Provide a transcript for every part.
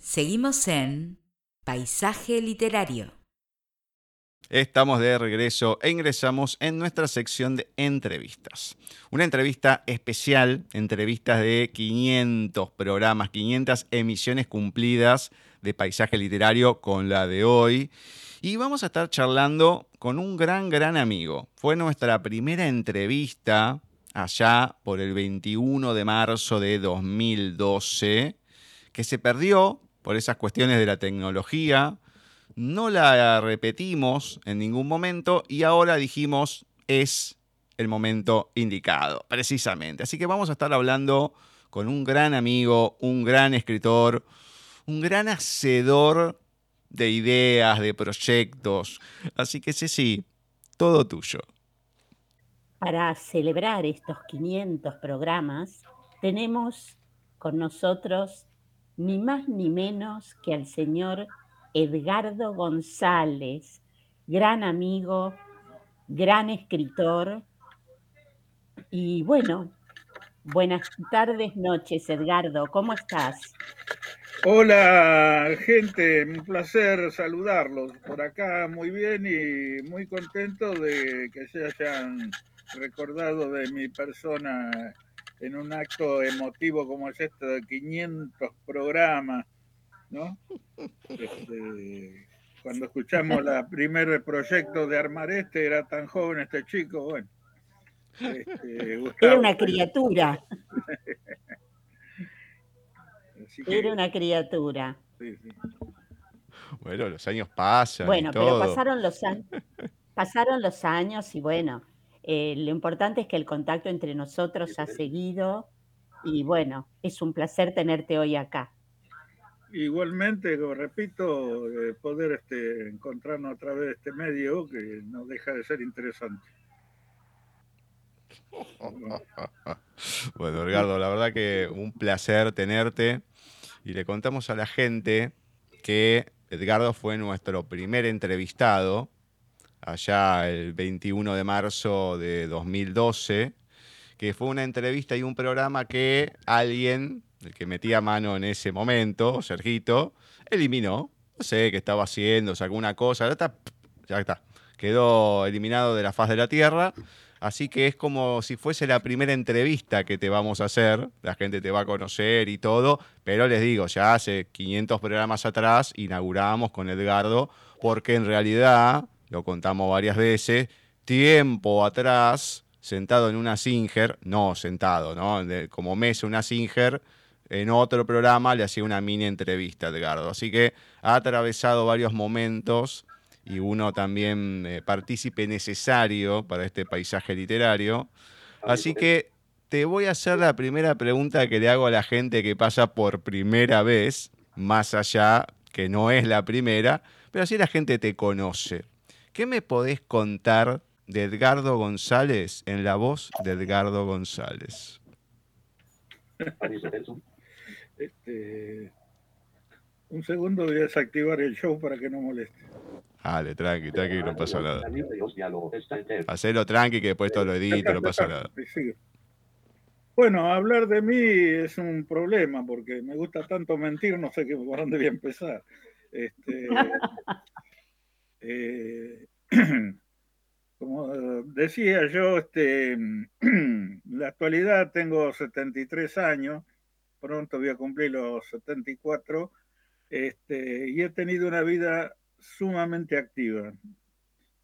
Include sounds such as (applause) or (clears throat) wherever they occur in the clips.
Seguimos en Paisaje Literario. Estamos de regreso e ingresamos en nuestra sección de entrevistas. Una entrevista especial, entrevistas de 500 programas, 500 emisiones cumplidas de paisaje literario con la de hoy. Y vamos a estar charlando con un gran, gran amigo. Fue nuestra primera entrevista allá por el 21 de marzo de 2012, que se perdió por esas cuestiones de la tecnología, no la repetimos en ningún momento y ahora dijimos es el momento indicado, precisamente. Así que vamos a estar hablando con un gran amigo, un gran escritor, un gran hacedor de ideas, de proyectos. Así que sí, todo tuyo. Para celebrar estos 500 programas, tenemos con nosotros ni más ni menos que al señor Edgardo González, gran amigo, gran escritor. Y bueno, buenas tardes, noches, Edgardo, ¿cómo estás? Hola, gente, un placer saludarlos. Por acá muy bien y muy contento de que se hayan recordado de mi persona en un acto emotivo como es este de 500 programas, ¿no? Este, cuando escuchamos el primer proyecto de armar este, era tan joven este chico, bueno. Este, era una criatura. Era una criatura. Sí, sí. Bueno, los años pasan. Bueno, pero pasaron los años. Pasaron los años y bueno, eh, lo importante es que el contacto entre nosotros ha seguido y bueno, es un placer tenerte hoy acá. Igualmente, repito, eh, poder este, encontrarnos a través de este medio que no deja de ser interesante. (laughs) Bueno, Edgardo, la verdad que un placer tenerte y le contamos a la gente que Edgardo fue nuestro primer entrevistado allá el 21 de marzo de 2012, que fue una entrevista y un programa que alguien, el que metía mano en ese momento, Sergito, eliminó. No sé qué estaba haciendo, sacó una cosa, ya está, ya está. Quedó eliminado de la faz de la Tierra. Así que es como si fuese la primera entrevista que te vamos a hacer, la gente te va a conocer y todo, pero les digo, ya hace 500 programas atrás inauguramos con Edgardo, porque en realidad lo contamos varias veces, tiempo atrás, sentado en una Singer, no sentado, ¿no? como mesa una Singer, en otro programa le hacía una mini entrevista a Edgardo. Así que ha atravesado varios momentos y uno también eh, partícipe necesario para este paisaje literario. Así que te voy a hacer la primera pregunta que le hago a la gente que pasa por primera vez, más allá que no es la primera, pero así la gente te conoce. ¿Qué me podés contar de Edgardo González en la voz de Edgardo González? Este, un segundo voy a desactivar el show para que no moleste. Dale, tranqui, tranqui, no pasa nada. Hacelo tranqui que después todo lo edito, no pasa nada. Bueno, hablar de mí es un problema porque me gusta tanto mentir, no sé por dónde voy a empezar. Este, (laughs) eh, (clears throat) como decía yo, este, en (clears throat) la actualidad tengo 73 años, pronto voy a cumplir los 74, este, y he tenido una vida sumamente activa,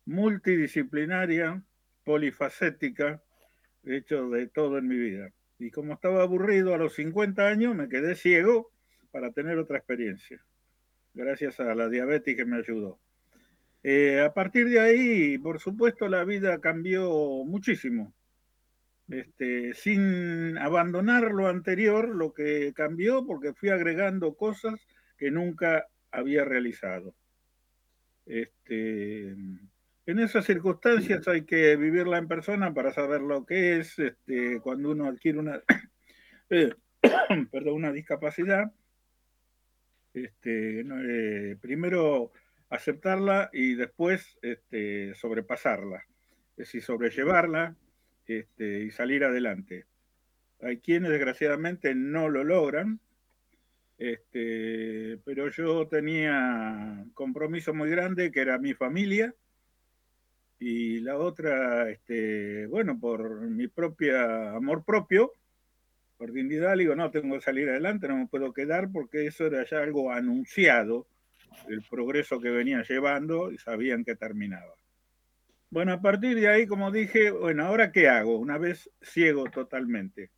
multidisciplinaria, polifacética, he hecho de todo en mi vida. Y como estaba aburrido a los 50 años, me quedé ciego para tener otra experiencia, gracias a la diabetes que me ayudó. Eh, a partir de ahí, por supuesto, la vida cambió muchísimo. Este, sin abandonar lo anterior, lo que cambió porque fui agregando cosas que nunca había realizado. Este, en esas circunstancias hay que vivirla en persona para saber lo que es este, cuando uno adquiere una, (coughs) eh, (coughs) perdón, una discapacidad. Este, eh, primero aceptarla y después este, sobrepasarla, es decir, sobrellevarla este, y salir adelante. Hay quienes desgraciadamente no lo logran, este, pero yo tenía compromiso muy grande que era mi familia y la otra, este, bueno, por mi propia amor propio, por dignidad, digo, no, tengo que salir adelante, no me puedo quedar porque eso era ya algo anunciado, el progreso que venía llevando y sabían que terminaba. Bueno, a partir de ahí, como dije, bueno, ¿ahora qué hago? Una vez ciego totalmente,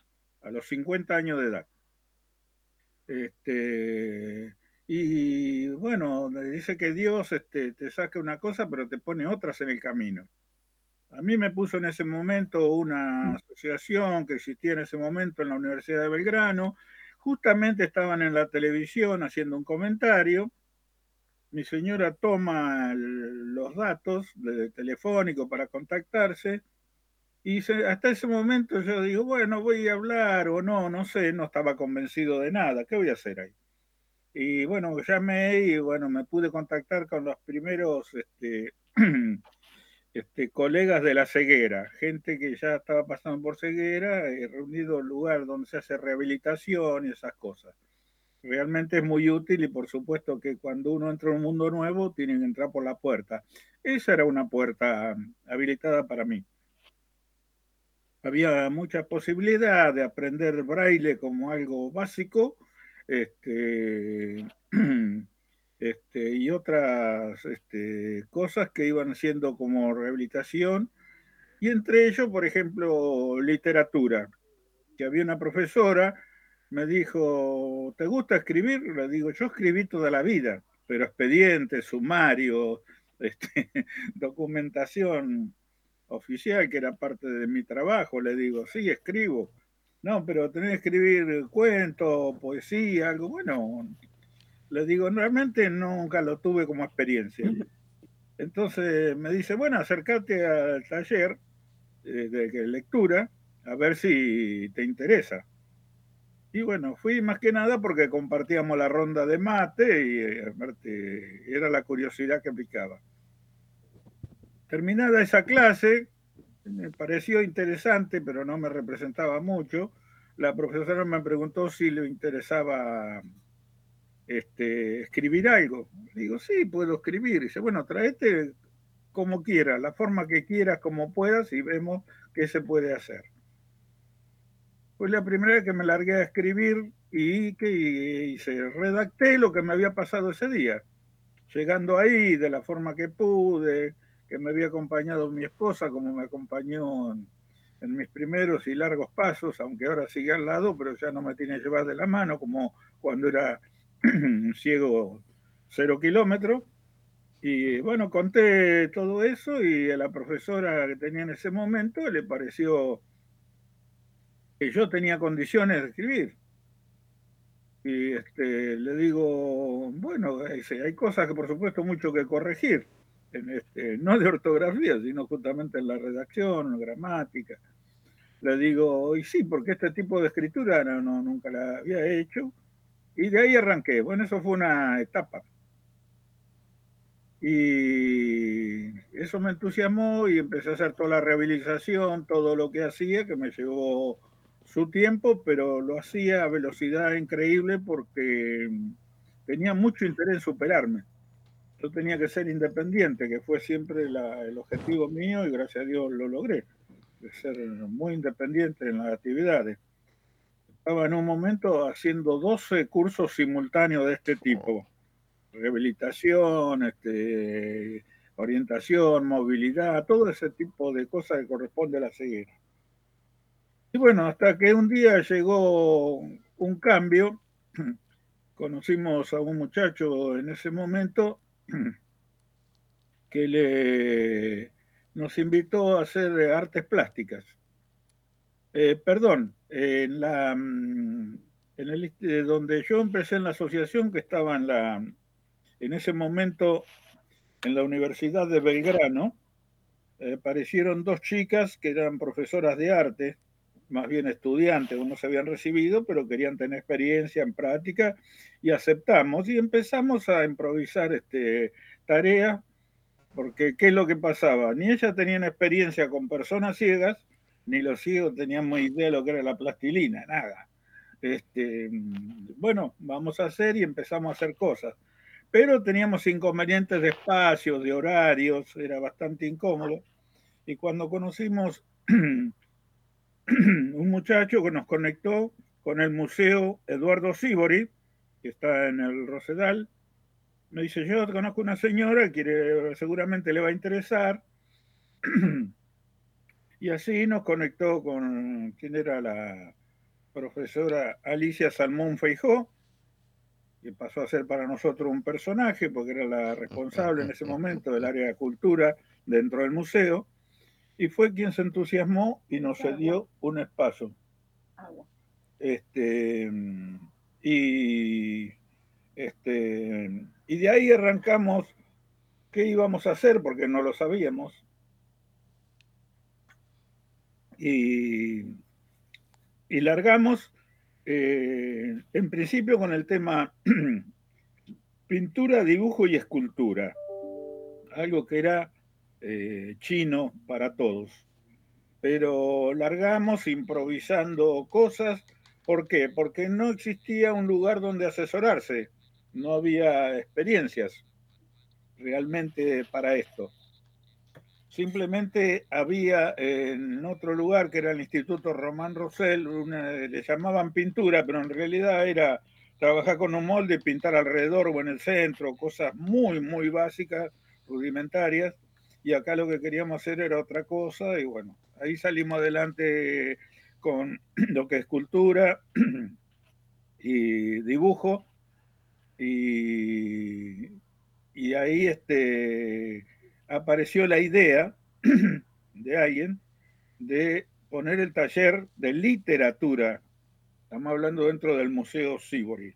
a los 50 años de edad. Este, y bueno, dice que Dios este, te saca una cosa, pero te pone otras en el camino. A mí me puso en ese momento una mm. asociación que existía en ese momento en la Universidad de Belgrano. Justamente estaban en la televisión haciendo un comentario. Mi señora toma los datos de telefónico para contactarse y hasta ese momento yo digo, bueno, voy a hablar o no, no sé, no estaba convencido de nada, ¿qué voy a hacer ahí? Y bueno, llamé y bueno, me pude contactar con los primeros este, (clears throat) este, colegas de la ceguera, gente que ya estaba pasando por ceguera, reunido en lugar donde se hace rehabilitación y esas cosas. Realmente es muy útil y por supuesto que cuando uno entra en un mundo nuevo tiene que entrar por la puerta. Esa era una puerta habilitada para mí había mucha posibilidad de aprender braille como algo básico este, (clears throat) este, y otras este, cosas que iban siendo como rehabilitación, y entre ellos, por ejemplo, literatura, que había una profesora, me dijo, ¿te gusta escribir? Le digo, yo escribí toda la vida, pero expedientes, sumarios, (laughs) este, documentación oficial, que era parte de mi trabajo, le digo, sí, escribo. No, pero tenés que escribir cuentos, poesía, algo bueno. Le digo, realmente nunca lo tuve como experiencia. (laughs) Entonces me dice, bueno, acércate al taller eh, de, lectura a ver si te interesa. Y bueno, fui más que nada porque compartíamos la ronda de mate y eh, era la curiosidad que aplicaba. Terminada esa clase, me pareció interesante, pero no me representaba mucho. La profesora me preguntó si le interesaba este, escribir algo. Digo, sí, puedo escribir. dice, bueno, traete como quieras, la forma que quieras, como puedas, y vemos qué se puede hacer. Fue la primera vez que me largué a escribir y que hice, redacté lo que me había pasado ese día, llegando ahí de la forma que pude, que me había acompañado mi esposa, como me acompañó en, mis primeros y largos pasos, aunque ahora sigue al lado, pero ya no me tiene llevar de la mano, como cuando era (clears throat) ciego cero kilómetros. Y bueno, conté todo eso y a la profesora que tenía en ese momento le pareció que yo tenía condiciones de escribir. Y este, le digo, bueno, hay cosas que por supuesto mucho que corregir este, no de ortografía, sino justamente en la redacción, en la gramática. Le digo, y sí, porque este tipo de escritura no, nunca la había hecho. Y de ahí arranqué. Bueno, eso fue una etapa. Y eso me entusiasmó y empecé a hacer toda la rehabilitación, todo lo que hacía, que me llevó su tiempo, pero lo hacía a velocidad increíble porque tenía mucho interés en superarme yo tenía que ser independiente, que fue siempre el objetivo mío y gracias a Dios lo logré, de ser muy independiente en las actividades. Estaba en un momento haciendo 12 cursos simultáneos de este tipo, rehabilitación, este, orientación, movilidad, todo ese tipo de cosas que corresponde a la ceguera. Y bueno, hasta que un día llegó un cambio, (clears throat) conocimos a un muchacho en ese momento (clears throat) que le, nos invitó a hacer artes plásticas. Eh, perdón, en la, mm, en el, eh, donde yo empecé en la asociación que estaba en, la, en ese momento en la Universidad de Belgrano, eh, aparecieron dos chicas que eran profesoras de arte, más bien estudiantes, no se habían recibido, pero querían tener experiencia en práctica y aceptamos y empezamos a improvisar este, tareas, porque ¿qué es lo que pasaba? Ni ellas tenían experiencia con personas ciegas, ni los ciegos tenían muy idea de lo que era la plastilina, nada. este, bueno, vamos a hacer y empezamos a hacer cosas. Pero teníamos inconvenientes de espacios, de horarios, era bastante incómodo. Y cuando conocimos (clears throat) (clears throat) un muchacho que nos conectó con el Museo Eduardo Sibori, que está en el Rosedal, me dice, yo conozco una señora que seguramente le va a interesar. (clears throat) y así nos conectó con quién era la profesora Alicia Salmón Feijó, que pasó a ser para nosotros un personaje, porque era la responsable en ese momento del área de cultura dentro del museo, y fue quien se entusiasmó y nos cedió un espacio. Este, y, este, y de ahí arrancamos qué íbamos a hacer, porque no lo sabíamos. Y, y largamos eh, en principio con el tema (clears throat) pintura, dibujo y escultura, algo que era eh, chino para todos. Pero largamos improvisando cosas. ¿Por qué? Porque no existía un lugar donde asesorarse, no había experiencias realmente para esto. Simplemente había en otro lugar, que era el Instituto Román Rosell, le llamaban pintura, pero en realidad era trabajar con un molde pintar alrededor o en el centro, cosas muy, muy básicas, rudimentarias. Y acá lo que queríamos hacer era otra cosa y bueno, ahí salimos adelante con (clears throat) lo que es escultura (clears throat) y dibujo. Y, y ahí este, apareció la idea (clears throat) de alguien de poner el taller de literatura. Estamos hablando dentro del Museo Sibori.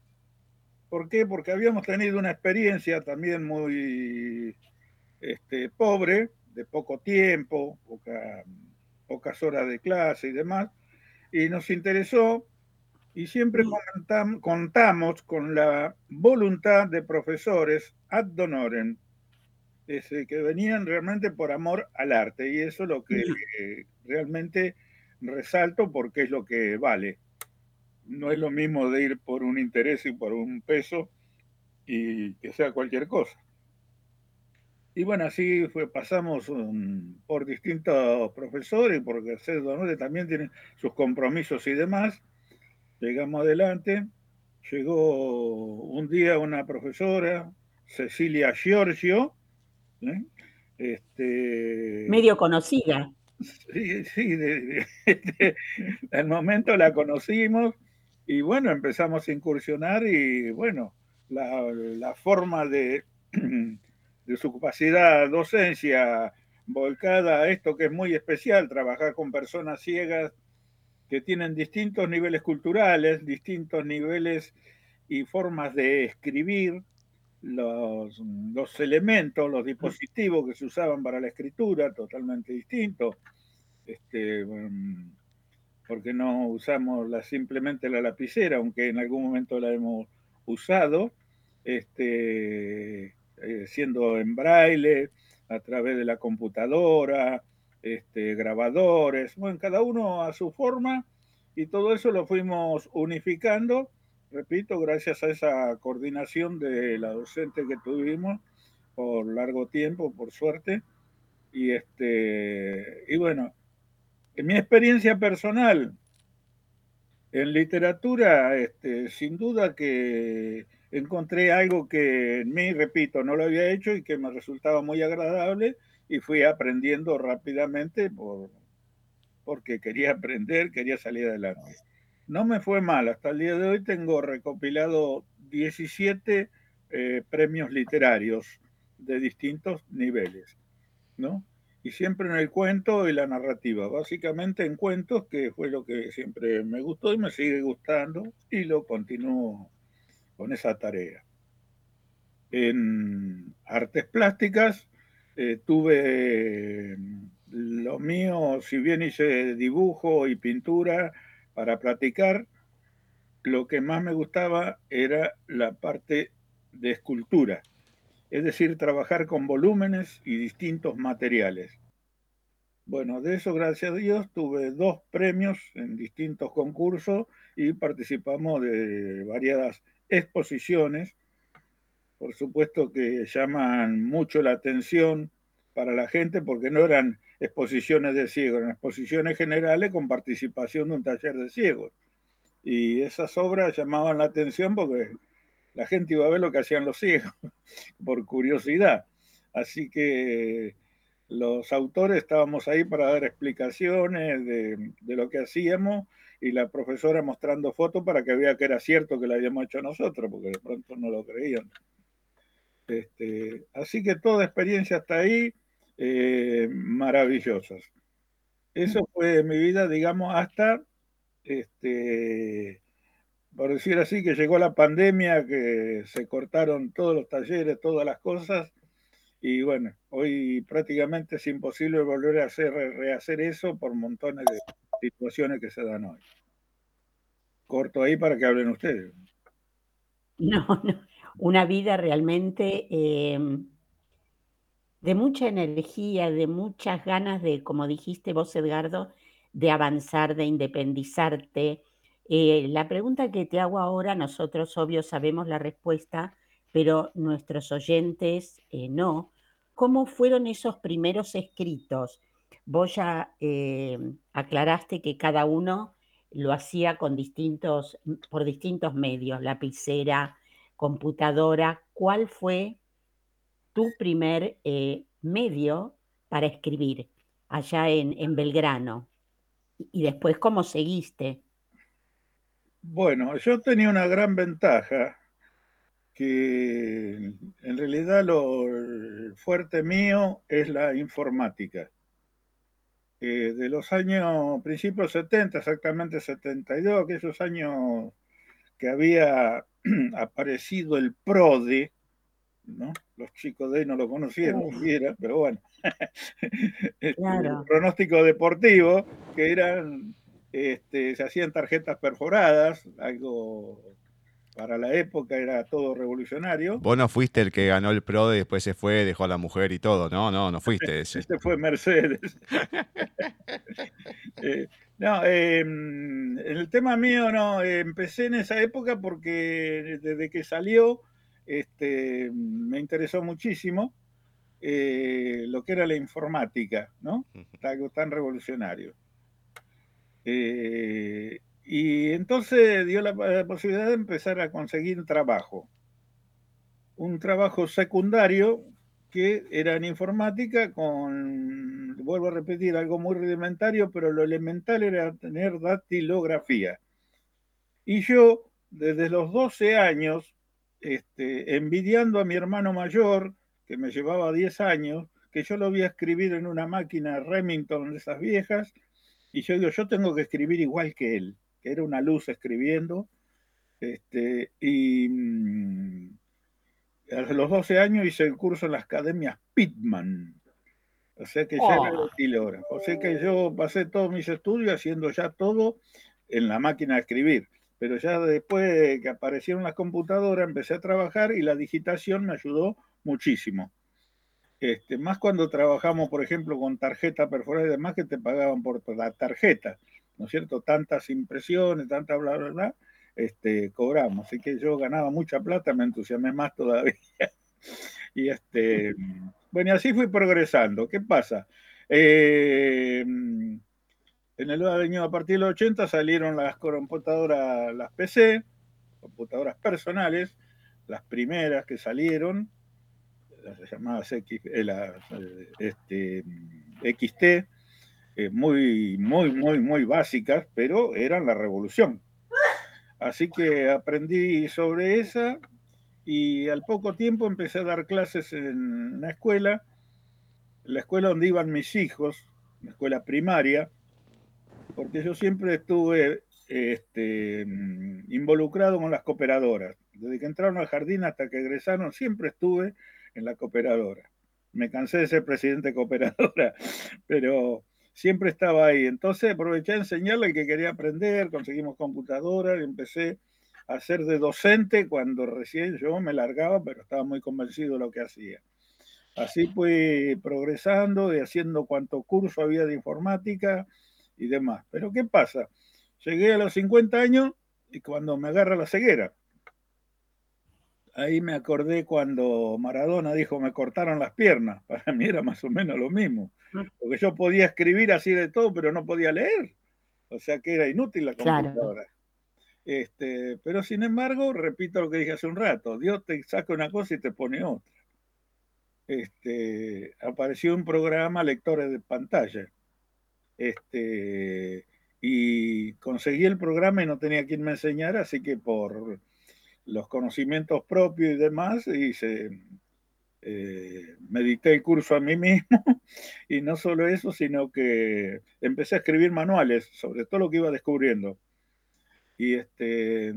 ¿Por qué? Porque habíamos tenido una experiencia también muy este, pobre, de poco tiempo, pocas horas de clase y demás, y nos interesó y siempre contamos con la voluntad de profesores ad honorem que venían realmente por amor al arte y eso es lo que realmente resalto porque es lo que vale. No es lo mismo de ir por un interés y por un peso y que sea cualquier cosa. Y bueno, así fue, pasamos um, por distintos profesores, porque César Donore también tiene sus compromisos y demás. Llegamos adelante. Llegó un día una profesora, Cecilia Giorgio, ¿eh? Este, Medio conocida. Sí, sí, (laughs) al momento la conocimos y bueno, empezamos a incursionar y bueno, la, forma de, (clears throat) de, su capacidad docencia volcada a esto que es muy especial, trabajar con personas ciegas que tienen distintos niveles culturales, distintos niveles y formas de escribir, los, los, elementos, los dispositivos que se usaban para la escritura, totalmente distintos. Este, mm, porque no usamos simplemente la lapicera, aunque en algún momento la hemos usado, este, eh, siendo en braille, a través de la computadora, este, grabadores, bueno, cada uno a su forma, y todo eso lo fuimos unificando repito, gracias a esa coordinación de la docente que tuvimos por largo tiempo, por suerte. Y, este, y bueno, en mi experiencia personal en literatura, este, sin duda que encontré algo que en mí, repito, no lo había hecho y que me resultaba muy agradable y fui aprendiendo rápidamente por, porque quería aprender, quería salir adelante no me fue mal. Hasta el día de hoy tengo recopilado 17 eh, premios literarios de distintos niveles, ¿no? Y siempre en el cuento y la narrativa, básicamente en cuentos, que fue lo que siempre me gustó y me sigue gustando, y lo continúo con esa tarea. En artes plásticas eh, tuve lo mío, si bien hice dibujo y pintura, para platicar, lo que más me gustaba era la parte de escultura, es decir, trabajar con volúmenes y distintos materiales. Bueno, de eso, gracias a Dios, tuve dos premios en distintos concursos y participamos de variadas exposiciones. Por supuesto que llaman mucho la atención para la gente porque no eran exposiciones de ciegos, eran exposiciones generales con participación de un taller de ciegos. Y esas obras llamaban la atención porque la gente iba a ver lo que hacían los ciegos, (laughs) por curiosidad. Así que los autores estábamos ahí para dar explicaciones de, lo que hacíamos y la profesora mostrando fotos para que vea que era cierto que lo habíamos hecho nosotros, porque de pronto no lo creían. Este, así que toda experiencia hasta ahí eh, maravillosas. Eso fue mi vida, digamos, hasta, este, por decir así, que llegó la pandemia, que se cortaron todos los talleres, todas las cosas, y bueno, hoy prácticamente es imposible volver a hacer, rehacer eso por montones de situaciones que se dan hoy. Corto ahí para que hablen ustedes. No, no. Una vida realmente em, de mucha energía, de muchas ganas de, como dijiste vos, Edgardo, de avanzar, de independizarte. Eh, la pregunta que te hago ahora, nosotros obvio sabemos la respuesta, pero nuestros oyentes eh, no. ¿Cómo fueron esos primeros escritos? Vos ya eh, aclaraste que cada uno lo hacía con distintos, por distintos medios, lapicera, computadora. ¿Cuál fue tu primer eh, medio para escribir allá en, en Belgrano? Y después, ¿cómo seguiste? Bueno, yo tenía una gran ventaja que en realidad lo fuerte mío es la informática. Eh, de los años, principios 70, exactamente 72, aquellos años que había (clears throat) aparecido el PRODE, ¿no? Los chicos de ahí no lo conocieron, pero bueno, (laughs) el pronóstico deportivo, que eran, este, se hacían tarjetas perforadas, algo para la época era todo revolucionario. Vos no fuiste el que ganó el PRO y después se fue, dejó a la mujer y todo, no, no, no fuiste ese. este fue Mercedes. (laughs) Eh, no, em, el tema mío no, empecé en esa época porque desde que salió este, me interesó muchísimo eh, lo que era la informática, ¿no? Algo tan revolucionario. Eh, y entonces dio la, posibilidad de empezar a conseguir trabajo. Un trabajo secundario que era en informática con, vuelvo a repetir, algo muy rudimentario, pero lo elemental era tener datilografía. Y yo, desde los 12 años, este, envidiando a mi hermano mayor, que me llevaba 10 años, que yo lo vi escribir en una máquina Remington de esas viejas, y yo digo, yo tengo que escribir igual que él que era una luz escribiendo. Este, y mm, a los 12 años hice el curso en las academias Pitman. O sea que ya era oh. O sea que yo pasé todos mis estudios haciendo ya todo en la máquina de escribir. Pero ya después de que aparecieron las computadoras empecé a trabajar y la digitación me ayudó muchísimo. Este, más cuando trabajamos, por ejemplo, con tarjeta perforada y demás que te pagaban por la tarjeta. ¿No es cierto? Tantas impresiones, tanta bla, bla, bla, este, cobramos. Así que yo ganaba mucha plata, me entusiasmé más todavía. (laughs) y este, bueno, y así fui progresando. ¿Qué pasa? Eh, en el año a partir de los 80 salieron las computadoras, las PC, computadoras personales, las primeras que salieron, las llamadas X, eh, las, eh, este, XT, eh, muy, muy, muy, muy básicas, pero eran la revolución. Así que aprendí sobre esa y al poco tiempo empecé a dar clases en una escuela, la escuela donde iban mis hijos, la escuela primaria, porque yo siempre estuve este, involucrado con las cooperadoras. Desde que entraron al jardín hasta que egresaron, siempre estuve en la cooperadora. Me cansé de ser presidente de cooperadora, (laughs) pero siempre estaba ahí. Entonces aproveché a enseñarle que quería aprender, conseguimos computadoras y empecé a ser de docente cuando recién yo me largaba, pero estaba muy convencido de lo que hacía. Así fui progresando y haciendo cuanto curso había de informática y demás. Pero ¿qué pasa? Llegué a los 50 años y cuando me agarra la ceguera. Ahí me acordé cuando Maradona dijo me cortaron las piernas. (laughs) Para mí era más o menos lo mismo. Porque yo podía escribir así de todo, pero no podía leer. O sea que era inútil la computadora. Este, pero sin embargo, repito lo que dije hace un rato, Dios te saca una cosa y te pone otra. Este, apareció un programa lectores de pantalla. Este, y conseguí el programa y no tenía quien me enseñara, así que por los conocimientos propios y demás, hice, eh, medité el curso a mí mismo (laughs) y no solo eso, sino que empecé a escribir manuales sobre todo lo que iba descubriendo. Y este,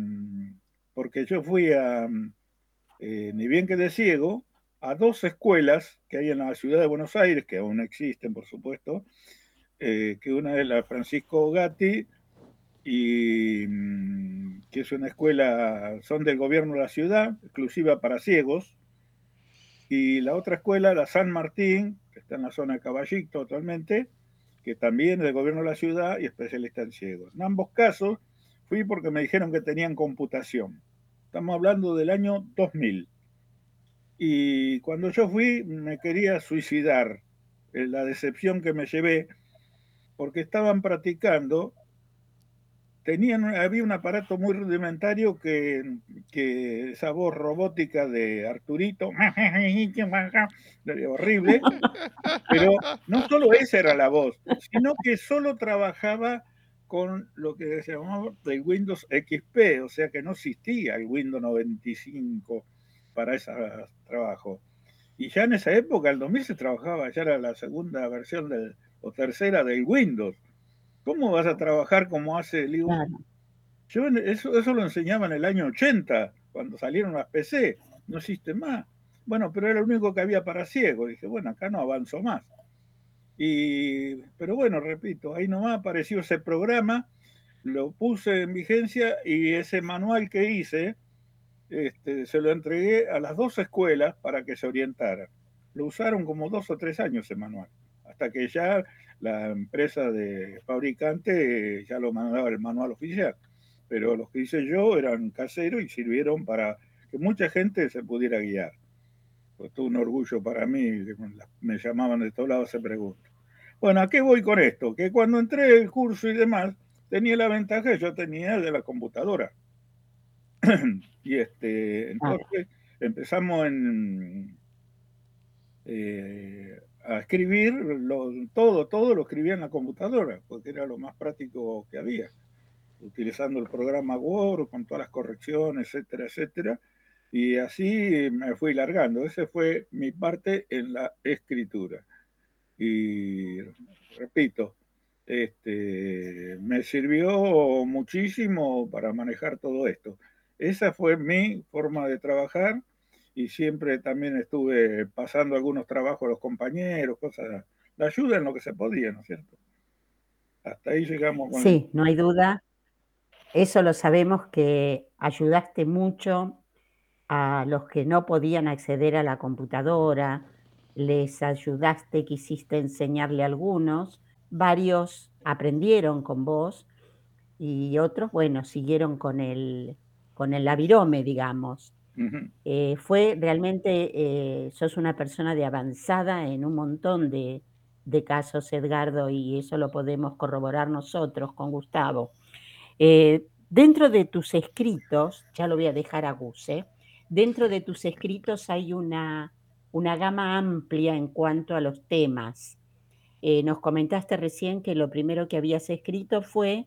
porque yo fui a, eh, ni bien que de ciego, a dos escuelas que hay en la ciudad de Buenos Aires, que aún existen, por supuesto, eh, que una es la Francisco Gatti, y mm, que es una escuela, son del gobierno de la ciudad, exclusiva para ciegos, y la otra escuela, la San Martín, que está en la zona de Caballito actualmente, que también es del gobierno de la ciudad y especialista en ciegos. En ambos casos, Fui porque me dijeron que tenían computación. Estamos hablando del año 2000. Y cuando yo fui me quería suicidar. La decepción que me llevé, porque estaban practicando, tenían, había un aparato muy rudimentario que, que esa voz robótica de Arturito, (laughs) horrible, pero no solo esa era la voz, sino que solo trabajaba con lo que se llamaba el Windows XP, o sea que no existía el Windows 95 para ese trabajo. Y ya en esa época, el 2000 se trabajaba, ya era la segunda versión del, o tercera del Windows. ¿Cómo vas a trabajar como hace el Yo eso, eso lo enseñaba en el año 80, cuando salieron las PC, no existe más. Bueno, pero era lo único que había para ciegos. Dije, bueno, acá no avanzo más. Y, pero bueno, repito, ahí nomás apareció ese programa, lo puse en vigencia y ese manual que hice este, se lo entregué a las dos escuelas para que se orientaran. Lo usaron como dos o tres años ese manual, hasta que ya la empresa de fabricante ya lo mandaba el manual oficial. Pero los que hice yo eran caseros y sirvieron para que mucha gente se pudiera guiar. Fue todo un orgullo para mí, me llamaban de todos lados se pregunta. Bueno, ¿a qué voy con esto? Que cuando entré el curso y demás, tenía la ventaja, yo tenía de la computadora. (clears throat) y este, entonces empezamos en, eh, a escribir todo, todo lo escribía en la computadora, porque era lo más práctico que había, utilizando el programa Word con todas las correcciones, etcétera, etcétera y así me fui largando. Esa fue mi parte en la escritura. Y repito, este, me sirvió muchísimo para manejar todo esto. Esa fue mi forma de trabajar y siempre también estuve pasando algunos trabajos a los compañeros, cosas, la ayuda en lo que se podía, ¿no es cierto? Hasta ahí llegamos. sí, no hay duda. Eso lo sabemos que ayudaste mucho a los que no podían acceder a la computadora, les ayudaste, quisiste enseñarle a algunos, varios aprendieron con vos y otros, bueno, siguieron con el, con el lavirome, digamos. Eh, fue realmente, eh, sos una persona de avanzada en un montón de, casos, Edgardo, y eso lo podemos corroborar nosotros con Gustavo. Eh, dentro de tus escritos, ya lo voy a dejar a Guse, Dentro de tus escritos hay una, una gama amplia en cuanto a los temas. Nos comentaste recién que lo primero que habías escrito fue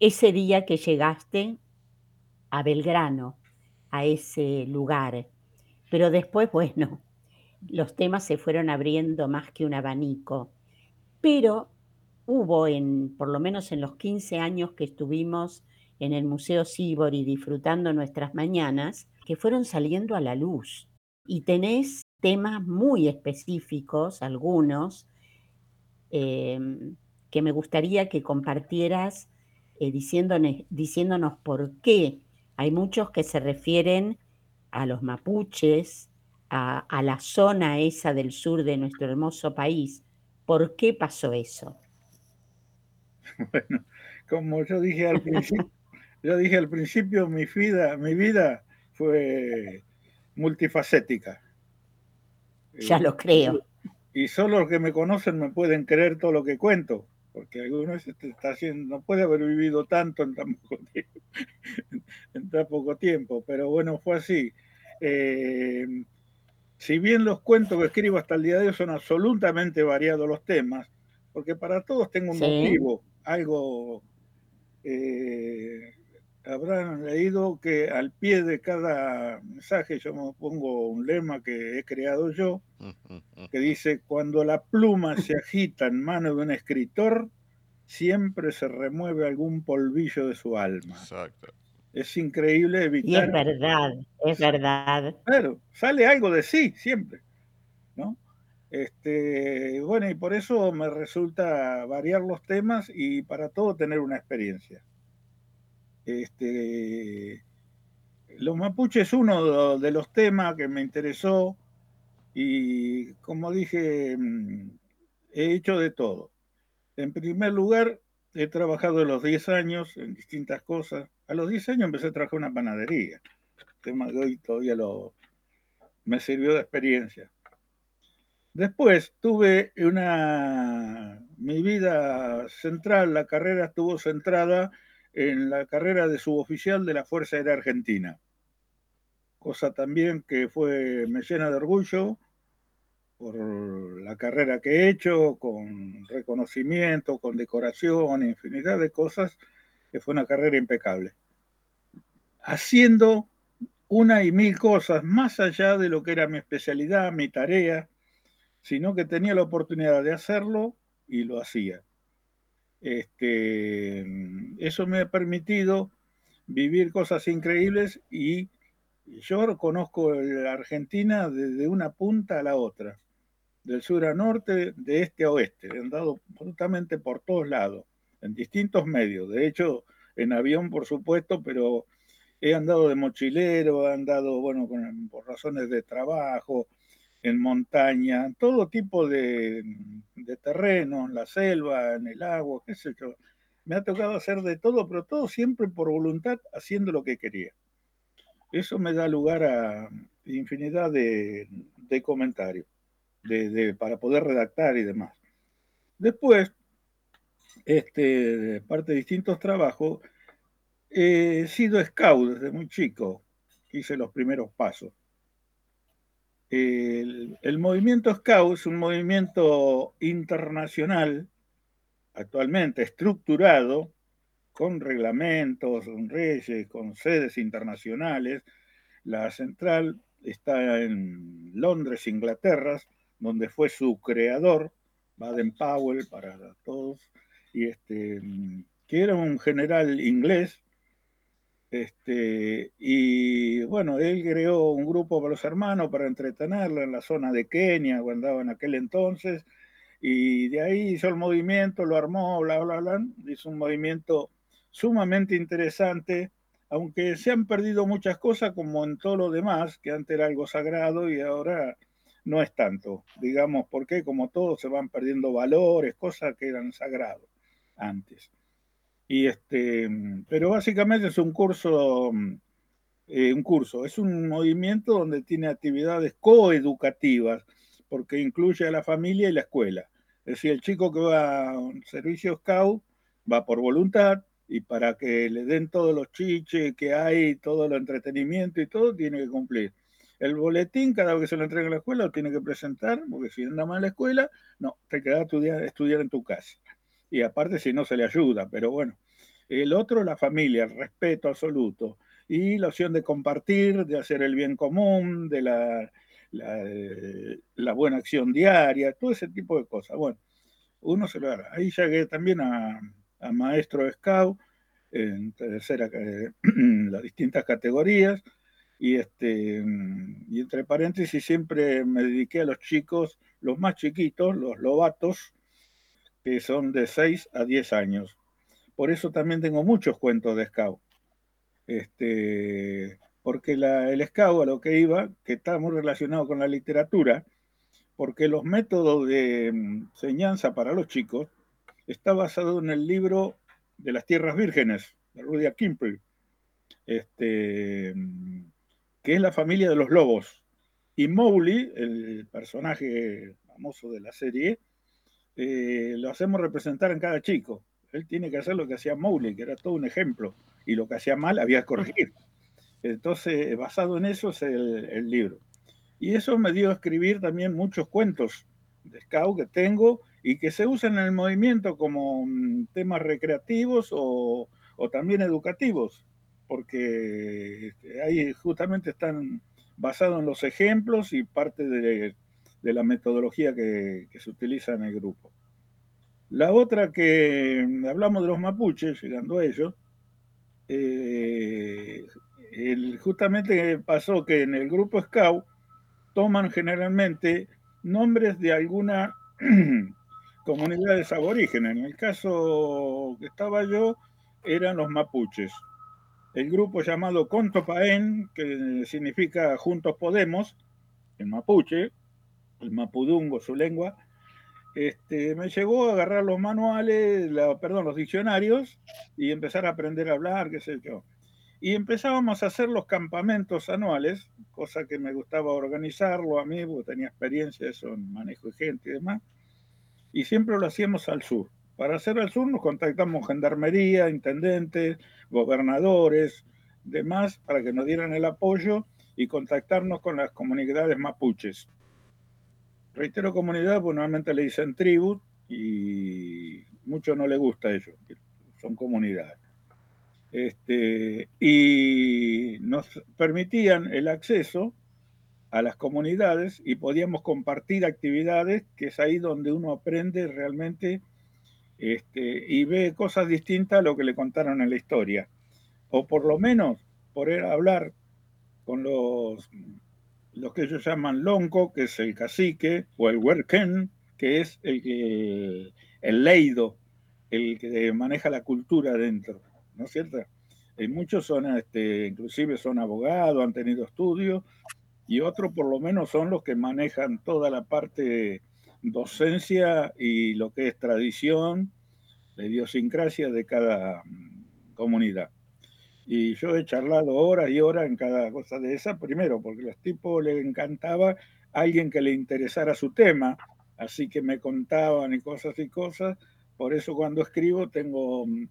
ese día que llegaste a Belgrano, a ese lugar. Pero después, bueno, los temas se fueron abriendo más que un abanico. Pero hubo, en, por lo menos en los 15 años que estuvimos en el Museo Sibori disfrutando nuestras mañanas, que fueron saliendo a la luz. Y tenés temas muy específicos, algunos, em, que me gustaría que compartieras eh, diciéndonos, por qué. Hay muchos que se refieren a los mapuches, a, la zona esa del sur de nuestro hermoso país. ¿Por qué pasó eso? (laughs) Bueno, como yo dije al principio, (laughs) yo dije al principio, mi vida, mi vida fue multifacética. Ya lo creo. Y solo los que me conocen me pueden creer todo lo que cuento, porque algunos está haciendo, no puede haber vivido tanto en tan poco tiempo, (laughs) en tan poco tiempo pero bueno, fue así. Eh, si bien los cuentos que escribo hasta el día de hoy son absolutamente variados los temas, porque para todos tengo un motivo, algo eh, habrán leído que al pie de cada mensaje yo me pongo un lema que he creado yo, que dice, cuando la pluma se agita en mano de un escritor, siempre se remueve algún polvillo de su alma. Exacto. Es increíble evitar... Y es verdad, es verdad. Claro, sale algo de sí, siempre. ¿no? Este, bueno, y por eso me resulta variar los temas y para todo tener una experiencia. Este, los mapuches es uno de los temas que me interesó y como dije, mm, he hecho de todo. En primer lugar, he trabajado los 10 años en distintas cosas. A los 10 años empecé a trabajar una panadería. El tema de hoy todavía me sirvió de experiencia. Después tuve una, mi vida central, la carrera estuvo centrada en la carrera de suboficial de la Fuerza Aérea Argentina. Cosa también que fue, me llena de orgullo por la carrera que he hecho, con reconocimiento, con decoración, infinidad de cosas, que fue una carrera impecable. Haciendo una y mil cosas más allá de lo que era mi especialidad, mi tarea, sino que tenía la oportunidad de hacerlo y lo hacía. Este, eso me ha permitido vivir cosas increíbles y yo conozco la Argentina desde una punta a la otra, del sur a norte, de este a oeste. He andado absolutamente por todos lados, en distintos medios. De hecho, en avión, por supuesto, pero he andado de mochilero, he andado, bueno, por razones de trabajo, en montaña, todo tipo de, de terreno, en la selva, en el agua, qué sé yo. Me ha tocado hacer de todo, pero todo siempre por voluntad, haciendo lo que quería. Eso me da lugar a infinidad de, comentarios de, para poder redactar y demás. Después, este, parte de distintos trabajos, he sido scout desde muy chico, hice los primeros pasos. El, movimiento Scout es un movimiento internacional, actualmente estructurado, con reglamentos, con reyes, con sedes internacionales. La central está en Londres, Inglaterra, donde fue su creador, Baden Powell, para todos, y este, que era un general inglés este, y bueno, él creó un grupo para los hermanos para entretenerlo en la zona de Kenia, cuando andaba en aquel entonces, y de ahí hizo el movimiento, lo armó, bla, bla, bla, hizo un movimiento sumamente interesante, aunque se han perdido muchas cosas como en todo lo demás, que antes era algo sagrado y ahora no es tanto, digamos, porque como todo se van perdiendo valores, cosas que eran sagrados antes. Y este, pero básicamente es un curso, eh, un curso, es un movimiento donde tiene actividades coeducativas, porque incluye a la familia y la escuela. Es decir, el chico que va a un servicio scout va por voluntad y para que le den todos los chiches que hay, todo el entretenimiento y todo, tiene que cumplir. El boletín, cada vez que se lo entrega a la escuela, lo tiene que presentar, porque si anda mal la escuela, no, te queda estudiar, estudiar en tu casa y aparte si no se le ayuda, pero bueno. El otro, la familia, el respeto absoluto y la opción de compartir, de hacer el bien común, de la, la, buena acción diaria, todo ese tipo de cosas. Bueno, uno se lo hará. Ahí llegué también a, maestro scout, en tercera, (clears throat) las distintas categorías, y, este, y entre paréntesis siempre me dediqué a los chicos, los más chiquitos, los lobatos, son de 6 a 10 años. Por eso también tengo muchos cuentos de Scout. Este, porque el SCAU a lo que iba, que está muy relacionado con la literatura, porque los métodos de mm, enseñanza para los chicos está basado en el libro de las Tierras Vírgenes, de Rudyard Kipling, este, mm, que es la familia de los lobos. Y Mowgli, el personaje famoso de la serie, eh, lo hacemos representar en cada chico. Él tiene que hacer lo que hacía Mowgli, que era todo un ejemplo, y lo que hacía mal había que corregir. Entonces, basado en eso es el, libro. Y eso me dio a escribir también muchos cuentos de scout que tengo y que se usan en el movimiento como mm, temas recreativos o, también educativos, porque este, ahí justamente están basados en los ejemplos y parte de, la metodología que, se utiliza en el grupo. La otra que hablamos de los mapuches, llegando a ellos, eh, justamente pasó que en el grupo Scout toman generalmente nombres de alguna (clears throat) comunidades aborígenes. En el caso que estaba yo, eran los mapuches. El grupo llamado Contopaén, que significa Juntos Podemos, en mapuche, el mapudungo, su lengua, este, me llegó a agarrar los manuales, perdón, los diccionarios y empezar a aprender a hablar, qué sé yo. Y empezábamos a hacer los campamentos anuales, cosa que me gustaba organizarlo a mí, porque tenía experiencia eso en manejo de gente y demás. Y siempre lo hacíamos al sur. Para hacer al sur nos contactamos gendarmería, intendentes, gobernadores, demás, para que nos dieran el apoyo y contactarnos con las comunidades mapuches. Reitero comunidad, pues normalmente le dicen tribu y mucho no le gusta eso, son comunidades. Este, y nos permitían el acceso a las comunidades y podíamos compartir actividades, que es ahí donde uno aprende realmente este, y ve cosas distintas a lo que le contaron en la historia. O por lo menos poder hablar con los, los que ellos llaman lonco, que es el cacique, o el huerquén, que es el, el leido, el que maneja la cultura dentro. ¿no es cierto? Y muchos son, este, inclusive son abogados, han tenido estudios, y otros por lo menos son los que manejan toda la parte docencia y lo que es tradición, de idiosincrasia de cada mm, comunidad. Y yo he charlado horas y horas en cada cosa de esa, primero porque a los tipos les encantaba alguien que le interesara su tema, así que me contaban y cosas y cosas. Por eso cuando escribo tengo mm,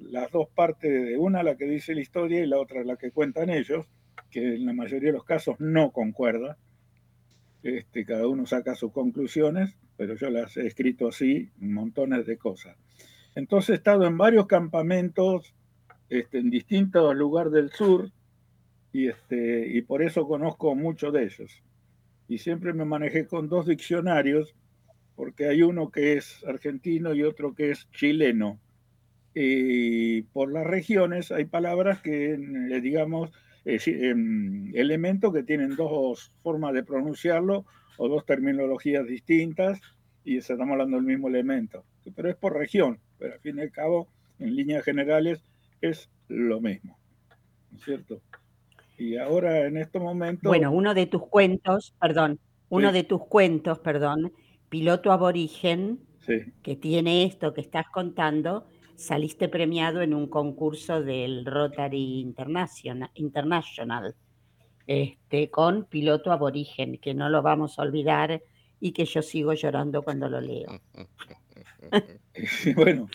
las dos partes de una la que dice la historia y la otra la que cuentan ellos, que en la mayoría de los casos no concuerda. Este, cada uno saca sus conclusiones, pero yo las he escrito así, montones de cosas. Entonces he estado en varios campamentos este, en distintos lugares del sur y, este, y por eso conozco mucho de ellos. Y siempre me manejé con dos diccionarios, porque hay uno que es argentino y otro que es chileno y por las regiones hay palabras que, eh, digamos, eh, em, elementos que tienen dos formas de pronunciarlo o dos terminologías distintas y estamos hablando del mismo elemento. Pero es por región, pero al fin y al cabo, en líneas generales, es lo mismo. ¿No es cierto? Y ahora en este momento... Bueno, uno de tus cuentos, perdón, uno de tus cuentos, perdón, Piloto Aborigen, que tiene esto que estás contando, saliste premiado en un concurso del Rotary International, International este, con piloto aborigen, que no lo vamos a olvidar y que yo sigo llorando cuando lo leo. (laughs) (laughs) bueno,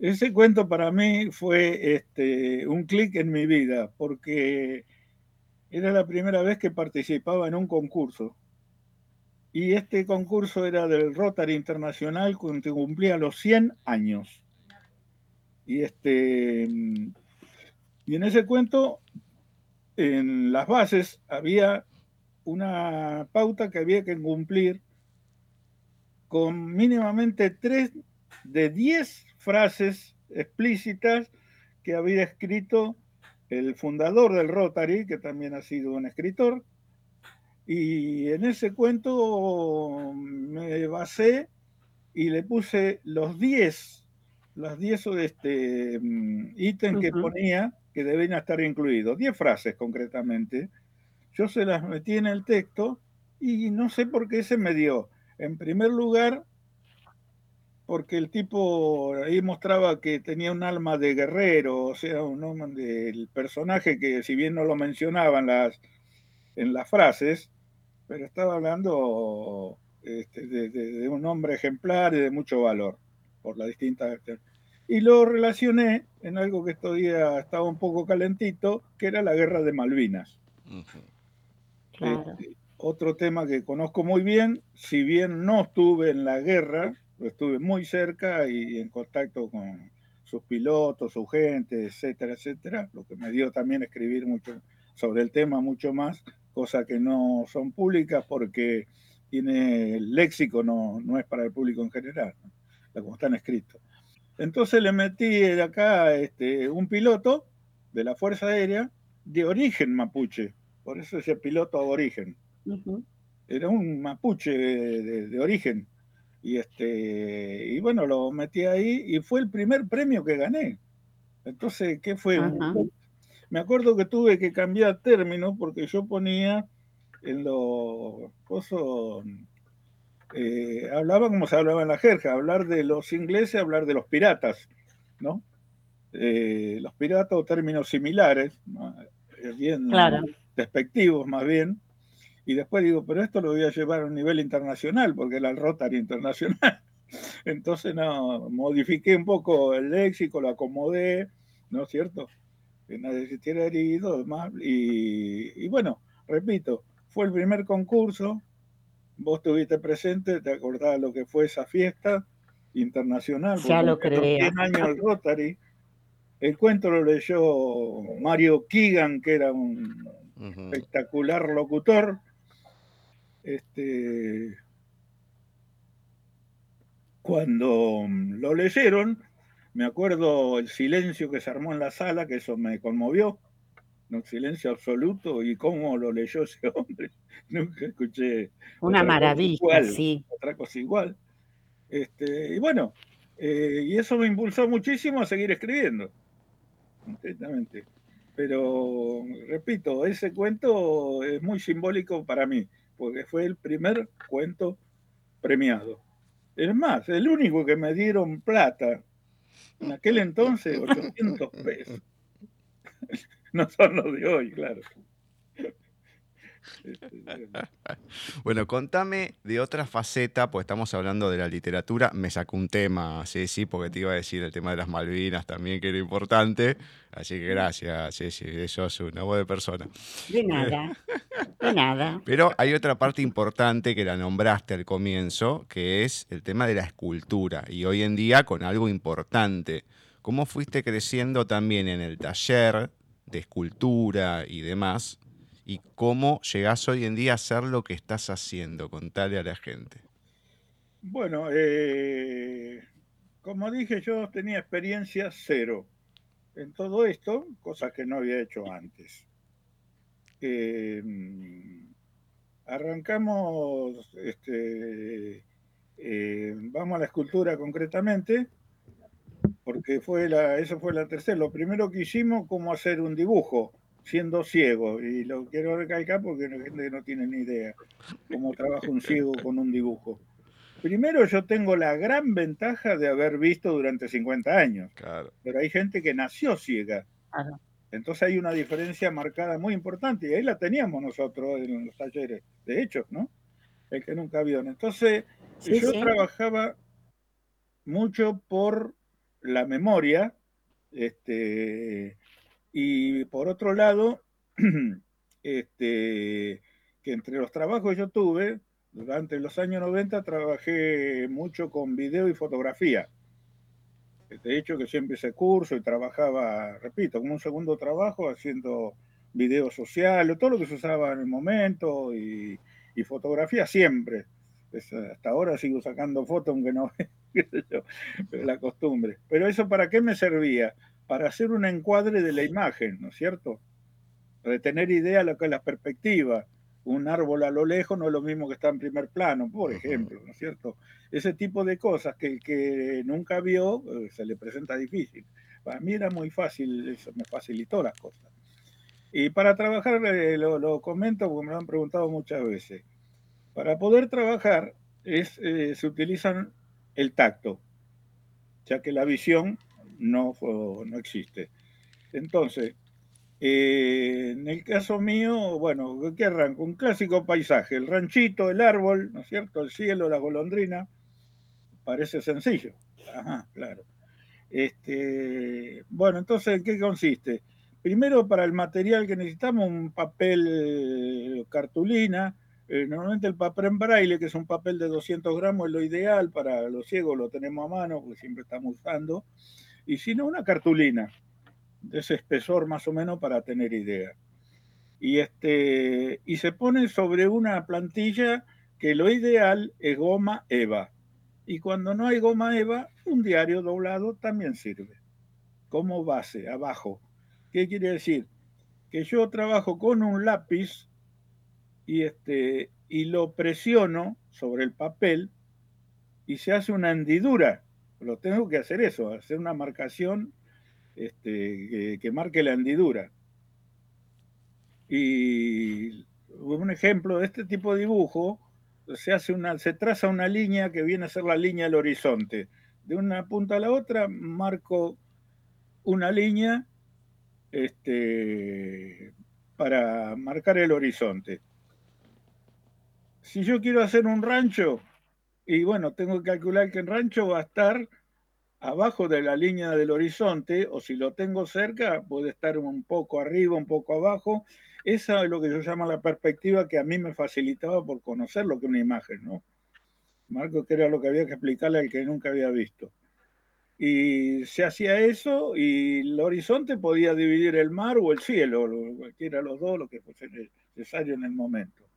ese cuento para mí fue este, un clic en mi vida, porque era la primera vez que participaba en un concurso. Y este concurso era del Rotary Internacional, que cumplía los 100 años. Y, este, y en ese cuento, en las bases, había una pauta que había que cumplir con mínimamente tres de diez frases explícitas que había escrito el fundador del Rotary, que también ha sido un escritor, y en ese cuento me basé y le puse los diez las 10 este, mm, ítems que ponía, que deben estar incluidos. Diez frases concretamente. Yo se las metí en el texto y no sé por qué se me dio. En primer lugar, porque el tipo ahí mostraba que tenía un alma de guerrero, o sea, un del personaje que si bien no lo mencionaban las, en las frases, pero estaba hablando este, de, un hombre ejemplar y de mucho valor por las distintas... Y lo relacioné en algo que todavía estaba un poco calentito, que era la guerra de Malvinas. Este, otro tema que conozco muy bien, si bien no estuve en la guerra, estuve muy cerca y en contacto con sus pilotos, su gente, etcétera, etcétera, lo que me dio también escribir mucho sobre el tema, mucho más, cosas que no son públicas porque tiene el léxico, no, no es para el público en general, como están escritos. Entonces le metí de acá este, un piloto de la Fuerza Aérea de origen mapuche, por eso ese piloto aborigen. Era un mapuche de origen y, este, y bueno, lo metí ahí y fue el primer premio que gané. Entonces, ¿qué fue? Me acuerdo que tuve que cambiar términos porque yo ponía en los cosas, eh, hablaba como se hablaba en la jerga, hablar de los ingleses, hablar de los piratas, ¿no? Eh, los piratas o términos similares, eh, bien despectivos más bien, y después digo, pero esto lo voy a llevar a un nivel internacional, porque era el Rotary Internacional. (laughs) Entonces, no, modifiqué un poco el léxico, lo acomodé, ¿no es cierto? Que nadie se estuviera herido, más. Y, y bueno, repito, fue el primer concurso, vos estuviste presente, te acordás lo que fue esa fiesta internacional. Ya lo creo. 100 años el Rotary. El cuento lo leyó Mario Keegan, que era un espectacular locutor, este, cuando lo leyeron, me acuerdo el silencio que se armó en la sala, que eso me conmovió, un silencio absoluto, y cómo lo leyó (laughs) ese hombre. Nunca escuché. Una maravilla, sí. Otra cosa igual. Este, y bueno, eh, y eso me impulsó muchísimo a seguir escribiendo. Completamente. Pero, repito, ese cuento es muy simbólico para mí porque fue el primer cuento premiado. Es más, el único que me dieron plata en aquel entonces, 800 pesos. (laughs) No son los de hoy, claro. (laughs) Bueno, contame de otra faceta, pues estamos hablando de la literatura. Me sacó un tema, Ceci, porque te iba a decir el tema de las Malvinas también, que era importante. Así que gracias, Ceci, eso es una voz de persona. De nada, de nada. (laughs) Pero hay otra parte importante que la nombraste al comienzo, que es el tema de la escultura. Y hoy en día con algo importante. ¿Cómo fuiste creciendo también en el taller de escultura y demás? Y cómo llegás hoy en día a hacer lo que estás haciendo. Contale a la gente. Bueno, eh, como dije, yo tenía experiencia cero en todo esto, cosas que no había hecho antes. Eh, arrancamos, este, eh, vamos a la escultura concretamente, porque fue la, eso fue la tercera. Lo primero que hicimos, cómo hacer un dibujo siendo ciego, y lo quiero recalcar porque la gente no tiene ni idea cómo trabaja un ciego con un dibujo. Primero, yo tengo la gran ventaja de haber visto durante 50 años, pero hay gente que nació ciega. Entonces hay una diferencia marcada muy importante, y ahí la teníamos nosotros en los talleres, de hecho, ¿no? El que nunca vio. Entonces, yo trabajaba mucho por la memoria, este, y por otro lado, (clears throat) este, que entre los trabajos que yo tuve, durante los años 90 trabajé mucho con video y fotografía. De hecho, que siempre hice curso y trabajaba, repito, como un segundo trabajo haciendo video social, todo lo que se usaba en el momento y, fotografía siempre. hasta ahora sigo sacando fotos, aunque no (laughs) es la costumbre. Pero eso para qué me servía? Para hacer un encuadre de la imagen, ¿no es cierto? Para tener idea de lo que es la perspectiva. Un árbol a lo lejos no es lo mismo que está en primer plano, por ejemplo, ¿no es cierto? Ese tipo de cosas que el que nunca vio eh, se le presenta difícil. Para mí era muy fácil, eso me facilitó las cosas. Y para trabajar, eh, lo, comento porque me lo han preguntado muchas veces. Para poder trabajar es, eh, se utilizan el tacto, ya que la visión no, no existe. Entonces, eh, en el caso mío, bueno, ¿qué arranco? Un clásico paisaje, el ranchito, el árbol, ¿no es cierto? El cielo, la golondrina. Parece sencillo. Ajá, claro. Este, bueno, entonces, ¿en qué consiste? Primero, para el material que necesitamos, un papel cartulina. Eh, normalmente el papel en braille, que es un papel de 200 gramos, es lo ideal. Para los ciegos lo tenemos a mano, porque siempre estamos usando. Y si no, una cartulina de ese espesor más o menos para tener idea. Y, este, y se pone sobre una plantilla que lo ideal es goma EVA. Y cuando no hay goma EVA, un diario doblado también sirve como base, abajo. ¿Qué quiere decir? Que yo trabajo con un lápiz y, este, y lo presiono sobre el papel y se hace una hendidura. Lo tengo que hacer eso, hacer una marcación este, que, marque la hendidura. Y un ejemplo de este tipo de dibujo, se, hace una, se traza una línea que viene a ser la línea del horizonte. De una punta a la otra marco una línea este, para marcar el horizonte. Si yo quiero hacer un rancho, y bueno, tengo que calcular que el rancho va a estar abajo de la línea del horizonte, o si lo tengo cerca, puede estar un poco arriba, un poco abajo. Esa es lo que yo llamo la perspectiva que a mí me facilitaba por conocer lo que una imagen, ¿no? Marco, que era lo que había que explicarle al que nunca había visto. Y se hacía eso y el horizonte podía dividir el mar o el cielo, cualquiera de los dos, lo que fuese necesario en el momento.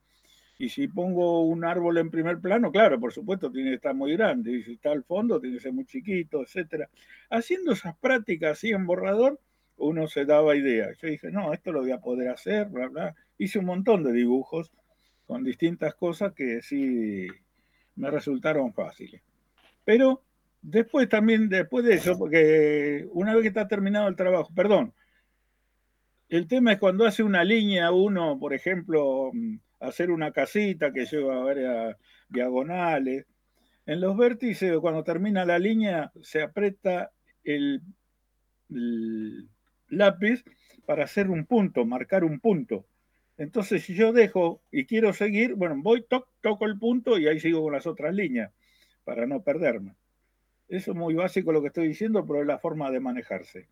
Y si pongo un árbol en primer plano, claro, por supuesto, tiene que estar muy grande. Y si está al fondo, tiene que ser muy chiquito, etc. Haciendo esas prácticas así en borrador, uno se daba idea. Yo dije, no, esto lo voy a poder hacer, bla, bla. Hice un montón de dibujos con distintas cosas que sí me resultaron fáciles. Pero después también, después de eso, porque una vez que está terminado el trabajo, perdón, el tema es cuando hace una línea uno, por ejemplo, hacer una casita que lleva varias diagonales. En los vértices, cuando termina la línea, se aprieta el, lápiz para hacer un punto, marcar un punto. Entonces, si yo dejo y quiero seguir, bueno, voy, toco el punto y ahí sigo con las otras líneas para no perderme. Eso es muy básico lo que estoy diciendo, pero es la forma de manejarse.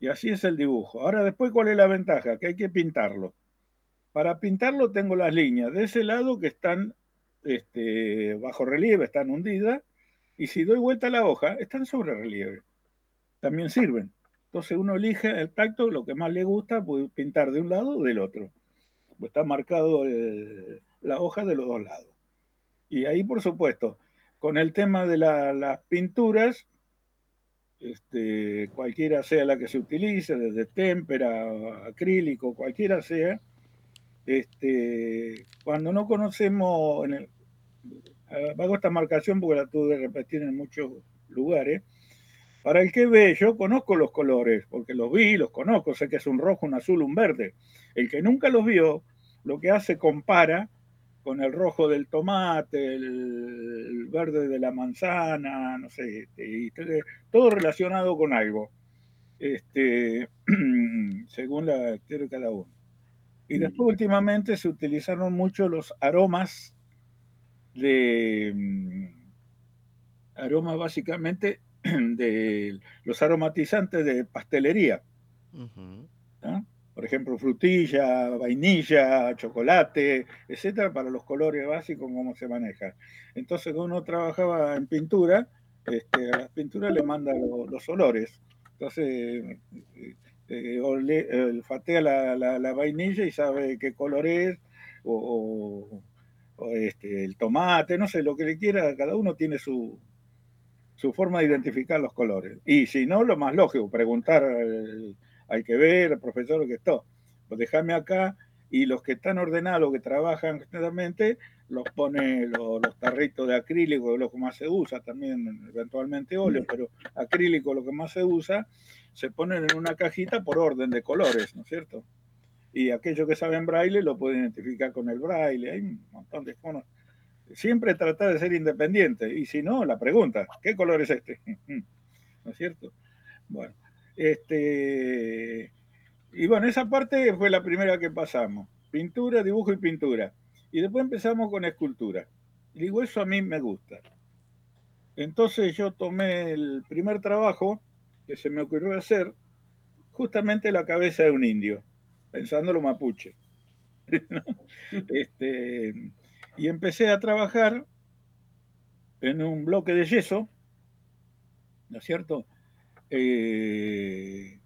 Y así es el dibujo. Ahora, después, ¿cuál es la ventaja? Que hay que pintarlo. Para pintarlo tengo las líneas de ese lado que están este, bajo relieve, están hundidas, y si doy vuelta a la hoja, están sobre relieve. También sirven. Entonces uno elige el tacto, lo que más le gusta, puede pintar de un lado o del otro. Está marcado la hoja de los dos lados. Y ahí, por supuesto, con el tema de las pinturas, este, cualquiera sea la que se utilice, desde témpera, acrílico, cualquiera sea, este, cuando no conocemos, en el, hago esta marcación porque la tuve que repetir en muchos lugares, para el que ve, yo conozco los colores, porque los vi, los conozco, sé que es un rojo, un azul, un verde. El que nunca los vio, lo que hace compara con el rojo del tomate, el, verde de la manzana, no sé, este, todo relacionado con algo, este, (clears throat) según la de cada uno. Y después últimamente se utilizaron mucho los aromas de mm, aromas básicamente (clears throat) de los aromatizantes de pastelería. Por ejemplo, frutilla, vainilla, chocolate, etcétera, para los colores básicos, cómo se maneja. Entonces, cuando uno trabajaba en pintura, este, a las pinturas le manda los olores. Entonces, eh, olfatea la, la, vainilla y sabe qué color es, o, este, el tomate, no sé, lo que le quiera, cada uno tiene su, su forma de identificar los colores. Y si no, lo más lógico, preguntar al, que ver, al profesor que está. Pues déjame acá y los que están ordenados, que trabajan generalmente, los pone los, tarritos de acrílico, lo que más se usa, también eventualmente óleo, pero acrílico lo que más se usa, se ponen en una cajita por orden de colores, ¿no es cierto? Y aquellos que saben braille lo pueden identificar con el braille, hay un montón de fondos. Siempre tratar de ser independiente, y si no, la pregunta, ¿qué color es este? (laughs) ¿No es cierto? Bueno, este, y bueno, esa parte fue la primera que pasamos. Pintura, dibujo y pintura. Y después empezamos con escultura. Y digo, eso a mí me gusta. Entonces yo tomé el primer trabajo que se me ocurrió hacer, justamente la cabeza de un indio, pensándolo mapuche. (laughs) este, y empecé a trabajar en un bloque de yeso, ¿no es cierto? Eh,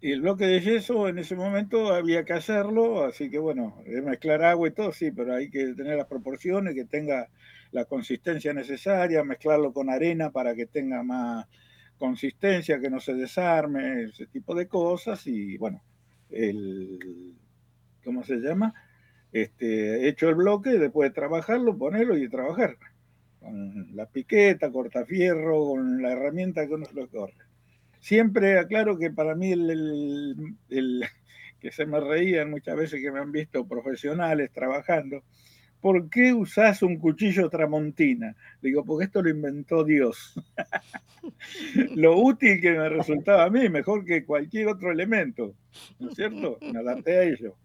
y el bloque de yeso en ese momento había que hacerlo, así que bueno, mezclar agua y todo, sí, pero hay que tener las proporciones, que tenga la consistencia necesaria, mezclarlo con arena para que tenga más consistencia, que no se desarme, ese tipo de cosas, y bueno, el, ¿cómo se llama? Este, hecho el bloque, después de trabajarlo, ponerlo y trabajar. Con la piqueta, cortafierro, con la herramienta que uno lo corre. Siempre aclaro que para mí el, (laughs) que se me reían muchas veces que me han visto profesionales trabajando, ¿por qué usás un cuchillo tramontina? Digo, porque esto lo inventó Dios. (laughs) lo útil que me resultaba a mí, mejor que cualquier otro elemento, ¿no es cierto? Me adapté a ello.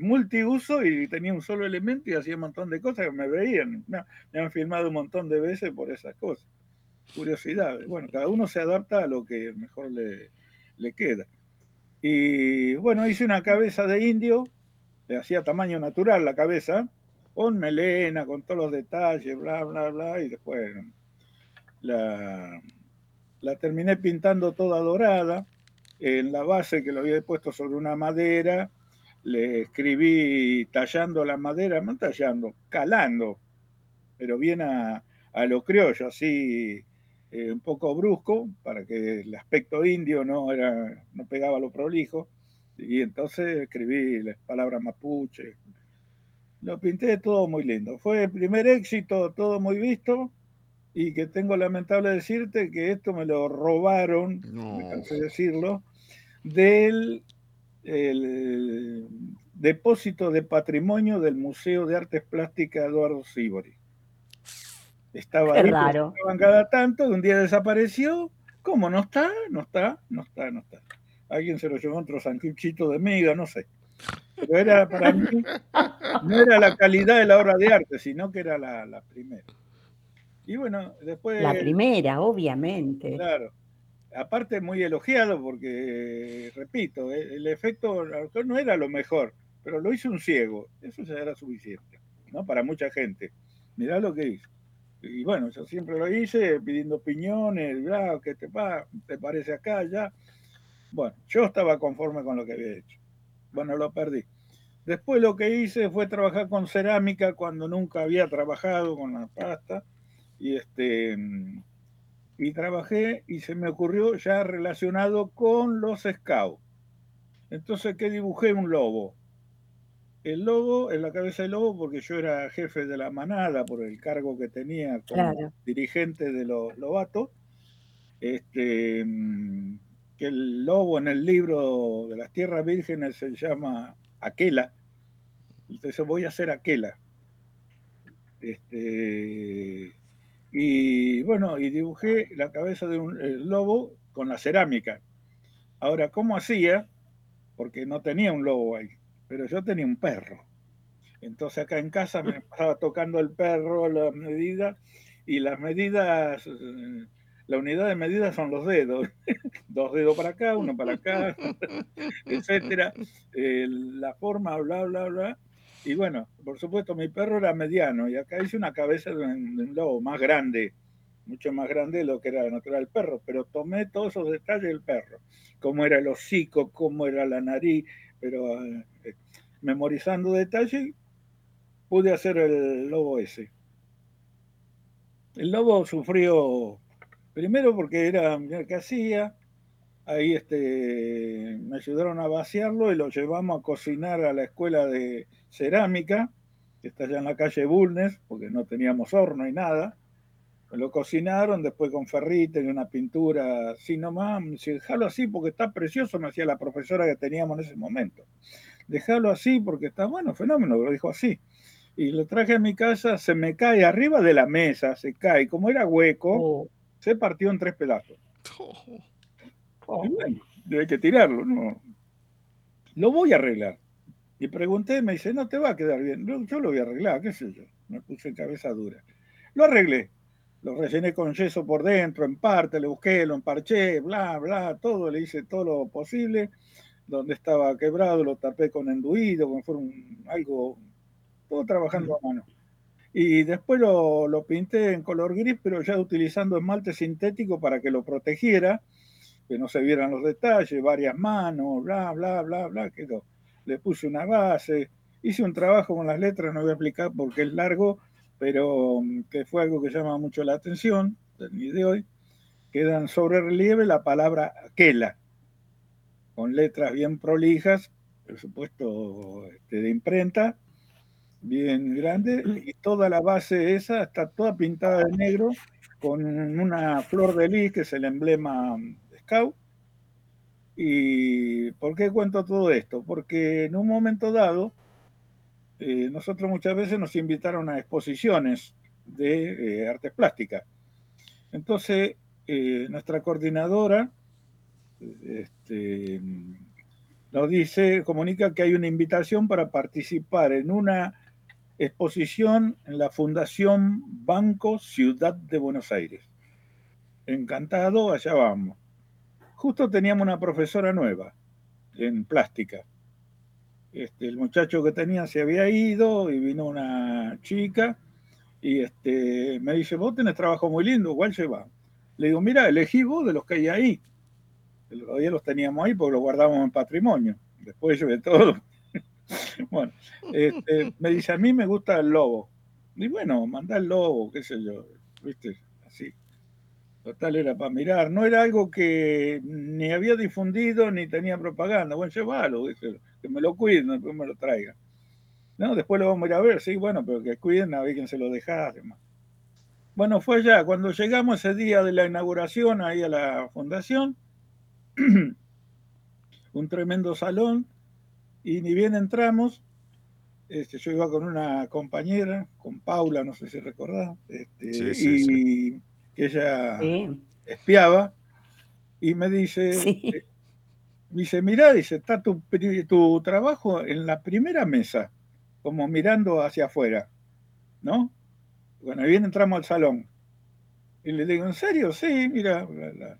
Multiuso y tenía un solo elemento y hacía un montón de cosas que me veían. Me han filmado un montón de veces por esas cosas curiosidades. Bueno, cada uno se adapta a lo que mejor le, le queda. Y bueno, hice una cabeza de indio, le hacía tamaño natural la cabeza, con melena, con todos los detalles, bla, bla, bla, y después la, la terminé pintando toda dorada. En la base que lo había puesto sobre una madera, le escribí tallando la madera, no tallando, calando, pero bien a, a lo criollo, así eh, un poco brusco, para que el aspecto indio no, era, no pegaba lo prolijo, y entonces escribí las palabras mapuche. Lo pinté todo muy lindo. Fue el primer éxito, todo muy visto, y que tengo lamentable decirte que esto me lo robaron, me cansé de decirlo, del depósito de patrimonio del Museo de Artes Plásticas Eduardo Sibori. Estaba ahí, raro. cada tanto, un día desapareció. ¿Cómo? ¿No está? ¿No está? No está, no está. Alguien se lo llevó otro sanguchito de miga, no sé. Pero era para mí, no era la calidad de la obra de arte, sino que era la, primera. Y bueno, después. La primera, obviamente. Claro. Aparte, muy elogiado, porque, repito, eh, el efecto no era lo mejor, pero lo hizo un ciego. Eso ya era suficiente, ¿no? Para mucha gente. Mirá lo que hizo y bueno, yo siempre lo hice pidiendo opiniones, ¿qué te, te parece acá, ya? Bueno, yo estaba conforme con lo que había hecho. Bueno, lo perdí. Después lo que hice fue trabajar con cerámica cuando nunca había trabajado con la pasta. Y este y trabajé y se me ocurrió ya relacionado con los scouts. Entonces, ¿qué dibujé? Un lobo el lobo, en la cabeza del lobo, porque yo era jefe de la manada por el cargo que tenía como dirigente de los lobatos, este, mm, que el lobo en el libro de las tierras vírgenes se llama Aquela, entonces voy a hacer Aquela. Este, y bueno, y dibujé la cabeza de un lobo con la cerámica. Ahora, ¿cómo hacía? Porque no tenía un lobo ahí pero yo tenía un perro. Entonces acá en casa me (laughs) estaba tocando el perro, las medidas, y las medidas, eh, la unidad de medida son los dedos, (laughs) dos dedos para acá, uno para acá, (laughs) etcétera, la forma, bla, bla, bla. Y bueno, por supuesto mi perro era mediano, y acá hice una cabeza de un, lobo más grande, mucho más grande de lo que era natural el perro, pero tomé todos esos detalles del perro, cómo era el hocico, cómo era la nariz, pero eh, memorizando detalles, pude hacer el lobo ese. El lobo sufrió, primero porque era que hacía, ahí este, me ayudaron a vaciarlo y lo llevamos a cocinar a la escuela de cerámica, que está allá en la calle Bulnes, porque no teníamos horno y nada. Lo cocinaron después con ferrite y una pintura así nomás. Si dejarlo así porque está precioso, me hacía la profesora que teníamos en ese momento. Dejarlo así porque está bueno, fenómeno, lo dijo así. Y lo traje a mi casa, se me cae arriba de la mesa, se cae. Como era hueco, Oh, se partió en tres pedazos. (laughs) oh. Bueno, hay que tirarlo, ¿no? Lo voy a arreglar. Y pregunté, me dice, no te va a quedar bien. Yo, yo lo voy a arreglar, qué sé yo. Me puse cabeza dura. Lo arreglé. Lo rellené con yeso por dentro, en parte, le busqué, lo emparché, bla, bla, todo, le hice todo lo posible. Donde estaba quebrado, lo tapé con enduido, como fuera un- algo, todo trabajando a mano. Y después lo, lo pinté en color gris, pero ya utilizando esmalte sintético para que lo protegiera que no se vieran los detalles, varias manos, bla, bla, bla, bla, quedó. Le puse una base, hice un trabajo con las letras, no voy a explicar porque es largo, pero mm, que fue algo que llama mucho la atención día de hoy. Quedan sobre relieve la palabra quela, con letras bien prolijas, por supuesto este, de imprenta, bien grande, y toda la base esa está toda pintada de negro con una flor de lis, que es el emblema de Scout. ¿Y por qué cuento todo esto? Porque en un momento dado, eh, nosotros muchas veces nos invitaron a exposiciones de eh, artes plásticas. Entonces, eh, nuestra coordinadora este, nos dice, comunica que hay una invitación para participar en una exposición en la Fundación Banco Ciudad de Buenos Aires. Encantado, allá vamos. Justo teníamos una profesora nueva en plástica. Este, el muchacho que tenía se había ido y vino una chica y este, me dice, vos tenés trabajo muy lindo, ¿cuál lleva? Le digo, mira, elegí vos de los que hay ahí. Todavía los teníamos ahí porque los guardamos en patrimonio. Después llevé todo. (laughs) bueno, este, me dice, a mí me gusta el lobo. Y bueno, mandá el lobo, qué sé yo, viste, así. Total era para mirar, no era algo que ni había difundido ni tenía propaganda. Bueno, llévalo, dice, que me lo cuiden, después me lo traigan. No, después lo vamos a ir a ver, sí, bueno, pero que cuiden a ver quién se lo deja. Además. Bueno, fue allá, cuando llegamos ese día de la inauguración ahí a la fundación, (clears throat) un tremendo salón, y ni bien entramos, este, yo iba con una compañera, con Paula, no sé si recordás, este, Sí, sí, y sí. que ella Sí, espiaba, y me dice, Sí. eh, dice, mirá, dice, está tu, tu trabajo en la primera mesa, como mirando hacia afuera, ¿no? Bueno, bien entramos al salón. Y le digo, ¿en serio? Sí, mira. bla, bla.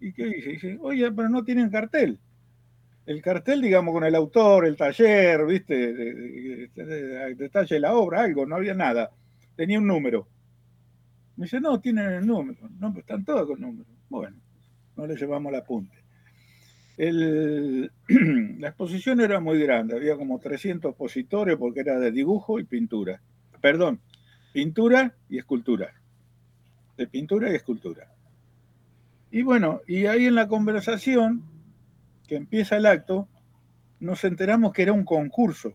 ¿Y qué dice? Dice, oye, pero no tienen cartel. El cartel, digamos, con el autor, el taller, ¿viste? De- de- de- de- Detalle de la obra, algo, no había nada. Tenía un número. Me dice, no, tienen el número. No, pues están todos con número. Bueno, no le llevamos la apunte. El- (clears throat) la exposición era muy grande, había como 300 expositores porque era de dibujo y pintura. Perdón, pintura y escultura. De pintura y escultura. Y bueno, y ahí en la conversación, que empieza el acto, nos enteramos que era un concurso.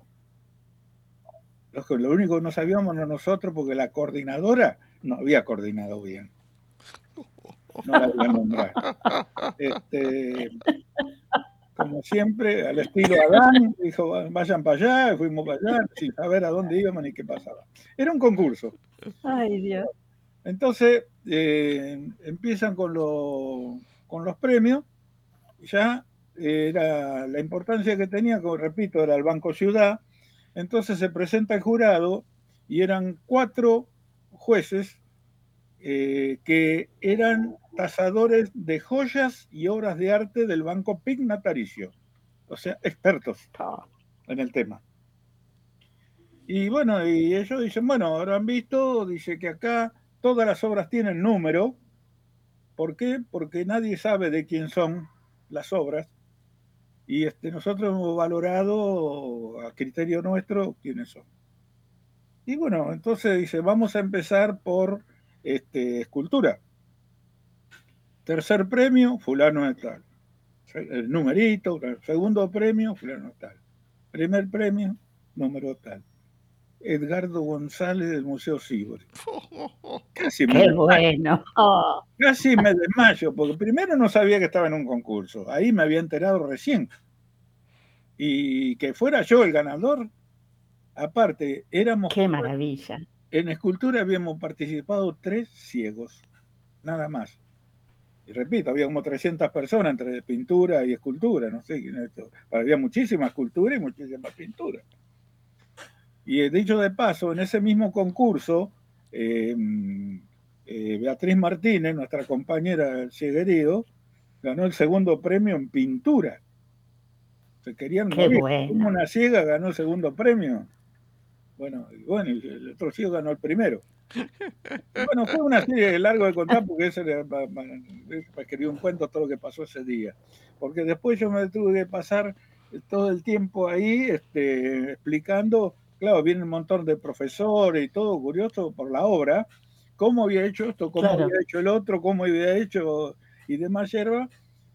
Lo, único que no sabíamos era nosotros porque la coordinadora no había coordinado bien. No la había nombrado. Este, como siempre, al estilo Adán, dijo, vayan para allá, y fuimos para allá, sin saber a dónde íbamos ni qué pasaba. Era un concurso. Ay, Dios. Entonces, eh, empiezan con, lo- con los premios, ya era la importancia que tenía, como repito, era el Banco Ciudad, entonces se presenta el jurado y eran cuatro jueces eh, que eran tasadores de joyas y obras de arte del Banco PIC nataricio, o sea, expertos en el tema. Y bueno, y ellos dicen, bueno, habrán visto, dice que acá todas las obras tienen número. ¿Por qué? Porque nadie sabe de quién son las obras. Y este, nosotros hemos valorado a criterio nuestro quiénes son. Y bueno, entonces dice, vamos a empezar por este, escultura. Tercer premio, fulano de tal. el numerito, segundo premio, fulano tal. Primer premio, número tal. Edgardo González del Museo Sibori. (laughs) Casi me, Qué bueno. casi me desmayo, porque primero no sabía que estaba en un concurso. Ahí me había enterado recién. Y que fuera yo el ganador, aparte, éramos... Qué maravilla. En escultura habíamos participado tres ciegos, nada más. Y repito, había como 300 personas entre pintura y escultura, no sé, había muchísima escultura y muchísima pintura. Y dicho de paso, en ese mismo concurso, eh, eh, Beatriz Martínez, nuestra compañera del Cieguerido, ganó el segundo premio en pintura. Se querían Qué Como una ciega ganó el segundo premio. Bueno, bueno, el otro ciego ganó el primero. Bueno, fue una serie largo de contar porque ese para, escribir un cuento todo lo que pasó ese día. Porque después yo me tuve que pasar todo el tiempo ahí este, explicando, claro, viene un montón de profesores y todo curioso por la obra, cómo había hecho esto, cómo había hecho el otro, cómo había hecho y demás yerba.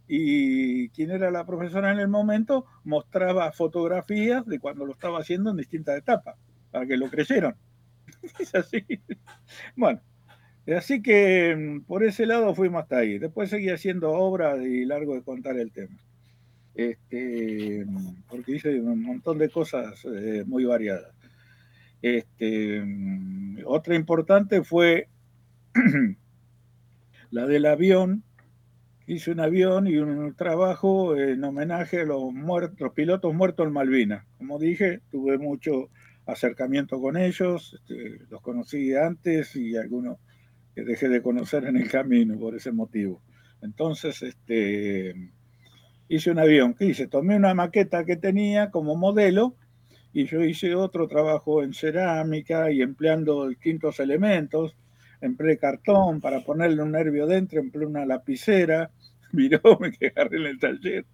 Y quien era la profesora en el momento mostraba fotografías de cuando lo estaba haciendo en distintas etapas, para que lo creyeron. (laughs) es así. Bueno, así que mm, por ese lado fuimos hasta ahí. Después seguí haciendo obra y largo de contar el tema. Este, porque hice un montón de cosas eh, muy variadas. Este, mm, otra importante fue (clears throat) la del avión. Hice un avión y un trabajo en homenaje a los pilotos muertos en Malvinas. Como dije, tuve mucho acercamiento con ellos, este, los conocí antes y algunos que dejé de conocer en el camino por ese motivo. Entonces, este, hice un avión. ¿Qué hice? Tomé una maqueta que tenía como modelo y yo hice otro trabajo en cerámica y empleando distintos elementos. Empleé cartón para ponerle un nervio dentro, empleé una lapicera, (laughs) miró, me (laughs) quedé en el taller.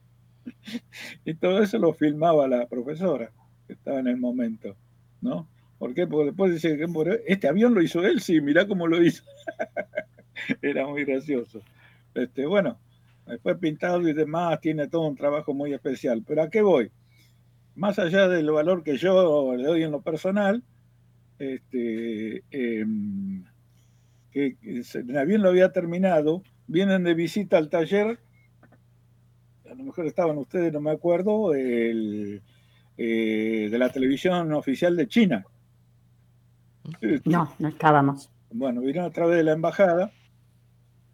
Y todo eso lo filmaba la profesora que estaba en el momento. ¿no? ¿Por qué? Porque después dice este avión lo hizo él, sí, mirá cómo lo hizo. (laughs) Era muy gracioso. Este, bueno, después pintado y demás, tiene todo un trabajo muy especial. Pero ¿a qué voy? Más allá del valor que yo le doy en lo personal, este, em, que, lo había terminado, vienen de visita al taller, a lo mejor estaban ustedes, no me acuerdo, el, eh, de la televisión oficial de China. No, no estábamos. Bueno, vino a través de la embajada,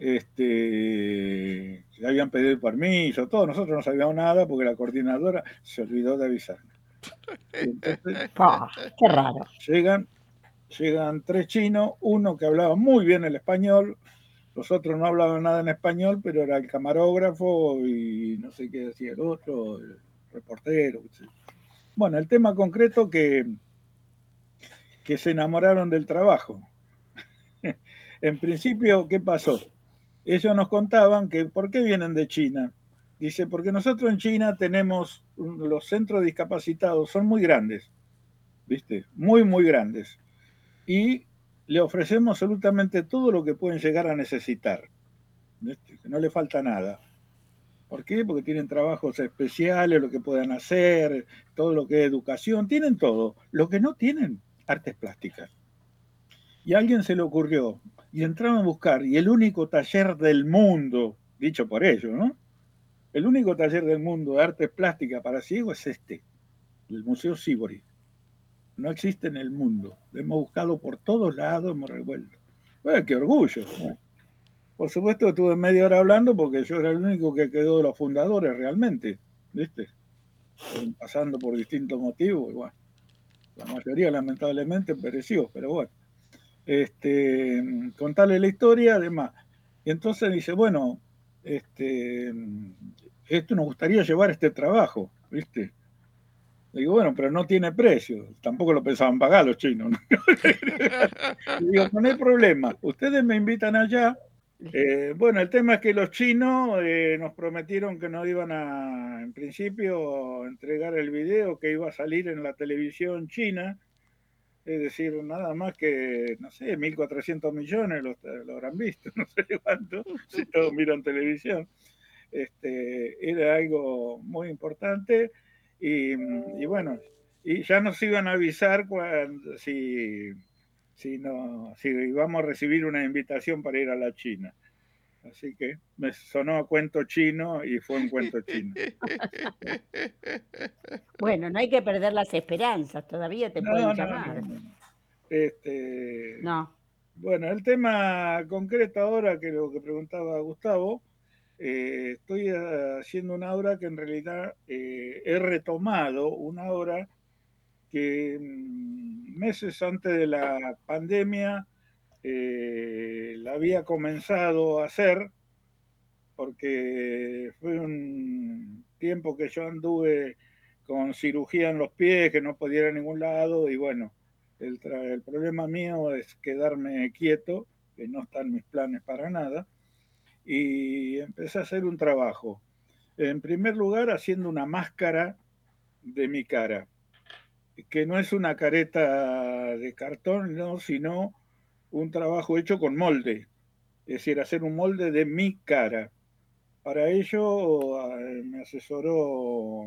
este, habían pedido permiso, todo, nosotros no sabíamos nada porque la coordinadora se olvidó de avisar. (laughs) Ah, qué raro. Llegan, llegan tres chinos, uno que hablaba muy bien el español, los otros no hablaban nada en español, pero era el camarógrafo y no sé qué decía el otro, el reportero. Bueno, el tema concreto que, que se enamoraron del trabajo. (laughs) en principio, ¿qué pasó? Ellos nos contaban que ¿por qué vienen de China? Dice, porque nosotros en China tenemos los centros discapacitados, son muy grandes, ¿viste? Muy, muy grandes. Y le ofrecemos absolutamente todo lo que pueden llegar a necesitar. No le falta nada. ¿Por qué? Porque tienen trabajos especiales, lo que puedan hacer, todo lo que es educación, tienen todo. Lo que no tienen, artes plásticas. Y a alguien se le ocurrió, y entraron a buscar, y el único taller del mundo, dicho por ellos, ¿no? El único taller del mundo de artes plásticas para ciegos es este, el Museo Sibori. No existe en el mundo. Lo hemos buscado por todos lados, hemos revuelto. Bueno, qué orgullo. Por supuesto estuve media hora hablando porque yo era el único que quedó de los fundadores realmente, ¿viste? Pasando por distintos motivos, igual. La mayoría lamentablemente pereció, pero bueno. Este, contarle la historia, además. Y entonces dice, bueno, este, esto nos gustaría llevar este trabajo, ¿viste? Digo, bueno, pero no tiene precio. Tampoco lo pensaban pagar los chinos. (laughs) digo, no hay problema. Ustedes me invitan allá eh, bueno, el tema es que los chinos eh, nos prometieron que no iban a, en principio, entregar el video que iba a salir en la televisión china. Es decir, nada más que, no sé, 1.400 millones lo, lo habrán visto, (laughs) no sé cuánto, si todos miran televisión. este, era algo muy importante y, bueno, y ya nos iban a avisar cuando, si, si, no, si íbamos a recibir una invitación para ir a la China. Así que me sonó a cuento chino y fue un cuento chino. (laughs) Bueno, no hay que perder las esperanzas, todavía te pueden llamar. Este, no. Bueno, el tema concreto ahora, que lo que preguntaba Gustavo, eh, estoy haciendo una obra que en realidad eh, he retomado, una obra que mm, meses antes de la pandemia eh, la había comenzado a hacer, porque fue un tiempo que yo anduve con cirugía en los pies, que no podía ir a ningún lado, y bueno, el, el problema mío es quedarme quieto, que no están mis planes para nada, y empecé a hacer un trabajo. En primer lugar, haciendo una máscara de mi cara, que no es una careta de cartón, no, sino un trabajo hecho con molde, es decir, hacer un molde de mi cara. Para ello me asesoró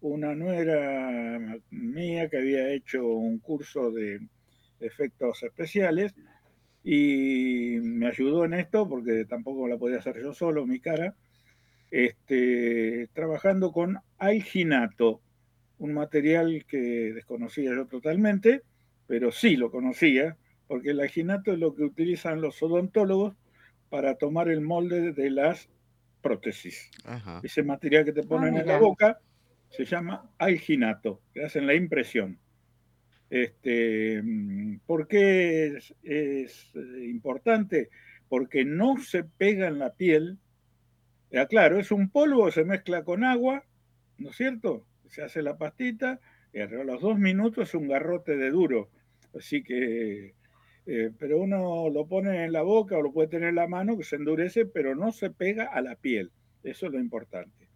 una nuera mía que había hecho un curso de efectos especiales y me ayudó en esto porque tampoco la podía hacer yo solo, mi cara, este, trabajando con alginato, un material que desconocía yo totalmente, pero sí lo conocía, porque el alginato es lo que utilizan los odontólogos para tomar el molde de las prótesis. Ese material que te ponen ah, en la boca se llama alginato, que hacen la impresión. Este, ¿Por qué es, es, importante? Porque no se pega en la piel. Ya, claro, es un polvo, se mezcla con agua, ¿no es cierto? Se hace la pastita y a los dos minutos es un garrote de duro. Así que eh, pero uno lo pone en la boca o lo puede tener en la mano, que se endurece, pero no se pega a la piel. Eso es lo importante.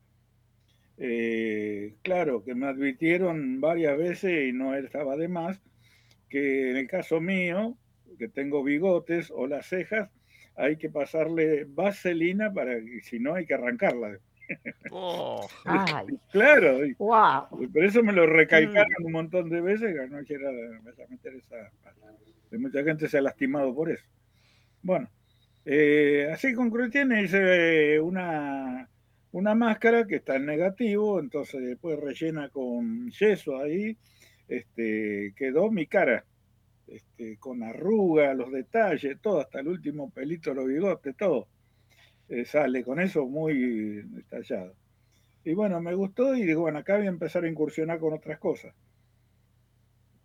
Eh, claro, que me advirtieron varias veces y no estaba de más, que en el caso mío, que tengo bigotes o las cejas, hay que pasarle vaselina para que si no hay que arrancarla. Oh. Claro, por eso me lo recalcaron mm. un montón de veces, que no quiera meter esa mucha gente se ha lastimado por eso. Bueno, eh, así con Cretien hice una, una máscara que está en negativo, entonces después rellena con yeso ahí, este, quedó mi cara, este, con arruga, los detalles, todo, hasta el último pelito los bigotes, todo. Eh, sale con eso muy detallado. Y bueno, me gustó y digo, bueno, acá voy a empezar a incursionar con otras cosas.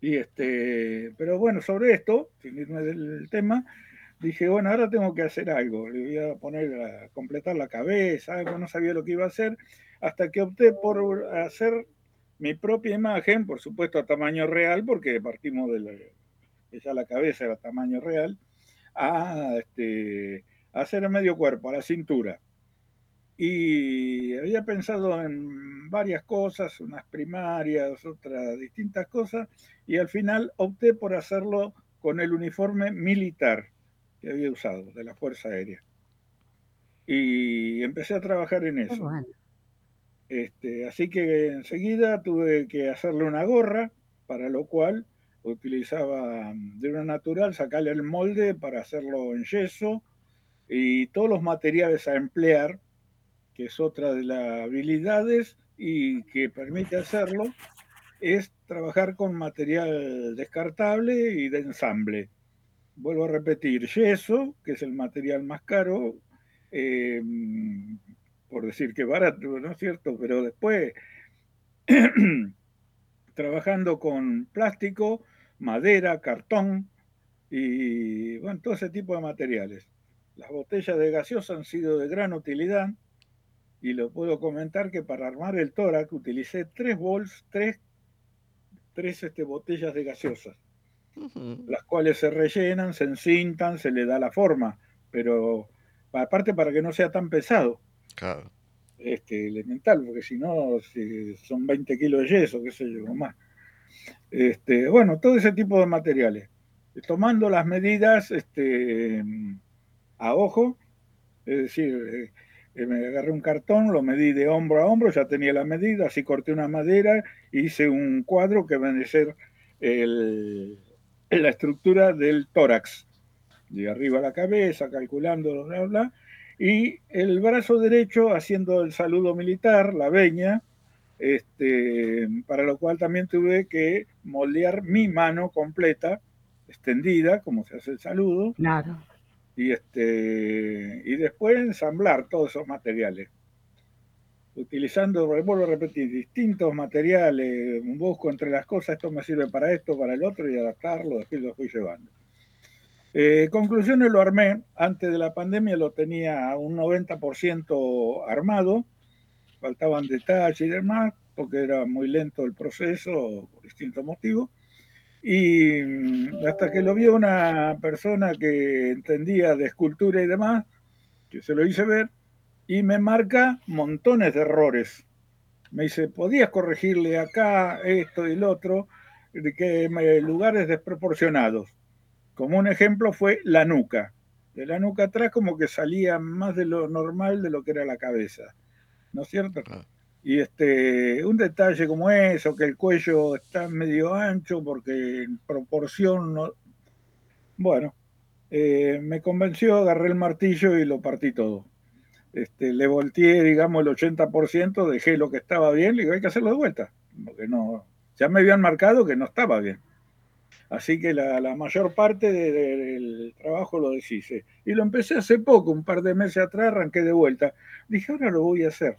Y este, pero bueno, sobre esto, sin irme del tema, dije, bueno, ahora tengo que hacer algo. Le voy a poner a completar la cabeza, algo, no sabía lo que iba a hacer, hasta que opté por hacer mi propia imagen, por supuesto a tamaño real, porque partimos de la, ya la cabeza era tamaño real, a, este, hacer el medio cuerpo, a la cintura y había pensado en varias cosas, unas primarias, otras distintas cosas, y al final opté por hacerlo con el uniforme militar que había usado de la Fuerza Aérea. Y empecé a trabajar en eso. Este, así que enseguida tuve que hacerle una gorra, para lo cual utilizaba de una natural, sacarle el molde para hacerlo en yeso y todos los materiales a emplear que es otra de las habilidades y que permite hacerlo, es trabajar con material descartable y de ensamble. Vuelvo a repetir, yeso, que es el material más caro, eh, por decir que barato, ¿no es cierto? Pero después, (clears throat) trabajando con plástico, madera, cartón y bueno, todo ese tipo de materiales. Las botellas de gaseosa han sido de gran utilidad y lo puedo comentar que para armar el tórax utilicé tres bols, tres, tres este, botellas de gaseosas, las cuales se rellenan, se encintan, se le da la forma, pero aparte para que no sea tan pesado. Claro. Este, elemental, porque si no son 20 kilos de yeso, qué sé yo, o más. Este, bueno, todo ese tipo de materiales. Tomando las medidas este, a ojo, es decir, eh, me agarré un cartón, lo medí de hombro a hombro, ya tenía la medida, así corté una madera, hice un cuadro que va a ser la estructura del tórax, de arriba a la cabeza, calculando, bla, bla, y el brazo derecho haciendo el saludo militar, la veña, este, para lo cual también tuve que moldear mi mano completa, extendida, como se hace el saludo. Claro. Y, este, y después ensamblar todos esos materiales. Utilizando, vuelvo a repetir, distintos materiales, busco entre las cosas, esto me sirve para esto, para el otro, y adaptarlo, después lo fui llevando. Eh, conclusiones lo armé, antes de la pandemia lo tenía un 90% armado, faltaban detalles y demás, porque era muy lento el proceso por distintos motivos. Y mm, hasta que lo vio una persona que entendía de escultura y demás, que se lo hice ver, y me marca montones de errores. Me dice, podías corregirle acá esto y lo otro, que lugares desproporcionados. Como un ejemplo fue la nuca. De la nuca atrás como que salía más de lo normal de lo que era la cabeza. ¿no es cierto? Y este, un detalle como eso, que el cuello está medio ancho porque en proporción no... Bueno, eh, me convenció, agarré el martillo y lo partí todo. Este, le volteé, digamos, el 80%, dejé lo que estaba bien, le digo, hay que hacerlo de vuelta, porque no, ya me habían marcado que no estaba bien. Así que la, mayor parte del trabajo lo deshice. Y lo empecé hace poco, un par de meses atrás, arranqué de vuelta. Dije, ahora lo voy a hacer,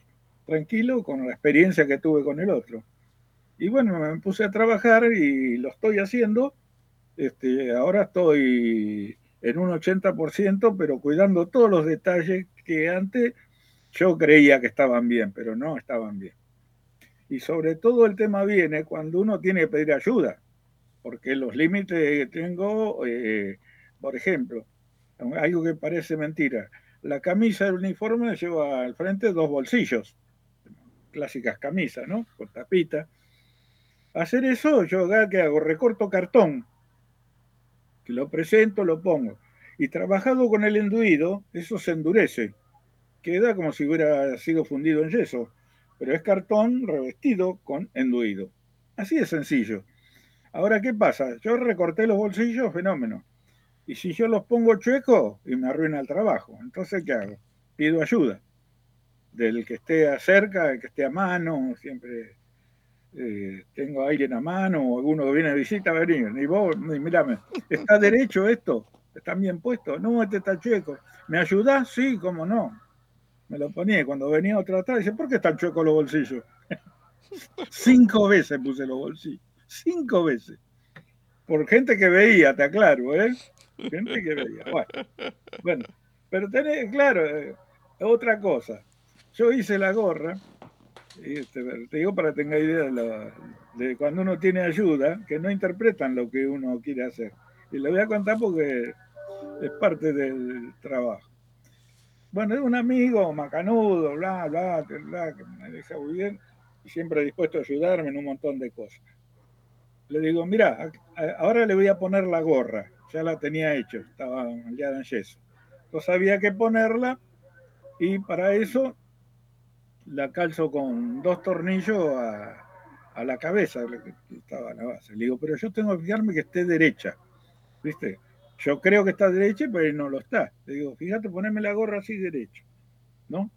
tranquilo, con la experiencia que tuve con el otro. Y bueno, me puse a trabajar y lo estoy haciendo. Este, ahora estoy en un 80%, pero cuidando todos los detalles que antes yo creía que estaban bien, pero no estaban bien. Y sobre todo el tema viene cuando uno tiene que pedir ayuda porque los límites que tengo, eh, por ejemplo, algo que parece mentira, la camisa del uniforme lleva al frente dos bolsillos, clásicas camisas, ¿no? Con tapita. Hacer eso, yo que hago, recorto cartón, que lo presento, lo pongo. Y trabajado con el enduido, eso se endurece. Queda como si hubiera sido fundido en yeso, pero es cartón revestido con enduido. Así de sencillo. Ahora, ¿qué pasa? Yo recorté los bolsillos, fenómeno. Y si yo los pongo chuecos, y me arruina el trabajo. Entonces, ¿qué hago? Pido ayuda del que esté cerca, del que esté a mano, siempre eh, tengo a alguien a mano, o alguno que viene de visita, venir, y vos, mírame, ¿está (laughs) derecho esto? ¿Está bien puesto? No, este está chueco. ¿Me ayudás? Sí, cómo no. Me lo ponía cuando venía otra atrás, dice, ¿por qué están chuecos los bolsillos? (laughs) Cinco veces puse los bolsillos cinco veces. Por gente que veía, te aclaro, ¿eh? Gente que veía. Bueno, pero tenés, claro, eh, otra cosa. Yo hice la gorra, y este, te digo para que tenga idea de, de, cuando uno tiene ayuda, que no interpretan lo que uno quiere hacer. Y le voy a contar porque es parte del trabajo. Bueno, es un amigo macanudo, bla, bla, bla, que me deja muy bien y siempre dispuesto a ayudarme en un montón de cosas le digo, mira, ahora le voy a poner la gorra. Ya la tenía hecho, estaba ya en yeso. Entonces había que ponerla y para eso la calzo con dos tornillos a, la cabeza, que estaba la base. Le digo, pero yo tengo que fijarme que esté derecha. ¿Viste? Yo creo que está derecha, pero no lo está. Le digo, fíjate, poneme la gorra así derecha. ¿No?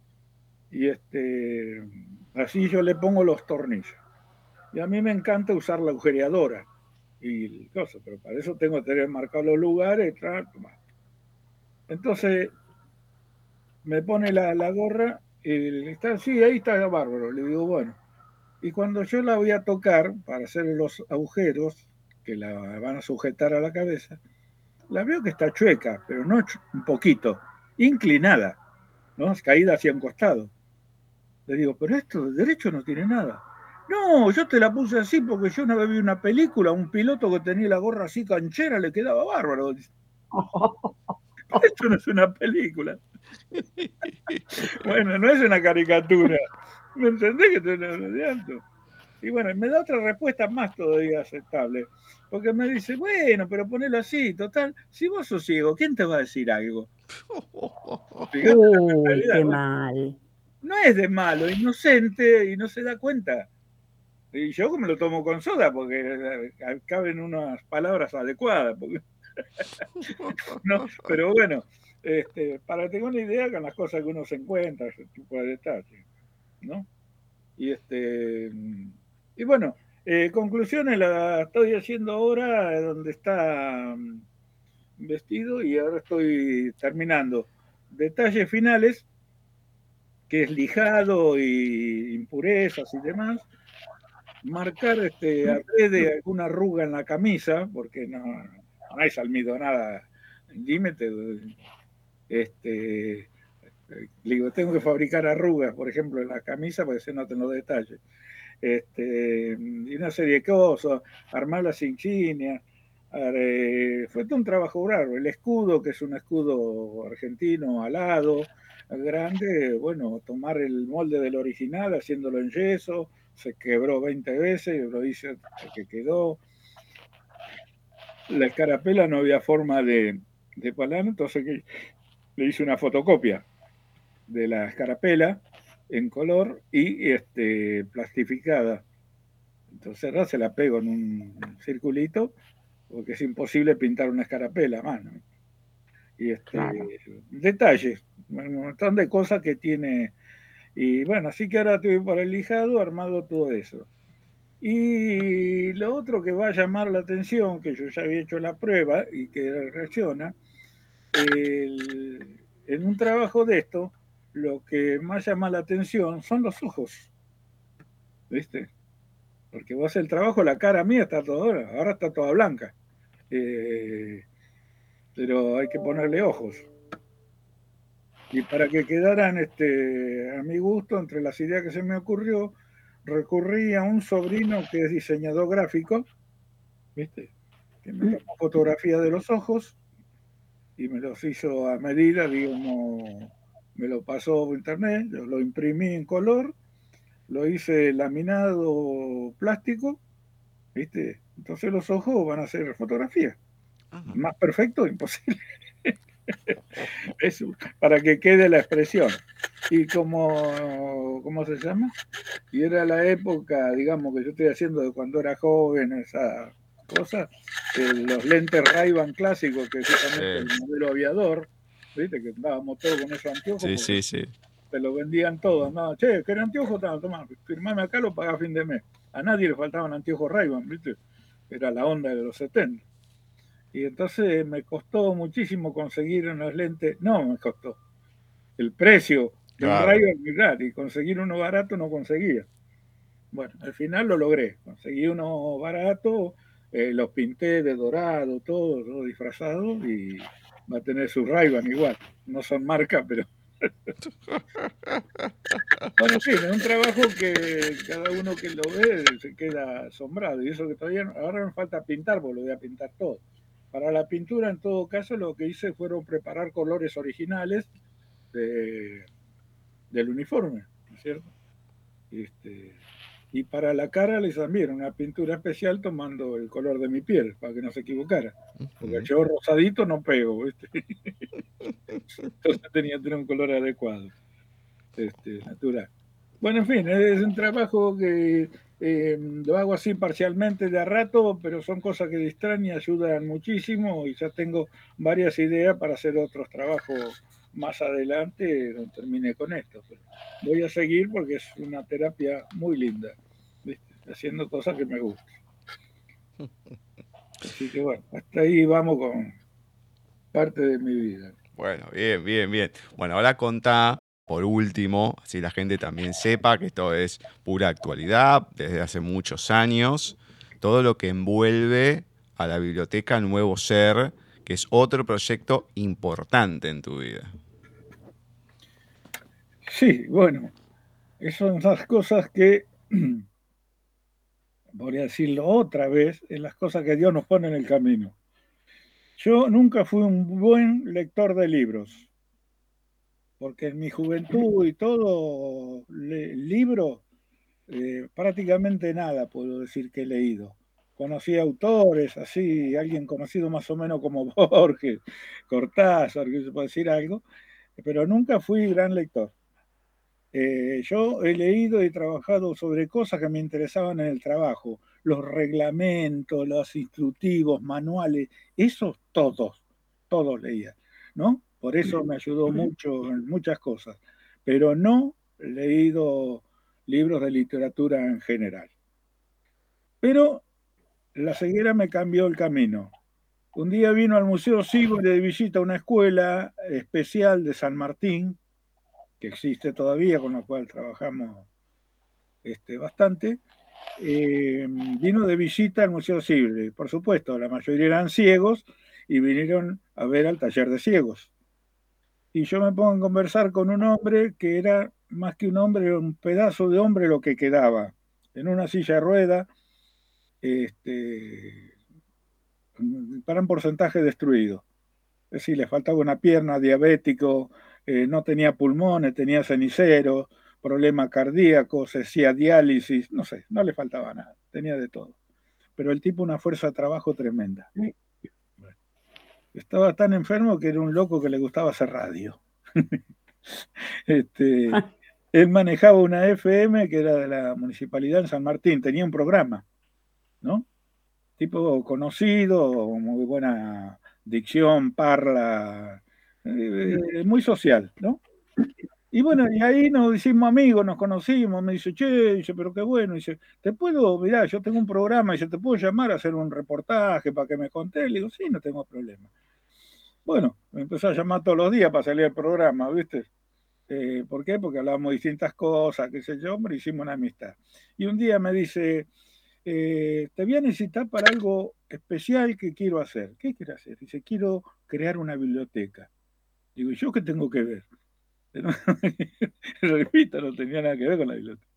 Y este, así yo le pongo los tornillos. Y a mí me encanta usar la agujereadora y cosas, pero para eso tengo que tener marcados los lugares. Entonces me pone la, gorra y está, sí, ahí está bárbaro. Le digo, bueno. Y cuando yo la voy a tocar para hacer los agujeros que la van a sujetar a la cabeza, la veo que está chueca, pero no un poquito, inclinada, ¿no? caída hacia un costado. Le digo, pero esto de derecho no tiene nada. No, yo te la puse así porque yo una vez vi una película, un piloto que tenía la gorra así canchera, le quedaba bárbaro. (laughs) (laughs) Esto no es una película. bueno, no es una caricatura. ¿Me entendés que te lo Y bueno, me da otra respuesta más todavía aceptable. Porque me dice, bueno, pero ponelo así, total. Si vos sos ciego, ¿quién te va a decir algo? Uy, qué mal. No es de malo, inocente y no se da cuenta. Y yo me lo tomo con soda porque eh, caben unas palabras adecuadas. (laughs) no, pero bueno, este, para tener una idea con las cosas que uno se encuentra, ese tipo de detalles. ¿no? Y este y bueno, eh, conclusiones la estoy haciendo ahora donde está mm, vestido y ahora estoy terminando. Detalles finales, que es lijado y impurezas y demás. Marcar este, de alguna arruga en la camisa, porque no, no hay nada límite. Este, digo, tengo que fabricar arrugas, por ejemplo, en la camisa para que se noten los detalles este, y una serie de cosas, armar las insignias. Eh, fue todo un trabajo raro. El escudo, que es un escudo argentino alado, grande, bueno, tomar el molde del original, haciéndolo en yeso, se quebró 20 veces, lo hice hasta que quedó. La escarapela no había forma de, de entonces le hice una fotocopia de la escarapela en color y este, plastificada. Entonces ahora se la pego en un circulito porque es imposible pintar una escarapela a mano. Y este, detalles, un montón de cosas que tiene. Y bueno, así que ahora estoy para el lijado armado todo eso. Y lo otro que va a llamar la atención, que yo ya había hecho la prueba y que reacciona, en un trabajo de esto, lo que más llama la atención son los ojos. ¿Viste? Porque vos el trabajo, la cara mía está toda, ahora está toda blanca. Eh, pero hay que ponerle ojos. Y para que quedaran este, a mi gusto, entre las ideas que se me ocurrió, recurrí a un sobrino que es diseñador gráfico, ¿viste? Que me tomó fotografía de los ojos y me los hizo a medida, digamos, me lo pasó por internet, lo imprimí en color, lo hice laminado plástico, ¿viste? Entonces los ojos van a ser fotografía. Más perfecto, imposible. Eso, para que quede la expresión. Y como, ¿cómo se llama? Y era la época, digamos, que yo estoy haciendo de cuando era joven, esa cosa, los lentes Ray-Ban clásicos, que es justamente el modelo aviador, ¿viste? Que andábamos todos con esos anteojos. Sí, sí, sí. Te lo vendían todos. No, che, ¿querés anteojos? Toma, firmame acá, lo pagás a fin de mes. A nadie le faltaban anteojos ray ¿viste? Era la onda de los 70. Y entonces me costó muchísimo conseguir unos lentes. No, me costó. El precio de un ray y conseguir uno barato no conseguía. Bueno, al final lo logré. Conseguí uno barato, eh, los pinté de dorado, todo, todo disfrazado y va a tener su ray igual. No son marcas, pero. (laughs) bueno, sí, es un trabajo que cada uno que lo ve se queda asombrado. Y eso que todavía ahora me falta pintar, porque lo voy a pintar todo. Para la pintura, en todo caso, lo que hice fueron preparar colores originales del uniforme, ¿no es cierto? Este, y para la cara les también una pintura especial tomando el color de mi piel, para que no se equivocara. Porque yo rosadito no pego, ¿viste? (laughs) Entonces tenía que tener un color adecuado, este, natural. Bueno, en fin, es un trabajo que eh, lo hago así parcialmente de a rato, pero son cosas que distraen y ayudan muchísimo y ya tengo varias ideas para hacer otros trabajos más adelante donde termine con esto. voy a seguir porque es una terapia muy linda, haciendo cosas que me gustan. (laughs) Así que bueno, hasta ahí vamos con parte de mi vida. Bueno, bien, bien, bien. Bueno, ahora contá, por último, así la gente también sepa que esto es pura actualidad, desde hace muchos años, todo lo que envuelve a la biblioteca Nuevo Ser, que es otro proyecto importante en tu vida. Sí, bueno, esas son las cosas que, (clears throat) voy a decirlo otra vez, en las cosas que Dios nos pone en el camino. Yo nunca fui un buen lector de libros, porque en mi juventud y todo, el libro eh, prácticamente nada puedo decir que he leído. Conocí autores, así, alguien conocido más o menos como (laughs) Borges, Cortázar, que se puede decir algo, pero nunca fui gran lector. Eh, yo he leído y trabajado sobre cosas que me interesaban en el trabajo, los reglamentos, los instructivos, manuales, esos todos, todos leía, ¿no? Por eso me ayudó mucho en muchas cosas, pero no he leído libros de literatura en general. Pero la ceguera me cambió el camino. Un día vino al Museo Sigo de visita una escuela especial de San Martín, que existe todavía, con la cual trabajamos este, bastante. Eh, vino de visita al Museo Sible. Por supuesto, la mayoría eran ciegos y vinieron a ver al taller de ciegos. Y yo me pongo a conversar con un hombre que era más que un hombre, un pedazo de hombre lo que quedaba, en una silla de rueda, este, para un porcentaje destruido. Es decir, le faltaba una pierna, diabético, eh, no tenía pulmones, tenía cenicero, problema cardíaco, se hacía diálisis, no sé, no le faltaba nada, tenía de todo. Pero el tipo una fuerza de trabajo tremenda. Estaba tan enfermo que era un loco que le gustaba hacer radio. (laughs) este, (laughs) él manejaba una FM que era de la municipalidad en San Martín, tenía un programa, ¿no? Tipo conocido, muy buena dicción, parla, eh, eh, muy social, ¿no? Y bueno, y ahí nos hicimos amigos, nos conocimos, me dice, che, dice, pero qué bueno, dice, te puedo, mirá, yo tengo un programa, dice, te puedo llamar a hacer un reportaje para que me conté, le digo, sí, no tengo problema. Bueno, me empezó a llamar todos los días para salir al programa, ¿viste? Eh, ¿Por qué? Porque hablábamos distintas cosas, qué sé yo, pero hicimos una amistad. Y un día me dice, eh, te voy a necesitar para algo especial que quiero hacer. ¿Qué quiero hacer? Dice, quiero crear una biblioteca. Digo, ¿y yo qué tengo que ver? (laughs) Repito, no tenía nada que ver con la biblioteca.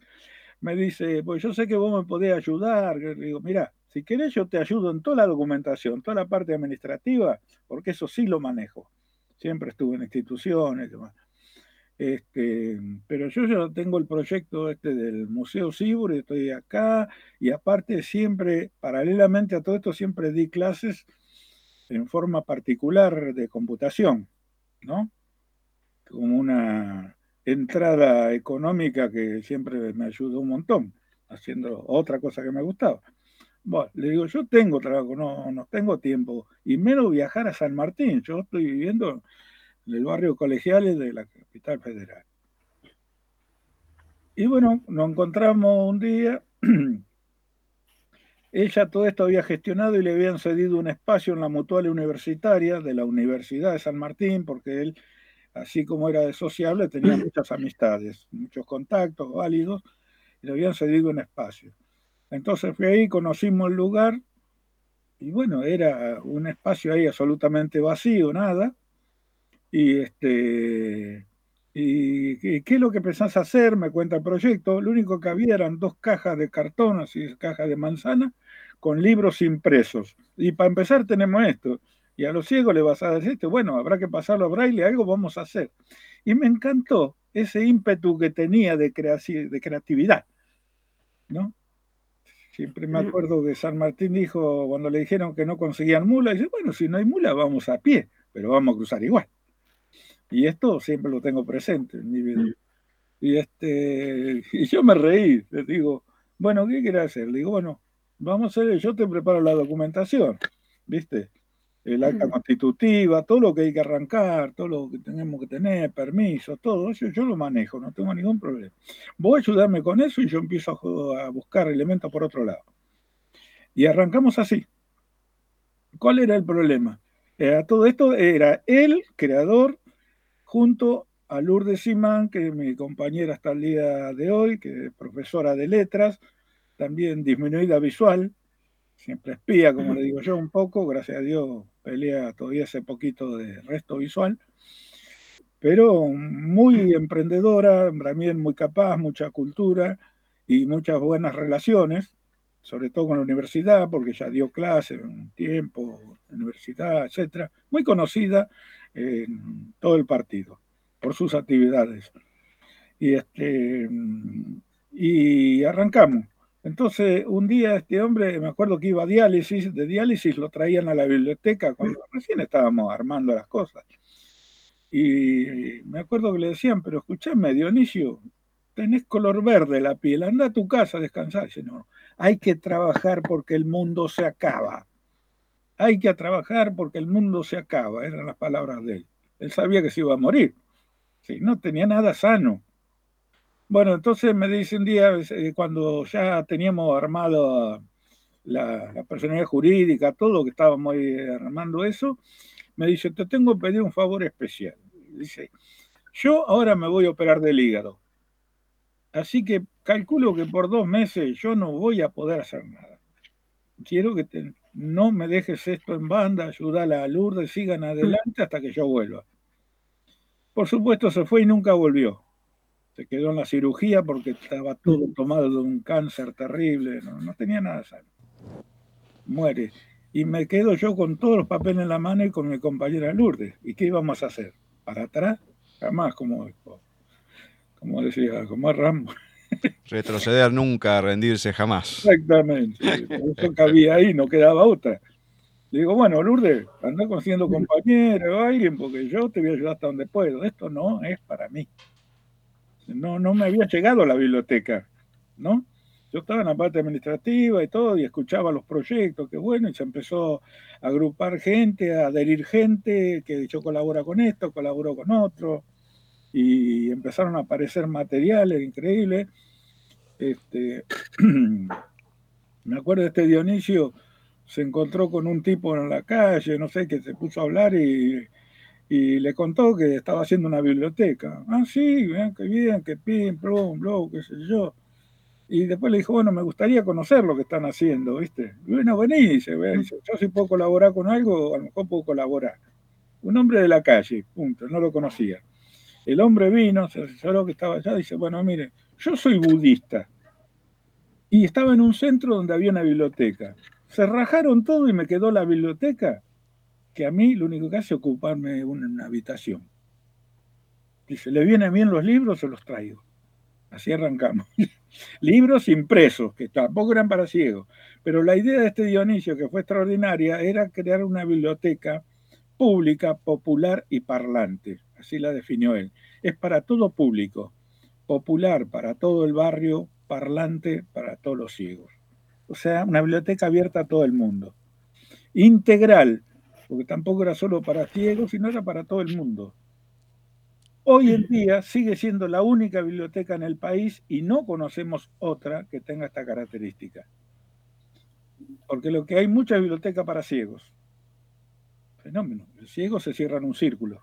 Me dice, pues yo sé que vos me podés ayudar. Le digo, mira, si querés yo te ayudo en toda la documentación, toda la parte administrativa, porque eso sí lo manejo. Siempre estuve en instituciones, demás. Este, pero yo ya tengo el proyecto este del Museo Cibur, estoy acá, y aparte siempre, paralelamente a todo esto, siempre di clases en forma particular de computación, ¿no? Como una entrada económica que siempre me ayudó un montón, haciendo otra cosa que me gustaba. Bueno, le digo, yo tengo trabajo, no, no tengo tiempo, y menos viajar a San Martín, yo estoy viviendo en el barrio Colegiales de la capital federal. Y bueno, nos encontramos un día. (clears throat) Ella todo esto había gestionado y le habían cedido un espacio en la mutual universitaria de la Universidad de San Martín, porque él, así como era de sociable, tenía (laughs) muchas amistades, muchos contactos válidos, y le habían cedido un espacio. Entonces fui ahí, conocimos el lugar, y bueno, era un espacio ahí absolutamente vacío, nada, y este y, qué es lo que pensás hacer, me cuenta el proyecto, lo único que había eran dos cajas de cartón, así cajas de manzana, con libros impresos. Y para empezar tenemos esto. Y a los ciegos le vas a decir esto, bueno, habrá que pasarlo a braille, algo vamos a hacer. Y me encantó ese ímpetu que tenía de, de creatividad, ¿no? Siempre me acuerdo que San Martín dijo, cuando le dijeron que no conseguían mula, dice, bueno, si no hay mula, vamos a pie, pero vamos a cruzar igual. Y esto siempre lo tengo presente en mi vida. Y, este, y yo me reí, le digo, bueno, ¿qué quiere hacer? Le digo, bueno, vamos a hacer, yo te preparo la documentación, ¿viste? El acta constitutiva, todo lo que hay que arrancar, todo lo que tenemos que tener, permiso, todo eso, yo lo manejo, no tengo ningún problema. Voy a ayudarme con eso y yo empiezo a, buscar elementos por otro lado. Y arrancamos así. ¿Cuál era el problema? todo esto era el creador junto a Lourdes Simán, que es mi compañera hasta el día de hoy, que es profesora de letras, también disminuida visual, siempre espía, como le digo yo, un poco, gracias a Dios pelea todavía ese poquito de resto visual, pero muy emprendedora, también muy capaz, mucha cultura y muchas buenas relaciones, sobre todo con la universidad, porque ya dio clase un tiempo, universidad, etcétera, muy conocida en todo el partido por sus actividades. Y, este, Y arrancamos. Entonces, un día este hombre, me acuerdo que iba a diálisis, de diálisis lo traían a la biblioteca cuando recién estábamos armando las cosas. Y me acuerdo que le decían, pero escúchame, Dionisio, tenés color verde la piel, anda a tu casa a descansar. Dice, no, hay que trabajar porque el mundo se acaba. Hay que trabajar porque el mundo se acaba, eran las palabras de él. Él sabía que se iba a morir. Sí, no tenía nada sano. Bueno, entonces me dice un día, eh, cuando ya teníamos armado la, la personalidad jurídica, todo que estábamos armando eso, me dice, te tengo que pedir un favor especial. Dice, yo ahora me voy a operar del hígado. Así que calculo que por dos meses yo no voy a poder hacer nada. Quiero que no me dejes esto en banda, ayúdala a Lourdes, sigan adelante hasta que yo vuelva. Por supuesto se fue y nunca volvió. Se quedó en la cirugía porque estaba todo tomado de un cáncer terrible, no, no tenía nada sano. Muere. Y me quedo yo con todos los papeles en la mano y con mi compañera Lourdes. ¿Y qué íbamos a hacer? ¿Para atrás? Jamás, como, como decía, como Rambo. (laughs) Retroceder nunca, rendirse jamás. Exactamente. Eso cabía ahí, no quedaba otra. Le digo, bueno, Lourdes, anda consiguiendo compañero o alguien, porque yo te voy a ayudar hasta donde puedo. Esto no es para mí. No, no me había llegado a la biblioteca, ¿no? Yo estaba en la parte administrativa y todo, y escuchaba los proyectos, que bueno, y se empezó a agrupar gente, a adherir gente, que yo colabora con esto, colaboro con otro, y empezaron a aparecer materiales increíbles. Este, (clears throat) me acuerdo de este Dionisio, se encontró con un tipo en la calle, no sé, que se puso a hablar y, y le contó que estaba haciendo una biblioteca. Ah, sí, vean qué bien, qué pin, plum, blow, qué sé yo. Y después le dijo, bueno, me gustaría conocer lo que están haciendo, ¿viste? Y bueno, vení, dice, yo si puedo colaborar con algo, a lo mejor puedo colaborar. Un hombre de la calle, punto, no lo conocía. El hombre vino, se asesoró que estaba allá, dice, bueno, mire, yo soy budista. Y estaba en un centro donde había una biblioteca. Se rajaron todo y me quedó la biblioteca, que a mí lo único que hace es ocuparme una, una habitación. Dice, ¿le vienen bien los libros? Se los traigo. Así arrancamos. (laughs) libros impresos, que tampoco eran para ciegos. Pero la idea de este Dionisio, que fue extraordinaria, era crear una biblioteca pública, popular y parlante. Así la definió él. Es para todo público, popular para todo el barrio, parlante para todos los ciegos. O sea, una biblioteca abierta a todo el mundo. Integral, porque tampoco era solo para ciegos, sino era para todo el mundo. Hoy en día sigue siendo la única biblioteca en el país y no conocemos otra que tenga esta característica. Porque lo que hay muchas bibliotecas para ciegos. Fenómeno. El ciego se cierra en un círculo.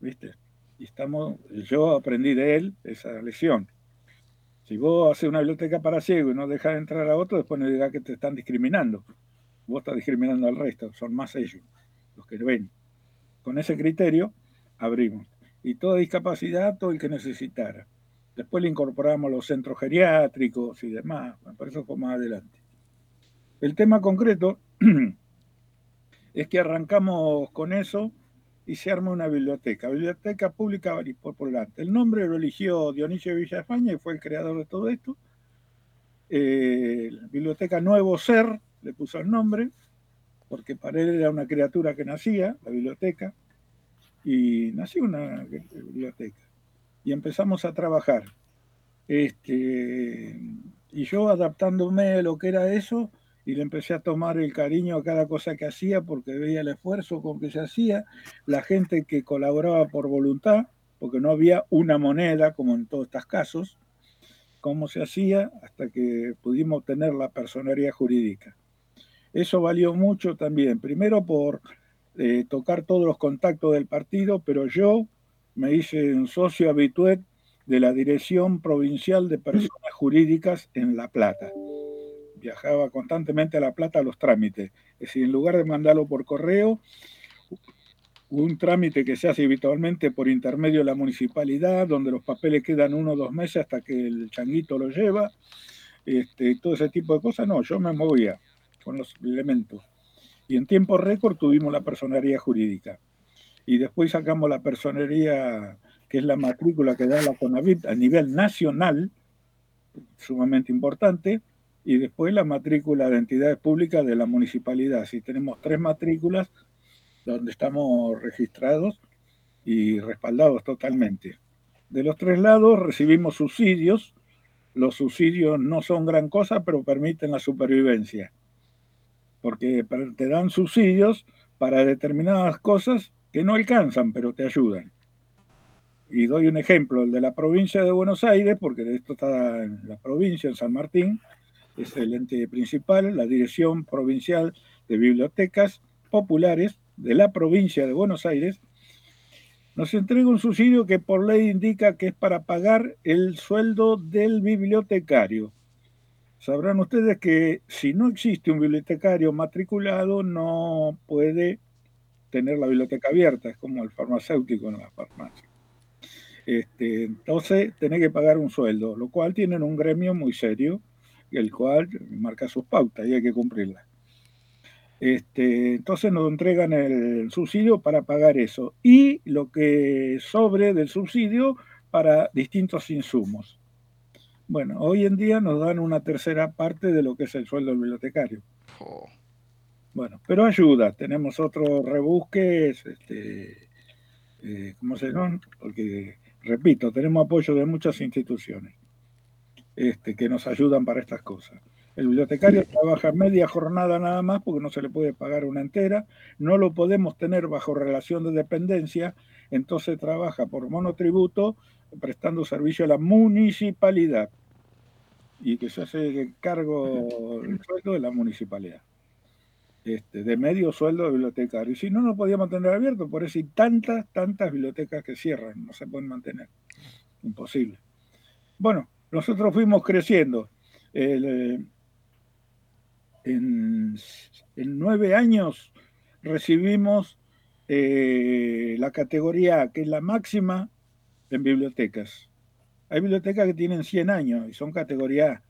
¿Viste? Y estamos, yo aprendí de él esa lección. Si vos haces una biblioteca para ciegos y no dejas entrar a otro, después no digas que te están discriminando. Vos estás discriminando al resto, son más ellos los que ven. Con ese criterio abrimos y toda discapacidad, todo el que necesitara. Después le incorporamos los centros geriátricos y demás, por eso fue más adelante. El tema concreto (clears throat) es que arrancamos con eso y se arma una biblioteca, Biblioteca Pública delante. El nombre lo eligió Dionisio Villafaña y fue el creador de todo esto. Eh, biblioteca Nuevo Ser le puso el nombre, porque para él era una criatura que nacía, la biblioteca y nació una biblioteca. Y empezamos a trabajar. Este, y yo adaptándome a lo que era eso, y le empecé a tomar el cariño a cada cosa que hacía porque veía el esfuerzo con que se hacía, la gente que colaboraba por voluntad, porque no había una moneda como en todos estos casos, cómo se hacía hasta que pudimos tener la personería jurídica. Eso valió mucho también, primero por eh, tocar todos los contactos del partido, pero yo me hice un socio habitué de la Dirección Provincial de Personas Jurídicas en La Plata. Viajaba constantemente a La Plata a los trámites. Es decir, en lugar de mandarlo por correo, un trámite que se hace habitualmente por intermedio de la municipalidad, donde los papeles quedan uno o dos meses hasta que el changuito lo lleva, este, todo ese tipo de cosas, no, yo me movía con los elementos y en tiempo récord tuvimos la personería jurídica. Y después sacamos la personería, que es la matrícula que da la CONAVIT a nivel nacional, sumamente importante, y después la matrícula de entidades públicas de la municipalidad. Si tenemos tres matrículas donde estamos registrados y respaldados totalmente. De los tres lados recibimos subsidios. Los subsidios no son gran cosa, pero permiten la supervivencia. Porque te dan subsidios para determinadas cosas que no alcanzan, pero te ayudan. Y doy un ejemplo, el de la provincia de Buenos Aires, porque esto está en la provincia, en San Martín, es el ente principal, la Dirección Provincial de Bibliotecas Populares de la provincia de Buenos Aires, nos entrega un subsidio que por ley indica que es para pagar el sueldo del bibliotecario. Sabrán ustedes que si no existe un bibliotecario matriculado no puede tener la biblioteca abierta, es como el farmacéutico en la farmacia. Este, entonces, tiene que pagar un sueldo, lo cual tienen un gremio muy serio, el cual marca sus pautas y hay que cumplirlas. Este, entonces nos entregan el subsidio para pagar eso y lo que sobre del subsidio para distintos insumos. Bueno, hoy en día nos dan una tercera parte de lo que es el sueldo del bibliotecario. Oh. Bueno, pero ayuda. Tenemos otros rebusques, este, eh, ¿cómo se llama? Porque, repito, tenemos apoyo de muchas instituciones este, que nos ayudan para estas cosas. El bibliotecario trabaja media jornada nada más porque no se le puede pagar una entera, no lo podemos tener bajo relación de dependencia, entonces trabaja por monotributo prestando servicio a la municipalidad y que se hace cargo el sueldo de la municipalidad. Este, de medio sueldo de bibliotecario. Y si no, no podíamos mantener abierto, por eso hay tantas, tantas bibliotecas que cierran, no se pueden mantener. Imposible. Bueno, nosotros fuimos creciendo. Eh, en, nueve años recibimos eh, la categoría A, que es la máxima en bibliotecas. Hay bibliotecas que tienen 100 años y son categoría A.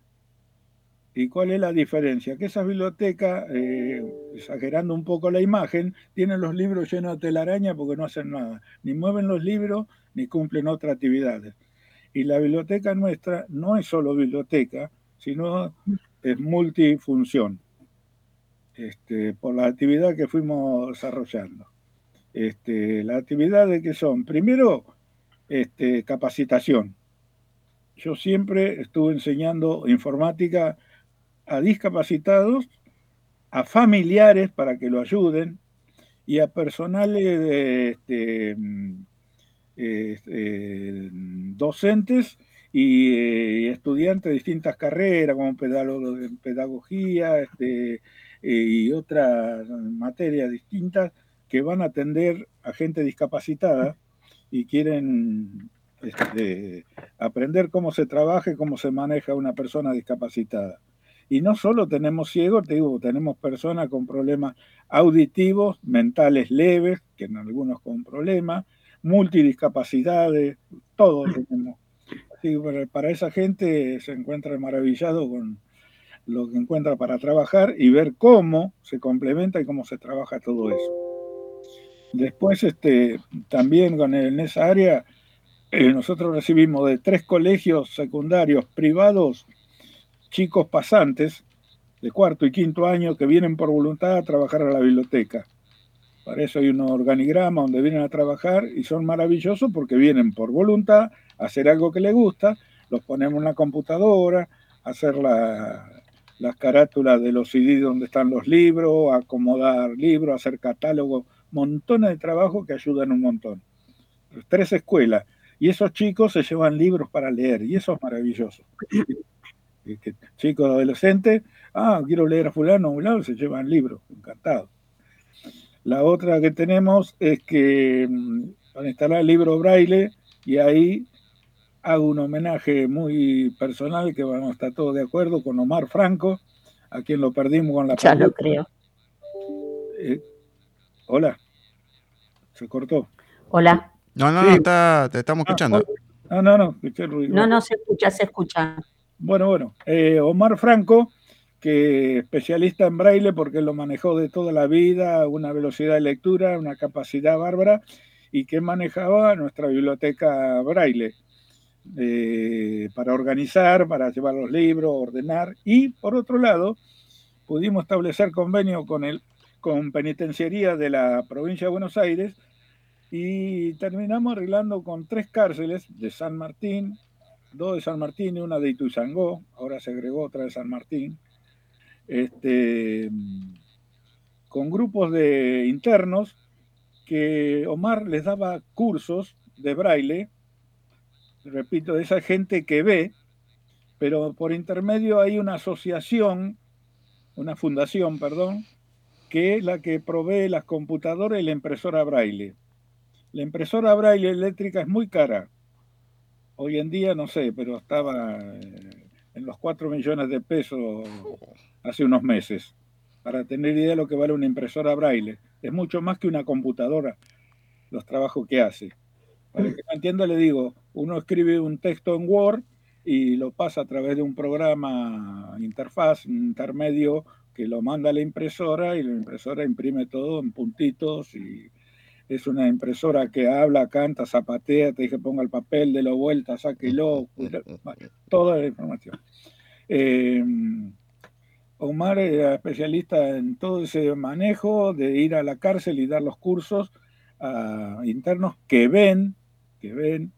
¿Y cuál es la diferencia? Que esas bibliotecas, eh, exagerando un poco la imagen, tienen los libros llenos de telaraña porque no hacen nada. Ni mueven los libros ni cumplen otras actividades. Y la biblioteca nuestra no es solo biblioteca, sino es multifunción este, por la actividad que fuimos desarrollando. Este, las actividades que son, primero, este, capacitación. Yo siempre estuve enseñando informática a discapacitados, a familiares para que lo ayuden y a personales de, este, este docentes y eh, estudiantes de distintas carreras, como pedagogía, eh, y otras materias distintas que van a atender a gente discapacitada y quieren este, aprender cómo se trabaja y cómo se maneja una persona discapacitada. Y no solo tenemos ciegos, te digo, tenemos personas con problemas auditivos, mentales leves, que en algunos con problemas, multidiscapacidades, todos tenemos. Así que para esa gente se encuentra maravillado con, lo que encuentra para trabajar y ver cómo se complementa y cómo se trabaja todo eso. Después, este, también en esa área, eh, nosotros recibimos de tres colegios secundarios privados chicos pasantes de cuarto y quinto año que vienen por voluntad a trabajar a la biblioteca. Para eso hay un organigrama donde vienen a trabajar y son maravillosos porque vienen por voluntad a hacer algo que les gusta, los ponemos en la computadora, hacer la, las carátulas de los CD donde están los libros, acomodar libros, hacer catálogos, montones de trabajo que ayudan un montón. Tres escuelas. Y esos chicos se llevan libros para leer, y eso es maravilloso. (coughs) chicos adolescentes, ah, quiero leer a fulano, a un lado, se llevan libros, encantado. La otra que tenemos es que mm, van a instalar el libro braille y ahí hago un homenaje muy personal que vamos a estar todos de acuerdo con Omar Franco, a quien lo perdimos con la Ya lo creo. Eh, hola. Se cortó. Hola. No, no, no, está, te estamos ah, escuchando. no, no, no, No, no, se escucha, se escucha. Bueno, bueno. Eh, Omar Franco, que especialista en braille porque lo manejó de toda la vida, una velocidad de lectura, una capacidad bárbara, y que manejaba nuestra biblioteca braille eh, para organizar, para llevar los libros, ordenar. Y por otro lado, pudimos establecer convenio con, el, con Penitenciaría de la provincia de Buenos Aires y terminamos arreglando con tres cárceles de San Martín, dos de San Martín y una de Ituizangó, ahora se agregó otra de San Martín, este, con grupos de internos que Omar les daba cursos de braille, repito, de esa gente que ve, pero por intermedio hay una asociación, una fundación, perdón, que es la que provee las computadoras y la impresora braille. La impresora braille eléctrica es muy cara. Hoy en día no sé, pero estaba eh, en los 4 millones de pesos hace unos meses. Para tener idea de lo que vale una impresora braille. Es mucho más que una computadora los trabajos que hace. Para que no entienda, le digo, uno escribe un texto en Word y lo pasa a través de un programa interfaz, intermedio, que lo manda a la impresora y la impresora imprime todo en puntitos y es una impresora que habla, canta, zapatea, te dije ponga el papel, de la vuelta, sáquelo, toda la información. Eh, Omar era especialista en todo ese manejo de ir a la cárcel y dar los cursos a internos que ven, que ven,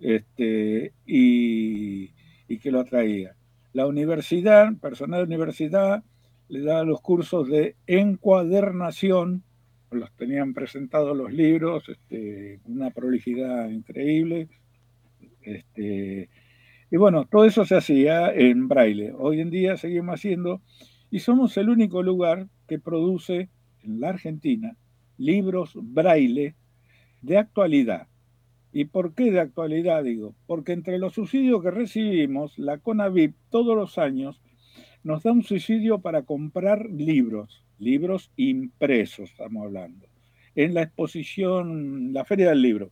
este, y, y que lo atraía. La universidad, personal de universidad, le da los cursos de encuadernación los tenían presentados los libros, este, una prolijidad increíble. Este, y bueno, todo eso se hacía en braille. Hoy en día seguimos haciendo y somos el único lugar que produce en la Argentina libros braille de actualidad. ¿Y por qué de actualidad digo? Porque entre los subsidios que recibimos, la CONAVIP todos los años nos da un subsidio para comprar libros libros impresos, estamos hablando, en la exposición, la Feria del Libro,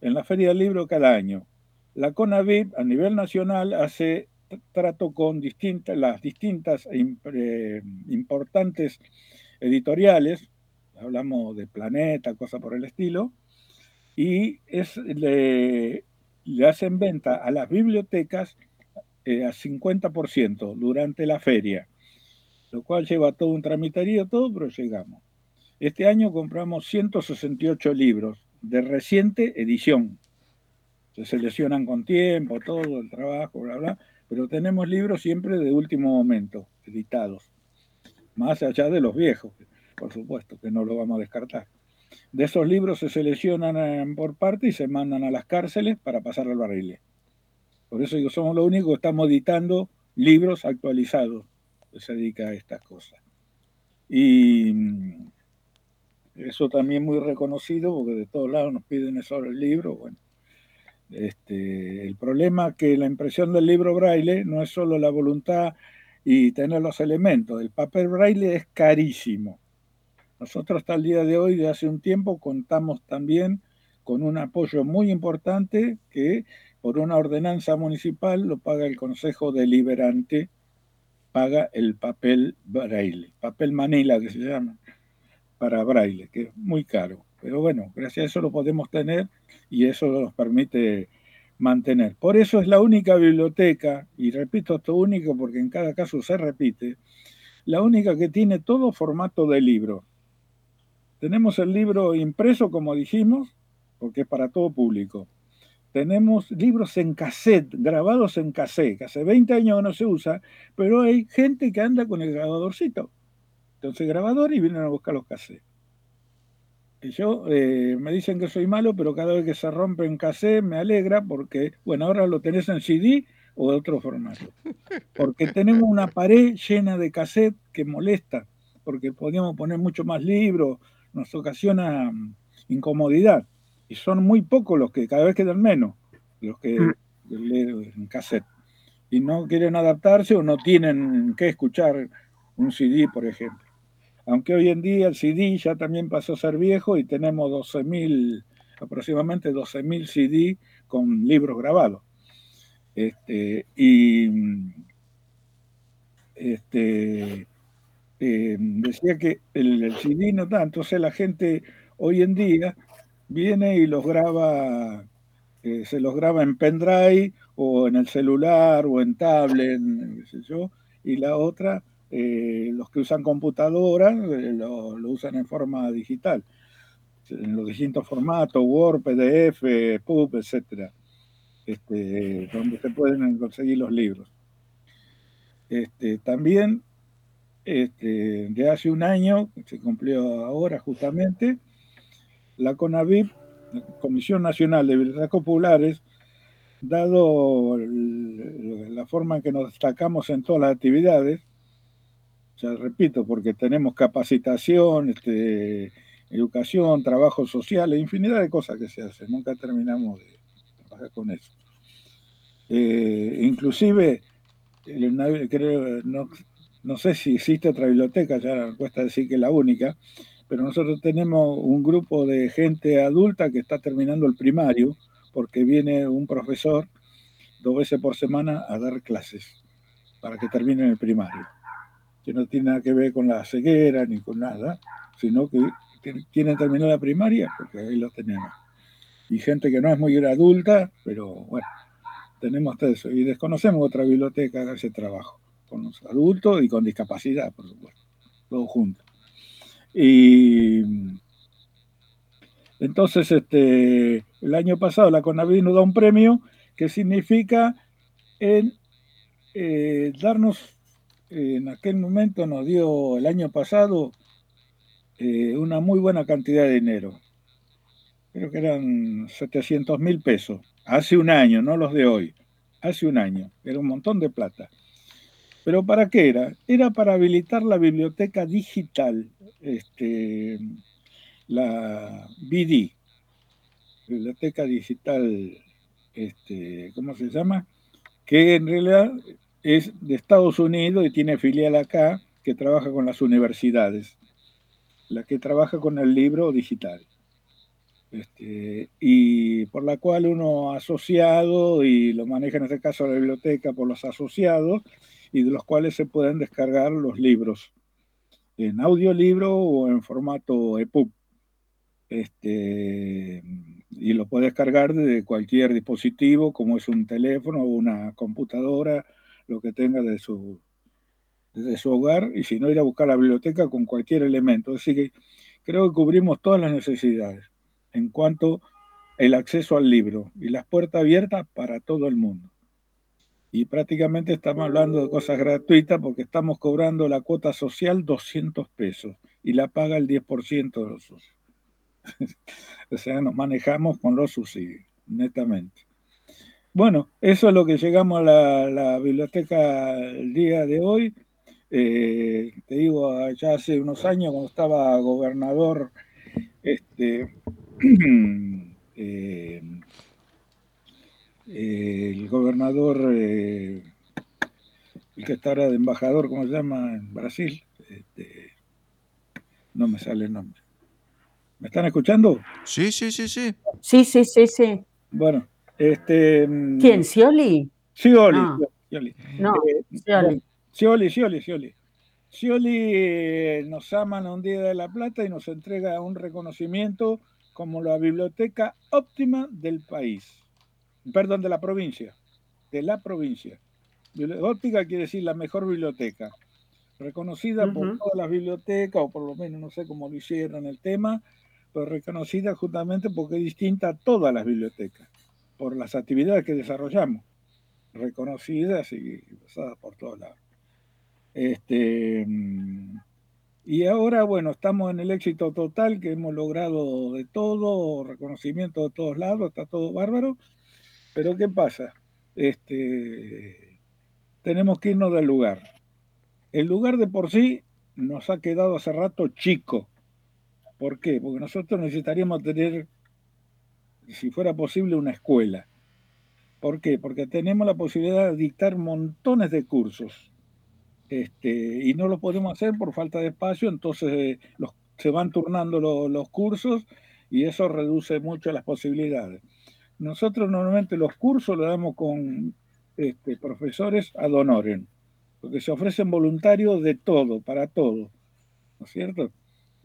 en la Feria del Libro cada año. La CONAVIP a nivel nacional hace trato con distintas, las distintas eh, importantes editoriales, hablamos de Planeta, cosa por el estilo, y es, le, hacen venta a las bibliotecas eh, a 50% durante la feria lo cual lleva todo un tramitarío, todo, pero llegamos. Este año compramos 168 libros de reciente edición. Se seleccionan con tiempo, todo el trabajo, bla, bla, pero tenemos libros siempre de último momento, editados. Más allá de los viejos, por supuesto, que no lo vamos a descartar. De esos libros se seleccionan eh, por parte y se mandan a las cárceles para pasar al barril. Por eso digo, somos lo único que estamos editando libros actualizados se dedica a estas cosas. Y mm, eso también muy reconocido porque de todos lados nos piden eso el libro. Bueno, este, el problema es que la impresión del libro braille no es solo la voluntad y tener los elementos. El papel braille es carísimo. Nosotros hasta el día de hoy, de hace un tiempo, contamos también con un apoyo muy importante que por una ordenanza municipal lo paga el Consejo Deliberante paga el papel braille, papel manila que se llama, para braille, que es muy caro. Pero bueno, gracias a eso lo podemos tener y eso nos permite mantener. Por eso es la única biblioteca, y repito esto único porque en cada caso se repite, la única que tiene todo formato de libro. Tenemos el libro impreso, como dijimos, porque es para todo público tenemos libros en cassette, grabados en cassette, que hace 20 años no se usa, pero hay gente que anda con el grabadorcito. Entonces grabador y vienen a buscar los cassettes. Y yo, eh, me dicen que soy malo, pero cada vez que se rompe en cassette me alegra porque, bueno, ahora lo tenés en CD o de otro formato. Porque tenemos una pared llena de cassette que molesta, porque podíamos poner mucho más libros, nos ocasiona mm, incomodidad y son muy pocos los que cada vez quedan menos, los que mm. leen en cassette. Y no quieren adaptarse o no tienen que escuchar un CD, por ejemplo. Aunque hoy en día el CD ya también pasó a ser viejo y tenemos 12.000, aproximadamente 12.000 CD con libros grabados. Este, y este, eh, decía que el, el, CD no tanto, entonces la gente hoy en día viene y los graba eh, se los graba en pendrive o en el celular o en tablet, qué sé yo, y la otra, eh, los que usan computadora eh, lo, usan en forma digital, en los distintos formatos, Word, PDF, PUB, etcétera, este, donde se pueden conseguir los libros. Este, también, este, de hace un año, se cumplió ahora justamente, la CONAVIP Comisión Nacional de Bibliotecas Populares, dado la forma en que nos destacamos en todas las actividades, ya repito, porque tenemos capacitación, este, educación, trabajo social, infinidad de cosas que se hacen, nunca terminamos de trabajar con eso. Eh, inclusive, creo, no, no, sé si existe otra biblioteca, ya cuesta decir que es la única, pero nosotros tenemos un grupo de gente adulta que está terminando el primario, porque viene un profesor dos veces por semana a dar clases para que terminen el primario, que no tiene nada que ver con la ceguera ni con nada, sino que quieren terminar la primaria, porque ahí lo tenemos. Y gente que no es muy adulta, pero bueno, tenemos todo eso. Y desconocemos otra biblioteca que ese trabajo, con los adultos y con discapacidad, por supuesto, todos juntos. Y entonces, este, el año pasado la CONAVI nos da un premio que significa en, eh, darnos, en aquel momento nos dio el año pasado eh, una muy buena cantidad de dinero. Creo que eran 700 mil pesos. Hace un año, no los de hoy. Hace un año. Era un montón de plata. ¿Pero para qué era? Era para habilitar la biblioteca digital, este, la BD, Biblioteca Digital, este, ¿cómo se llama? Que en realidad es de Estados Unidos y tiene filial acá que trabaja con las universidades, la que trabaja con el libro digital. Este, y por la cual uno asociado, y lo maneja en este caso la biblioteca por los asociados, y de los cuales se pueden descargar los libros en audiolibro o en formato EPUB. Este, y lo puede descargar de cualquier dispositivo, como es un teléfono o una computadora, lo que tenga de su, de su hogar, y si no, ir a buscar la biblioteca con cualquier elemento. Así que creo que cubrimos todas las necesidades en cuanto el acceso al libro y las puertas abiertas para todo el mundo y prácticamente estamos hablando de cosas gratuitas porque estamos cobrando la cuota social 200 pesos y la paga el 10% de los socios. (laughs) o sea, nos manejamos con los subsidios, netamente. Bueno, eso es lo que llegamos a la, biblioteca el día de hoy. Eh, te digo, ya hace unos años cuando estaba gobernador, este, (clears throat) eh, eh, el gobernador, eh, el que está ahora de embajador, ¿cómo se llama? En Brasil. Este, no me sale el nombre. ¿Me están escuchando? Sí, sí, sí, sí. Sí, sí, sí, sí. Bueno, este. Mm, ¿Quién? ¿Scioli? Scioli. Ah. Scioli. No, eh, Scioli. Scioli, Scioli, Scioli. Scioli nos aman a un día de la plata y nos entrega un reconocimiento como la biblioteca óptima del país perdón, de la provincia, de la provincia. Óptica quiere decir la mejor biblioteca, reconocida por todas las bibliotecas, o por lo menos no sé cómo lo hicieron el tema, pero reconocida justamente porque es distinta a todas las bibliotecas, por las actividades que desarrollamos, reconocidas y pasadas por todos lados. Este, y ahora, bueno, estamos en el éxito total, que hemos logrado de todo, reconocimiento de todos lados, está todo bárbaro, pero ¿qué pasa? Este, tenemos que irnos del lugar. El lugar de por sí nos ha quedado hace rato chico. ¿Por qué? Porque nosotros necesitaríamos tener, si fuera posible, una escuela. ¿Por qué? Porque tenemos la posibilidad de dictar montones de cursos. Este, y no lo podemos hacer por falta de espacio, entonces eh, se van turnando los cursos y eso reduce mucho las posibilidades. Nosotros normalmente los cursos los damos con este, profesores ad honorem, porque se ofrecen voluntarios de todo, para todo, ¿no es cierto?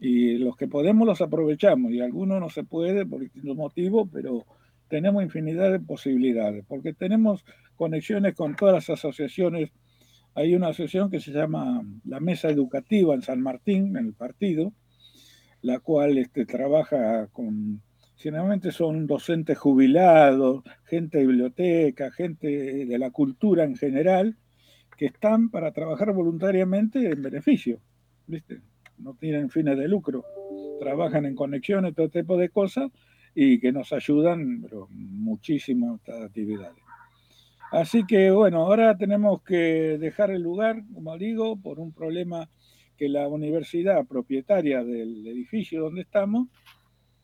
Y los que podemos los aprovechamos, y algunos no se puede por distintos motivos, pero tenemos infinidad de posibilidades, porque tenemos conexiones con todas las asociaciones. Hay una asociación que se llama la Mesa Educativa en San Martín, en el partido, la cual este, trabaja con, generalmente son docentes jubilados, gente de biblioteca, gente de la cultura en general, que están para trabajar voluntariamente en beneficio, ¿viste? No tienen fines de lucro, trabajan en conexiones, todo tipo de cosas, y que nos ayudan pero muchísimo estas actividades. Así que bueno, ahora tenemos que dejar el lugar, como digo, por un problema que la universidad propietaria del edificio donde estamos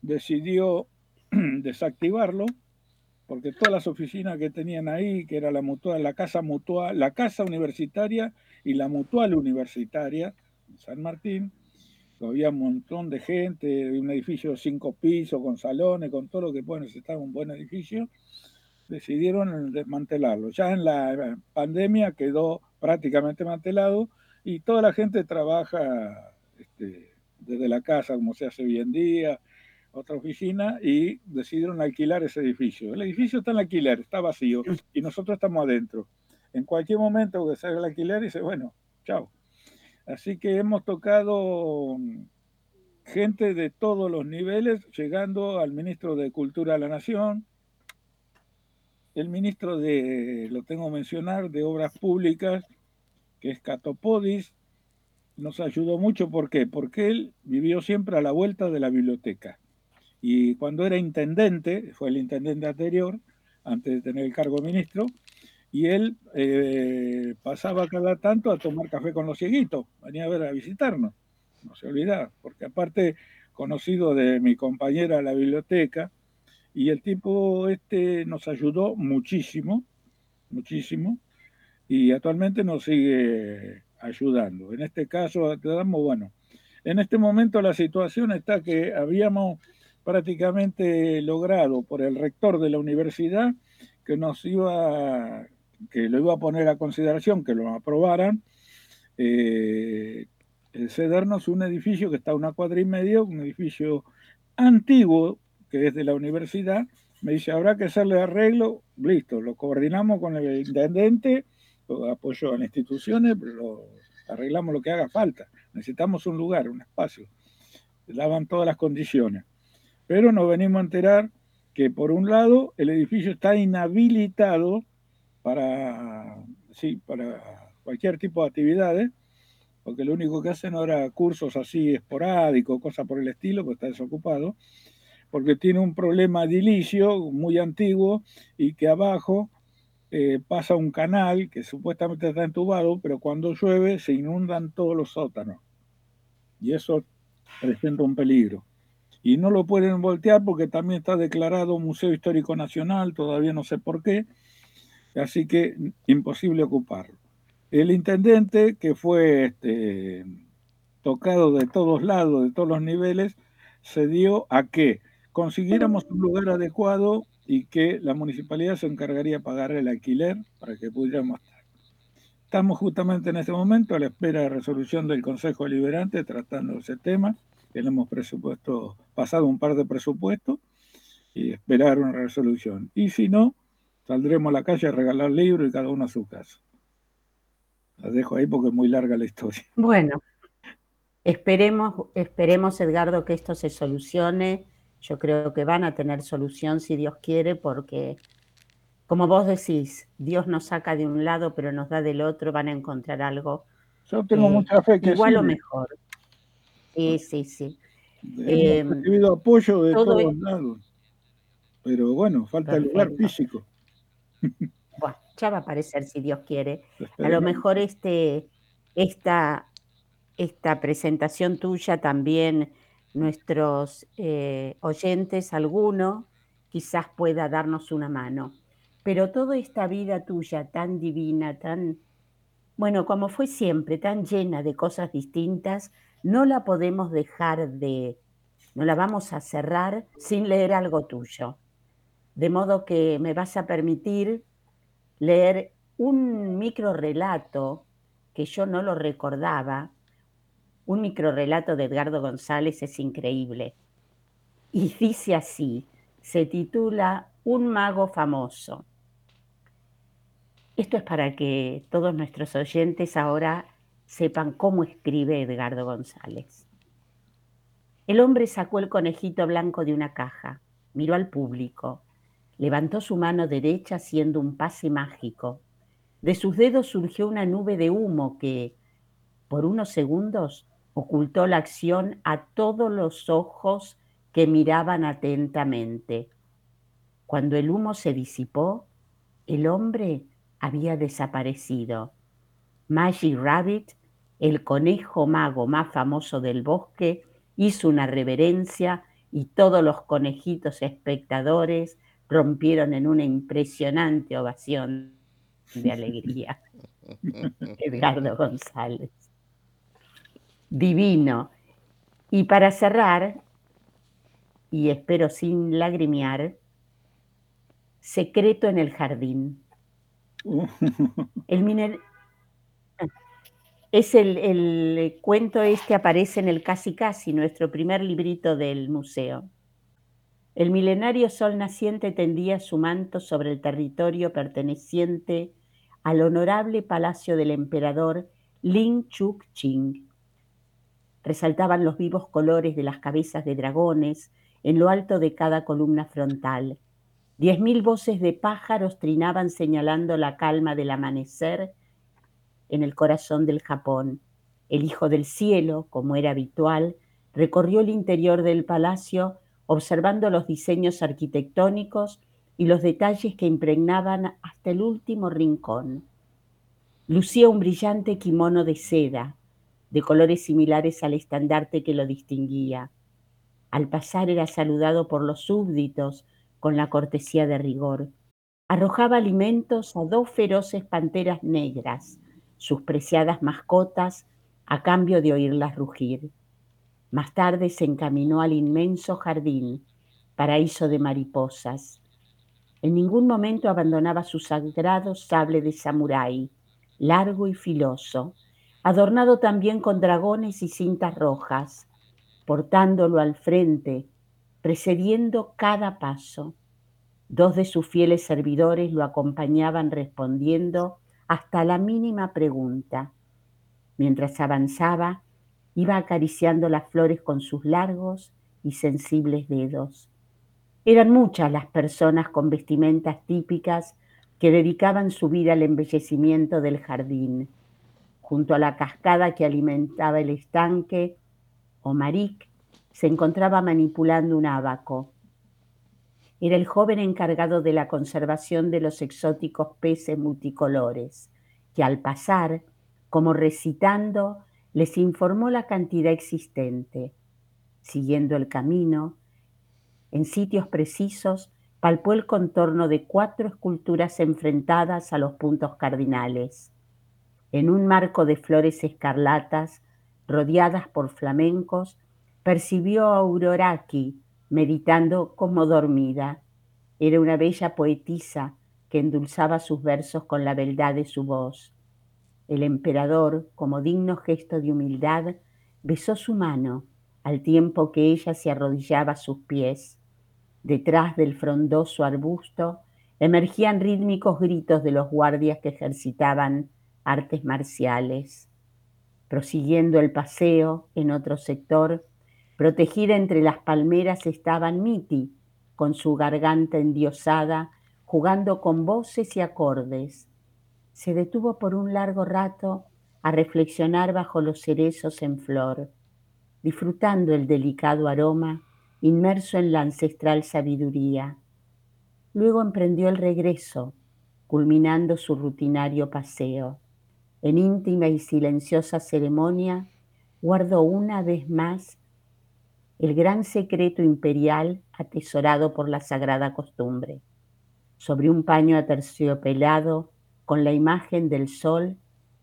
decidió (clears throat) desactivarlo porque todas las oficinas que tenían ahí, que era la mutual, la casa mutual, la casa universitaria y la mutual universitaria en San Martín, había un montón de gente, un edificio de cinco pisos, con salones, con todo lo que puede necesitar un buen edificio, decidieron desmantelarlo. Ya en la pandemia quedó prácticamente mantelado y toda la gente trabaja este, desde la casa, como se hace hoy en día, otra oficina, y decidieron alquilar ese edificio. El edificio está en alquiler, está vacío, y nosotros estamos adentro. En cualquier momento que salga el alquiler, dice, bueno, chao. Así que hemos tocado gente de todos los niveles, llegando al ministro de Cultura de la Nación, el ministro de, lo tengo que mencionar, de Obras Públicas, que es Catopodis, nos ayudó mucho. ¿Por qué? Porque él vivió siempre a la vuelta de la biblioteca. Y cuando era intendente, fue el intendente anterior, antes de tener el cargo de ministro, y él eh, pasaba cada tanto a tomar café con los cieguitos, venía a ver a visitarnos, no se olvida, porque aparte conocido de mi compañera de la biblioteca, y el tipo este nos ayudó muchísimo, muchísimo, y actualmente nos sigue ayudando. En este caso, bueno, en este momento la situación está que habíamos prácticamente logrado por el rector de la universidad que nos iba que lo iba a poner a consideración, que lo aprobaran, eh, cedernos un edificio que está a una cuadra y medio, un edificio antiguo que es de la universidad. Me dice, habrá que hacerle arreglo, listo, lo coordinamos con el intendente, apoyo a las instituciones, lo, arreglamos lo que haga falta. Necesitamos un lugar, un espacio. Daban todas las condiciones. Pero nos venimos a enterar que por un lado el edificio está inhabilitado para, sí, para cualquier tipo de actividades, porque lo único que hacen ahora cursos así esporádicos, cosas por el estilo, pues está desocupado, porque tiene un problema edilicio muy antiguo y que abajo eh, pasa un canal que supuestamente está entubado, pero cuando llueve se inundan todos los sótanos. Y eso presenta un peligro. Y no lo pueden voltear porque también está declarado Museo Histórico Nacional, todavía no sé por qué, así que imposible ocuparlo. El intendente, que fue este, tocado de todos lados, de todos los niveles, se dio a que consiguiéramos un lugar adecuado y que la municipalidad se encargaría de pagar el alquiler para que pudiéramos estar. Estamos justamente en este momento a la espera de resolución del Consejo Liberante tratando ese tema. Tenemos presupuesto, pasado un par de presupuestos y esperar una resolución. Y si no, saldremos a la calle a regalar libros y cada uno a su casa. La dejo ahí porque es muy larga la historia. (laughs) Bueno, esperemos, esperemos, Edgardo, que esto se solucione. Yo creo que van a tener solución si Dios quiere, porque, como vos decís, Dios nos saca de un lado, pero nos da del otro, van a encontrar algo. Yo tengo eh, mucha fe que Igual o mejor. Sí, sí, sí. Hemos eh, recibido apoyo de todos lados. Pero bueno, falta el lugar físico. (laughs) Bueno, ya va a aparecer si Dios quiere. A lo mejor este, esta, esta presentación tuya también, nuestros eh, oyentes, alguno, quizás pueda darnos una mano. Pero toda esta vida tuya tan divina, tan, bueno, como fue siempre, tan llena de cosas distintas, no la podemos dejar de, no la vamos a cerrar sin leer algo tuyo. De modo que me vas a permitir leer un micro relato que yo no lo recordaba. Un micro relato de Edgardo González es increíble. Y dice así, se titula un mago famoso. Esto es para que todos nuestros oyentes ahora sepan cómo escribe Edgardo González. El hombre sacó el conejito blanco de una caja, miró al público, levantó su mano derecha haciendo un pase mágico. De sus dedos surgió una nube de humo que, por unos segundos, ocultó la acción a todos los ojos que miraban atentamente. Cuando el humo se disipó, el hombre había desaparecido. Magic Rabbit, el conejo mago más famoso del bosque, hizo una reverencia y todos los conejitos espectadores rompieron en una impresionante ovación de alegría. (laughs) Edgardo González. Divino. Y para cerrar, y espero sin lagrimear, Secreto en el Jardín. (laughs) El miner... Es el, el, cuento este aparece en el Casi Casi, nuestro primer librito del museo. El milenario sol naciente tendía su manto sobre el territorio perteneciente al honorable palacio del emperador Ling Chuk Ching. Resaltaban los vivos colores de las cabezas de dragones en lo alto de cada columna frontal. Diez mil voces de pájaros trinaban señalando la calma del amanecer en el corazón del Japón. El Hijo del Cielo, como era habitual, recorrió el interior del palacio observando los diseños arquitectónicos y los detalles que impregnaban hasta el último rincón. Lucía un brillante kimono de seda, de colores similares al estandarte que lo distinguía. Al pasar era saludado por los súbditos con la cortesía de rigor. Arrojaba alimentos a dos feroces panteras negras, sus preciadas mascotas a cambio de oírlas rugir. Más tarde se encaminó al inmenso jardín, paraíso de mariposas. En ningún momento abandonaba su sagrado sable de samurái, largo y filoso, adornado también con dragones y cintas rojas, portándolo al frente, precediendo cada paso. Dos de sus fieles servidores lo acompañaban respondiendo hasta la mínima pregunta. Mientras avanzaba, iba acariciando las flores con sus largos y sensibles dedos. Eran muchas las personas con vestimentas típicas que dedicaban su vida al embellecimiento del jardín. Junto a la cascada que alimentaba el estanque, Omaric se encontraba manipulando un abaco. Era el joven encargado de la conservación de los exóticos peces multicolores, que al pasar, como recitando, les informó la cantidad existente. Siguiendo el camino, en sitios precisos, palpó el contorno de cuatro esculturas enfrentadas a los puntos cardinales. En un marco de flores escarlatas, rodeadas por flamencos, percibió a Auroraki, meditando como dormida. Era una bella poetisa que endulzaba sus versos con la beldad de su voz. El emperador, como digno gesto de humildad, besó su mano al tiempo que ella se arrodillaba a sus pies. Detrás del frondoso arbusto emergían rítmicos gritos de los guardias que ejercitaban artes marciales. Prosiguiendo el paseo en otro sector, Protegida entre las palmeras estaba Miti, con su garganta endiosada, jugando con voces y acordes. Se detuvo por un largo rato a reflexionar bajo los cerezos en flor, disfrutando el delicado aroma inmerso en la ancestral sabiduría. Luego emprendió el regreso, culminando su rutinario paseo. En íntima y silenciosa ceremonia, guardó una vez más el gran secreto imperial atesorado por la sagrada costumbre. Sobre un paño aterciopelado, con la imagen del sol,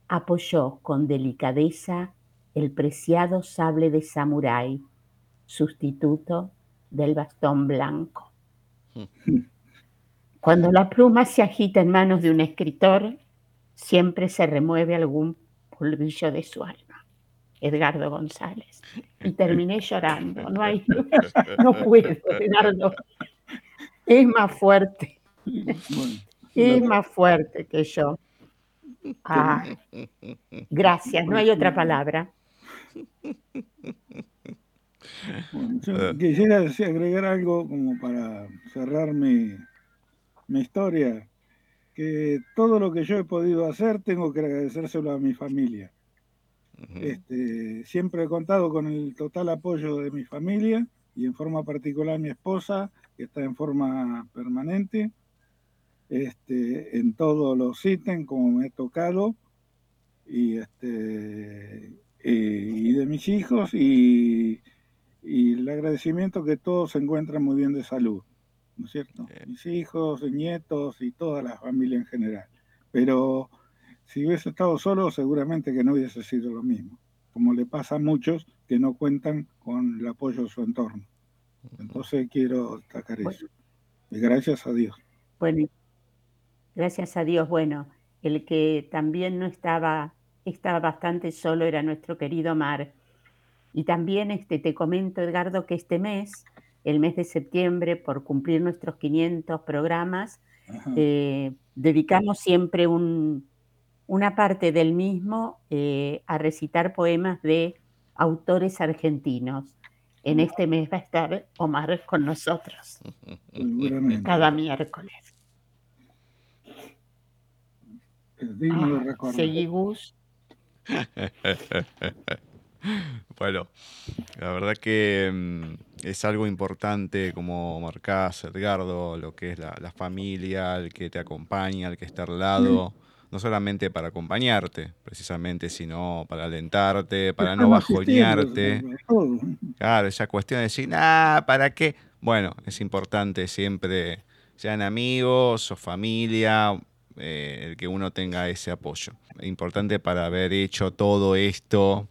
apoyó con delicadeza el preciado sable de samurái, sustituto del bastón blanco. (laughs) Cuando la pluma se agita en manos de un escritor, siempre se remueve algún polvillo de su alma. Edgardo González. Y terminé llorando. No hay, (laughs) no puedo, Edgardo. Es más fuerte. es más fuerte que yo. Ah, gracias, no hay otra palabra. yo quisiera agregar algo como para cerrar mi, mi historia, que todo lo que yo he podido hacer tengo que agradecérselo a mi familia. Este, siempre he contado con el total apoyo de mi familia y en forma particular mi esposa, que está en forma permanente, este, en todos los ítems como me he tocado, y, este, y de mis hijos, y, y el agradecimiento que todos se encuentran muy bien de salud. ¿no es cierto? Mis hijos, nietos y toda la familia en general. Pero si hubiese estado solo, seguramente que no hubiese sido lo mismo, como le pasa a muchos que no cuentan con el apoyo de su entorno. Entonces quiero destacar eso. Y gracias a Dios. Bueno, gracias a Dios. Bueno, el que también no estaba, estaba bastante solo era nuestro querido Mar. Y también este, te comento, Edgardo, que este mes el mes de septiembre, por cumplir nuestros 500 programas, eh, dedicamos siempre una parte del mismo eh, a recitar poemas de autores argentinos. En este mes va a estar Omar con nosotros, cada miércoles. Ah, seguí, Gus. (laughs) bueno, la verdad que mm, es algo importante, como marcás, Edgardo, lo que es la, familia, el que te acompaña, el que está al lado, no solamente para acompañarte, precisamente, sino para alentarte, para no bajonearte. Claro, esa cuestión de decir, ah, ¿para qué? Bueno, es importante siempre, sean amigos o familia, eh, el que uno tenga ese apoyo. Importante para haber hecho todo esto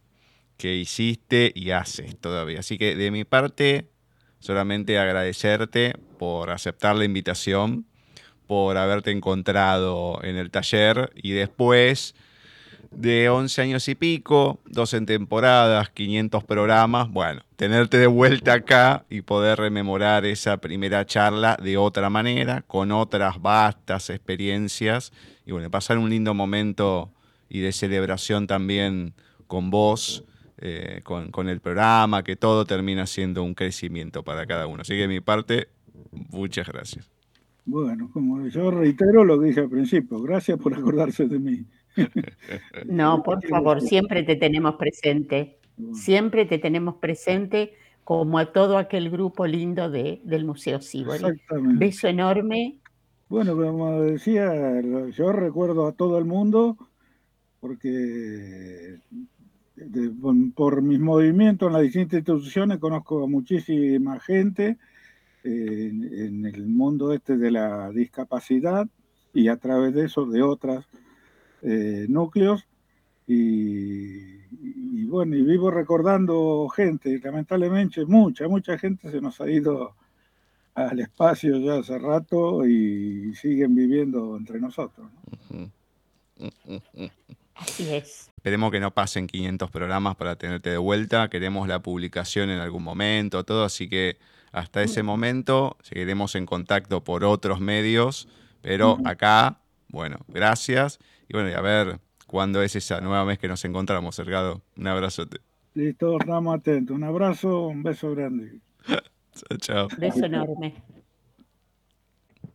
que hiciste y haces todavía. Así que de mi parte, solamente agradecerte por aceptar la invitación, por haberte encontrado en el taller y después de 11 años y pico, 12 temporadas, 500 programas, bueno, tenerte de vuelta acá y poder rememorar esa primera charla de otra manera, con otras vastas experiencias y bueno, pasar un lindo momento y de celebración también con vos eh, con, el programa, que todo termina siendo un crecimiento para cada uno. Así que de mi parte, muchas gracias. Bueno, como yo reitero lo que dije al principio, gracias por acordarse de mí. (laughs) No, por favor, siempre te tenemos presente, siempre te tenemos presente como a todo aquel grupo lindo de, del Museo Sibori. Beso enorme. Bueno, como decía, yo recuerdo a todo el mundo porque por mis movimientos en las distintas instituciones conozco a muchísima gente en, el mundo este de la discapacidad y a través de eso de otros eh, núcleos y, bueno, y vivo recordando gente, lamentablemente mucha, mucha gente se nos ha ido al espacio ya hace rato y siguen viviendo entre nosotros. Así es. Esperemos que no pasen 500 programas para tenerte de vuelta. Queremos la publicación en algún momento, todo. Así que hasta ese momento seguiremos en contacto por otros medios. Pero acá, bueno, gracias. Y bueno, y a ver cuándo es esa nueva vez que nos encontramos, Sergado. Un abrazote. Listo, estamos atentos. Un abrazo, un beso grande. (laughs) chao, chao. Beso enorme.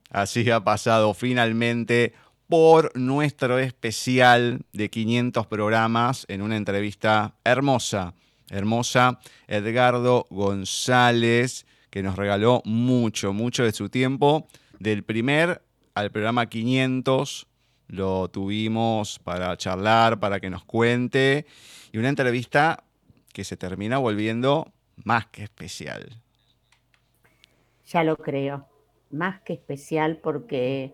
Así ha pasado finalmente por nuestro especial de 500 programas en una entrevista hermosa, hermosa, Edgardo González, que nos regaló mucho, mucho de su tiempo. Del primer al programa 500 lo tuvimos para charlar, para que nos cuente, y una entrevista que se termina volviendo más que especial. Ya lo creo, más que especial porque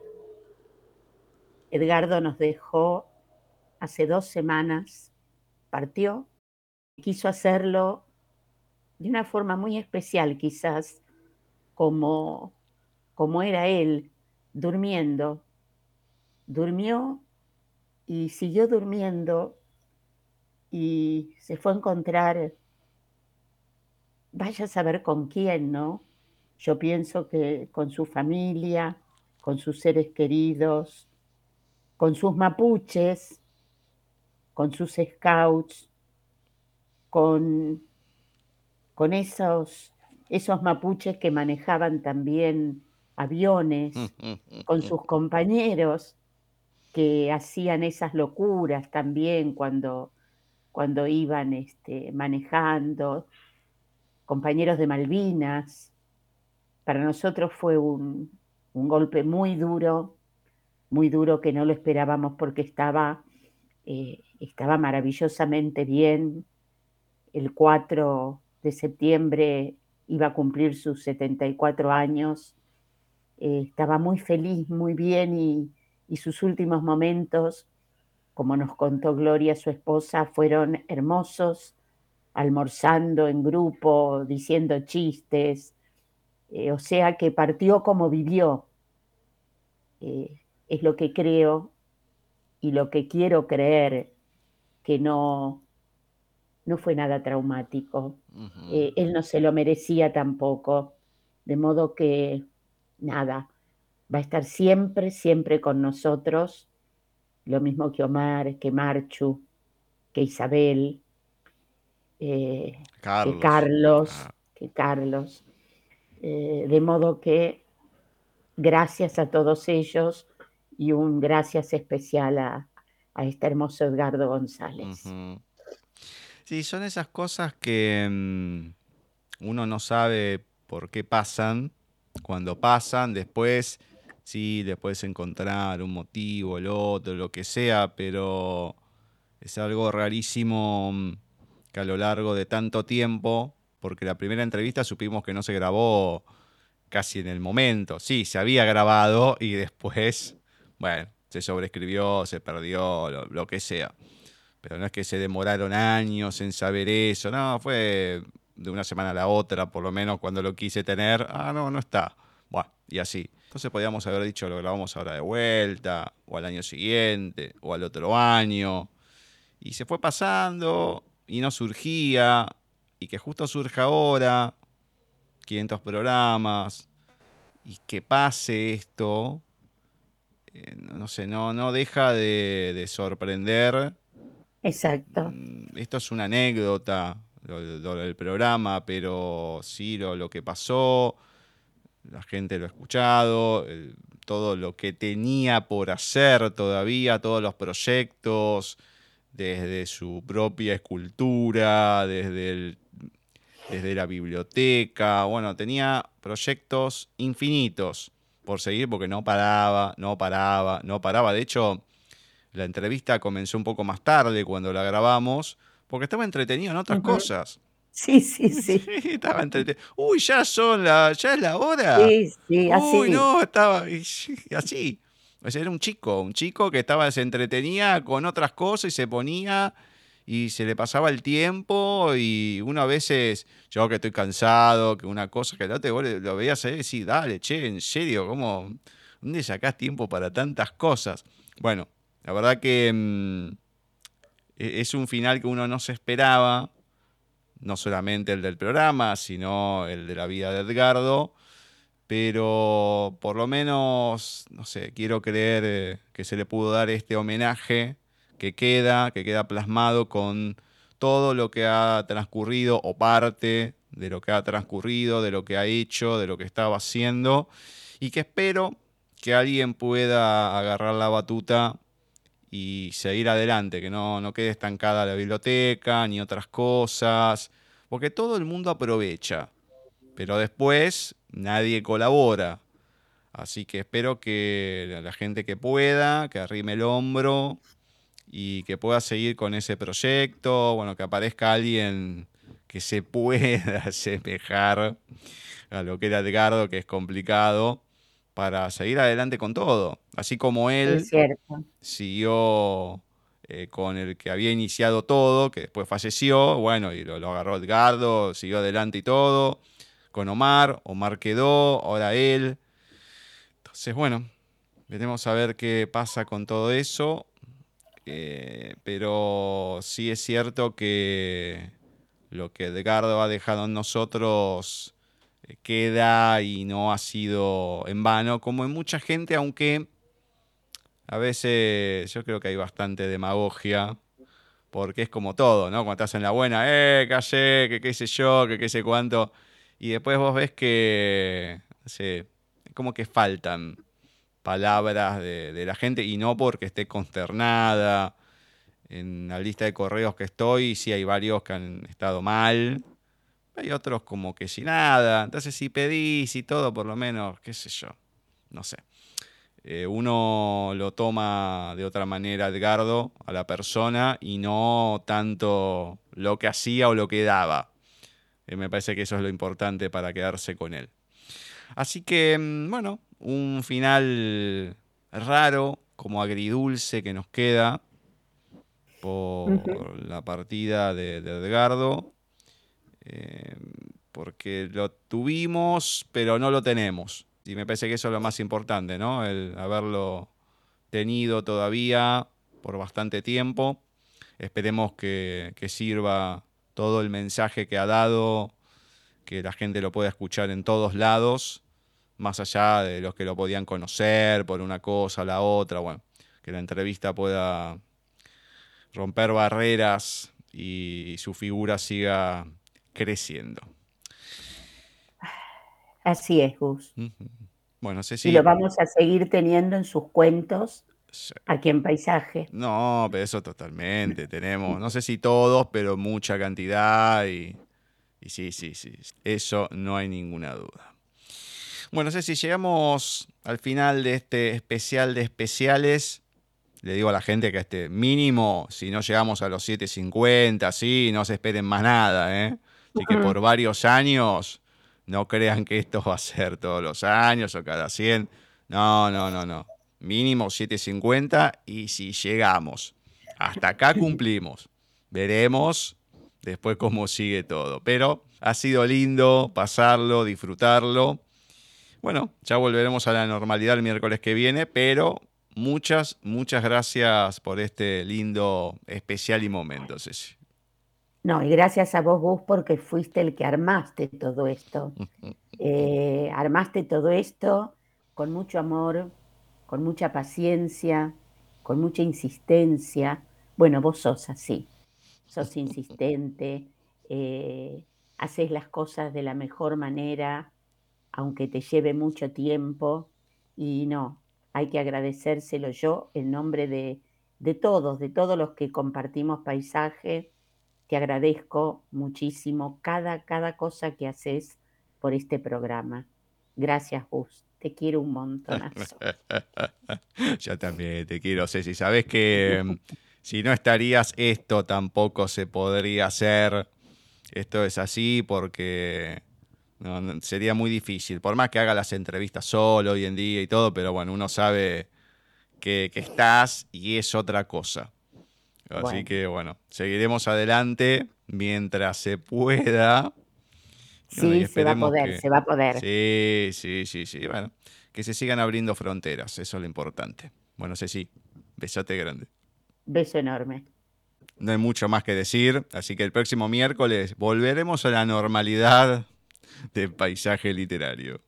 Edgardo nos dejó hace dos semanas, partió, quiso hacerlo de una forma muy especial quizás, como, como era él, durmiendo. Durmió y siguió durmiendo y se fue a encontrar, vaya a saber con quién, ¿no? Yo pienso que con su familia, con sus seres queridos, con sus mapuches, con sus scouts, con, con esos, esos mapuches que manejaban también aviones, (laughs) con sus compañeros que hacían esas locuras también cuando, cuando iban este, manejando, compañeros de Malvinas. Para nosotros fue un, un golpe muy duro, muy duro que no lo esperábamos porque estaba, eh, estaba maravillosamente bien. El 4 de septiembre iba a cumplir sus 74 años. Eh, estaba muy feliz, muy bien y, y sus últimos momentos, como nos contó Gloria, su esposa, fueron hermosos, almorzando en grupo, diciendo chistes, eh, o sea que partió como vivió. Eh, es lo que creo y lo que quiero creer, que no, no fue nada traumático. Eh, él no se lo merecía tampoco, de modo que nada, va a estar siempre, siempre con nosotros, lo mismo que Omar, que Marchu, que Isabel, que Carlos, que Carlos. Eh, de modo que gracias a todos ellos y un gracias especial a, este hermoso Edgardo González. Sí, son esas cosas que mm, uno no sabe por qué pasan. Cuando pasan, después sí, puedes encontrar un motivo, el otro, lo que sea, pero es algo rarísimo mm, que a lo largo de tanto tiempo porque la primera entrevista supimos que no se grabó casi en el momento. Sí, se había grabado y después, bueno, se sobrescribió, se perdió, lo, que sea. Pero no es que se demoraron años en saber eso, no, fue de una semana a la otra, por lo menos cuando lo quise tener, ah, no, no está. Bueno, y así. Entonces podíamos haber dicho, lo grabamos ahora de vuelta, o al año siguiente, o al otro año. Y se fue pasando y no surgía, y que justo surja ahora, 500 programas, y que pase esto, eh, no sé, no, no deja de, sorprender. Exacto. Mm, esto es una anécdota lo, del programa, pero sí lo, que pasó, la gente lo ha escuchado, todo lo que tenía por hacer todavía, todos los proyectos, desde su propia escultura, desde desde la biblioteca, bueno, tenía proyectos infinitos por seguir porque no paraba, no paraba, no paraba. De hecho, la entrevista comenzó un poco más tarde cuando la grabamos, porque estaba entretenido en otras cosas. Sí, sí, (laughs) sí. estaba entretenido. Uy, ya son la, ya es la hora. Sí, sí, así. Uy, no, estaba así. O sea, era un chico, un chico que estaba, se entretenía con otras cosas y se ponía y se le pasaba el tiempo y uno a veces, yo que estoy cansado, que una cosa que la otra, lo veías ahí y decís, dale, che, en serio, ¿cómo, ¿dónde sacás tiempo para tantas cosas? Bueno, la verdad que mm, e-, es un final que uno no se esperaba, no solamente el del programa, sino el de la vida de Edgardo, pero por lo menos, no sé, quiero creer eh, que se le pudo dar este homenaje que queda, que queda plasmado con todo lo que ha transcurrido o parte de lo que ha transcurrido, de lo que ha hecho, de lo que estaba haciendo y que espero que alguien pueda agarrar la batuta y seguir adelante, que no, no quede estancada la biblioteca ni otras cosas, porque todo el mundo aprovecha, pero después nadie colabora. Así que espero que la gente que pueda, que arrime el hombro y que pueda seguir con ese proyecto, bueno, que aparezca alguien que se (laughs) pueda asemejar a lo que era Edgardo, que es complicado, para seguir adelante con todo. Así como él siguió eh, con el que había iniciado todo, que después falleció, bueno, y lo, lo, agarró Edgardo, siguió adelante y todo, con Omar, Omar quedó, ahora él. Entonces, bueno, veremos a ver qué pasa con todo eso. Eh, pero sí es cierto que lo que Edgardo ha dejado en nosotros queda y no ha sido en vano, como en mucha gente, aunque a veces yo creo que hay bastante demagogia, porque es como todo, ¿no? Cuando estás en la buena, eh, callé, que qué sé yo, que qué sé cuánto, y después vos ves que, sé, como que faltan palabras de, de la gente, y no porque esté consternada, en la lista de correos que estoy, sí hay varios que han estado mal, hay otros como que sin nada. Entonces, si pedís y todo, por lo menos, qué sé yo, no sé. Eh, uno lo toma de otra manera, Edgardo, a la persona y no tanto lo que hacía o lo que daba. Eh, me parece que eso es lo importante para quedarse con él. Así que, mm, bueno, un final raro, como agridulce que nos queda por la partida de, Edgardo, eh, porque lo tuvimos, pero no lo tenemos. Y me parece que eso es lo más importante, ¿no? El haberlo tenido todavía por bastante tiempo. Esperemos que, sirva todo el mensaje que ha dado, que la gente lo pueda escuchar en todos lados, más allá de los que lo podían conocer por una cosa la otra. Bueno, que la entrevista pueda romper barreras y su figura siga creciendo. Así es, Gus. Bueno, Ceci. Y lo vamos a seguir teniendo en sus cuentos aquí en Paisaje. No, pero eso totalmente. Tenemos, no sé si todos, pero mucha cantidad y, y sí, sí, sí. Eso no hay ninguna duda. Bueno, Ceci, llegamos al final de este especial de especiales le digo a la gente que este mínimo, si no llegamos a los 7.50, así, no se esperen más nada, ¿eh? Así que por varios años, no crean que esto va a ser todos los años o cada 100. No, no, no, no. Mínimo 7.50 y si llegamos, hasta acá (laughs) cumplimos. Veremos después cómo sigue todo. Pero ha sido lindo pasarlo, disfrutarlo. Bueno, ya volveremos a la normalidad el miércoles que viene, pero muchas, muchas gracias por este lindo especial y momento, Ceci. No, y gracias a vos, Gus, porque fuiste el que armaste todo esto. (laughs) Eh, armaste todo esto con mucho amor, con mucha paciencia, con mucha insistencia. Bueno, vos sos así, sos insistente, eh, haces las cosas de la mejor manera, aunque te lleve mucho tiempo. Y no, hay que agradecérselo yo en nombre de, de todos, de todos los que compartimos paisaje. Te agradezco muchísimo cada, cada cosa que haces por este programa. Gracias, Gus. Te quiero un montonazo. (laughs) Yo también te quiero, Ceci. Sabes que mm, si no estarías, esto tampoco se podría hacer. Esto es así porque no, sería muy difícil. Por más que haga las entrevistas solo hoy en día y todo, pero bueno, uno sabe que, estás y es otra cosa. Así que bueno, seguiremos adelante mientras se pueda. Sí, se va a poder, se va a poder. Sí, sí, sí, sí. Bueno, que se sigan abriendo fronteras, eso es lo importante. Bueno, Ceci, besote grande. Beso enorme. No hay mucho más que decir, así que el próximo miércoles volveremos a la normalidad de paisaje literario.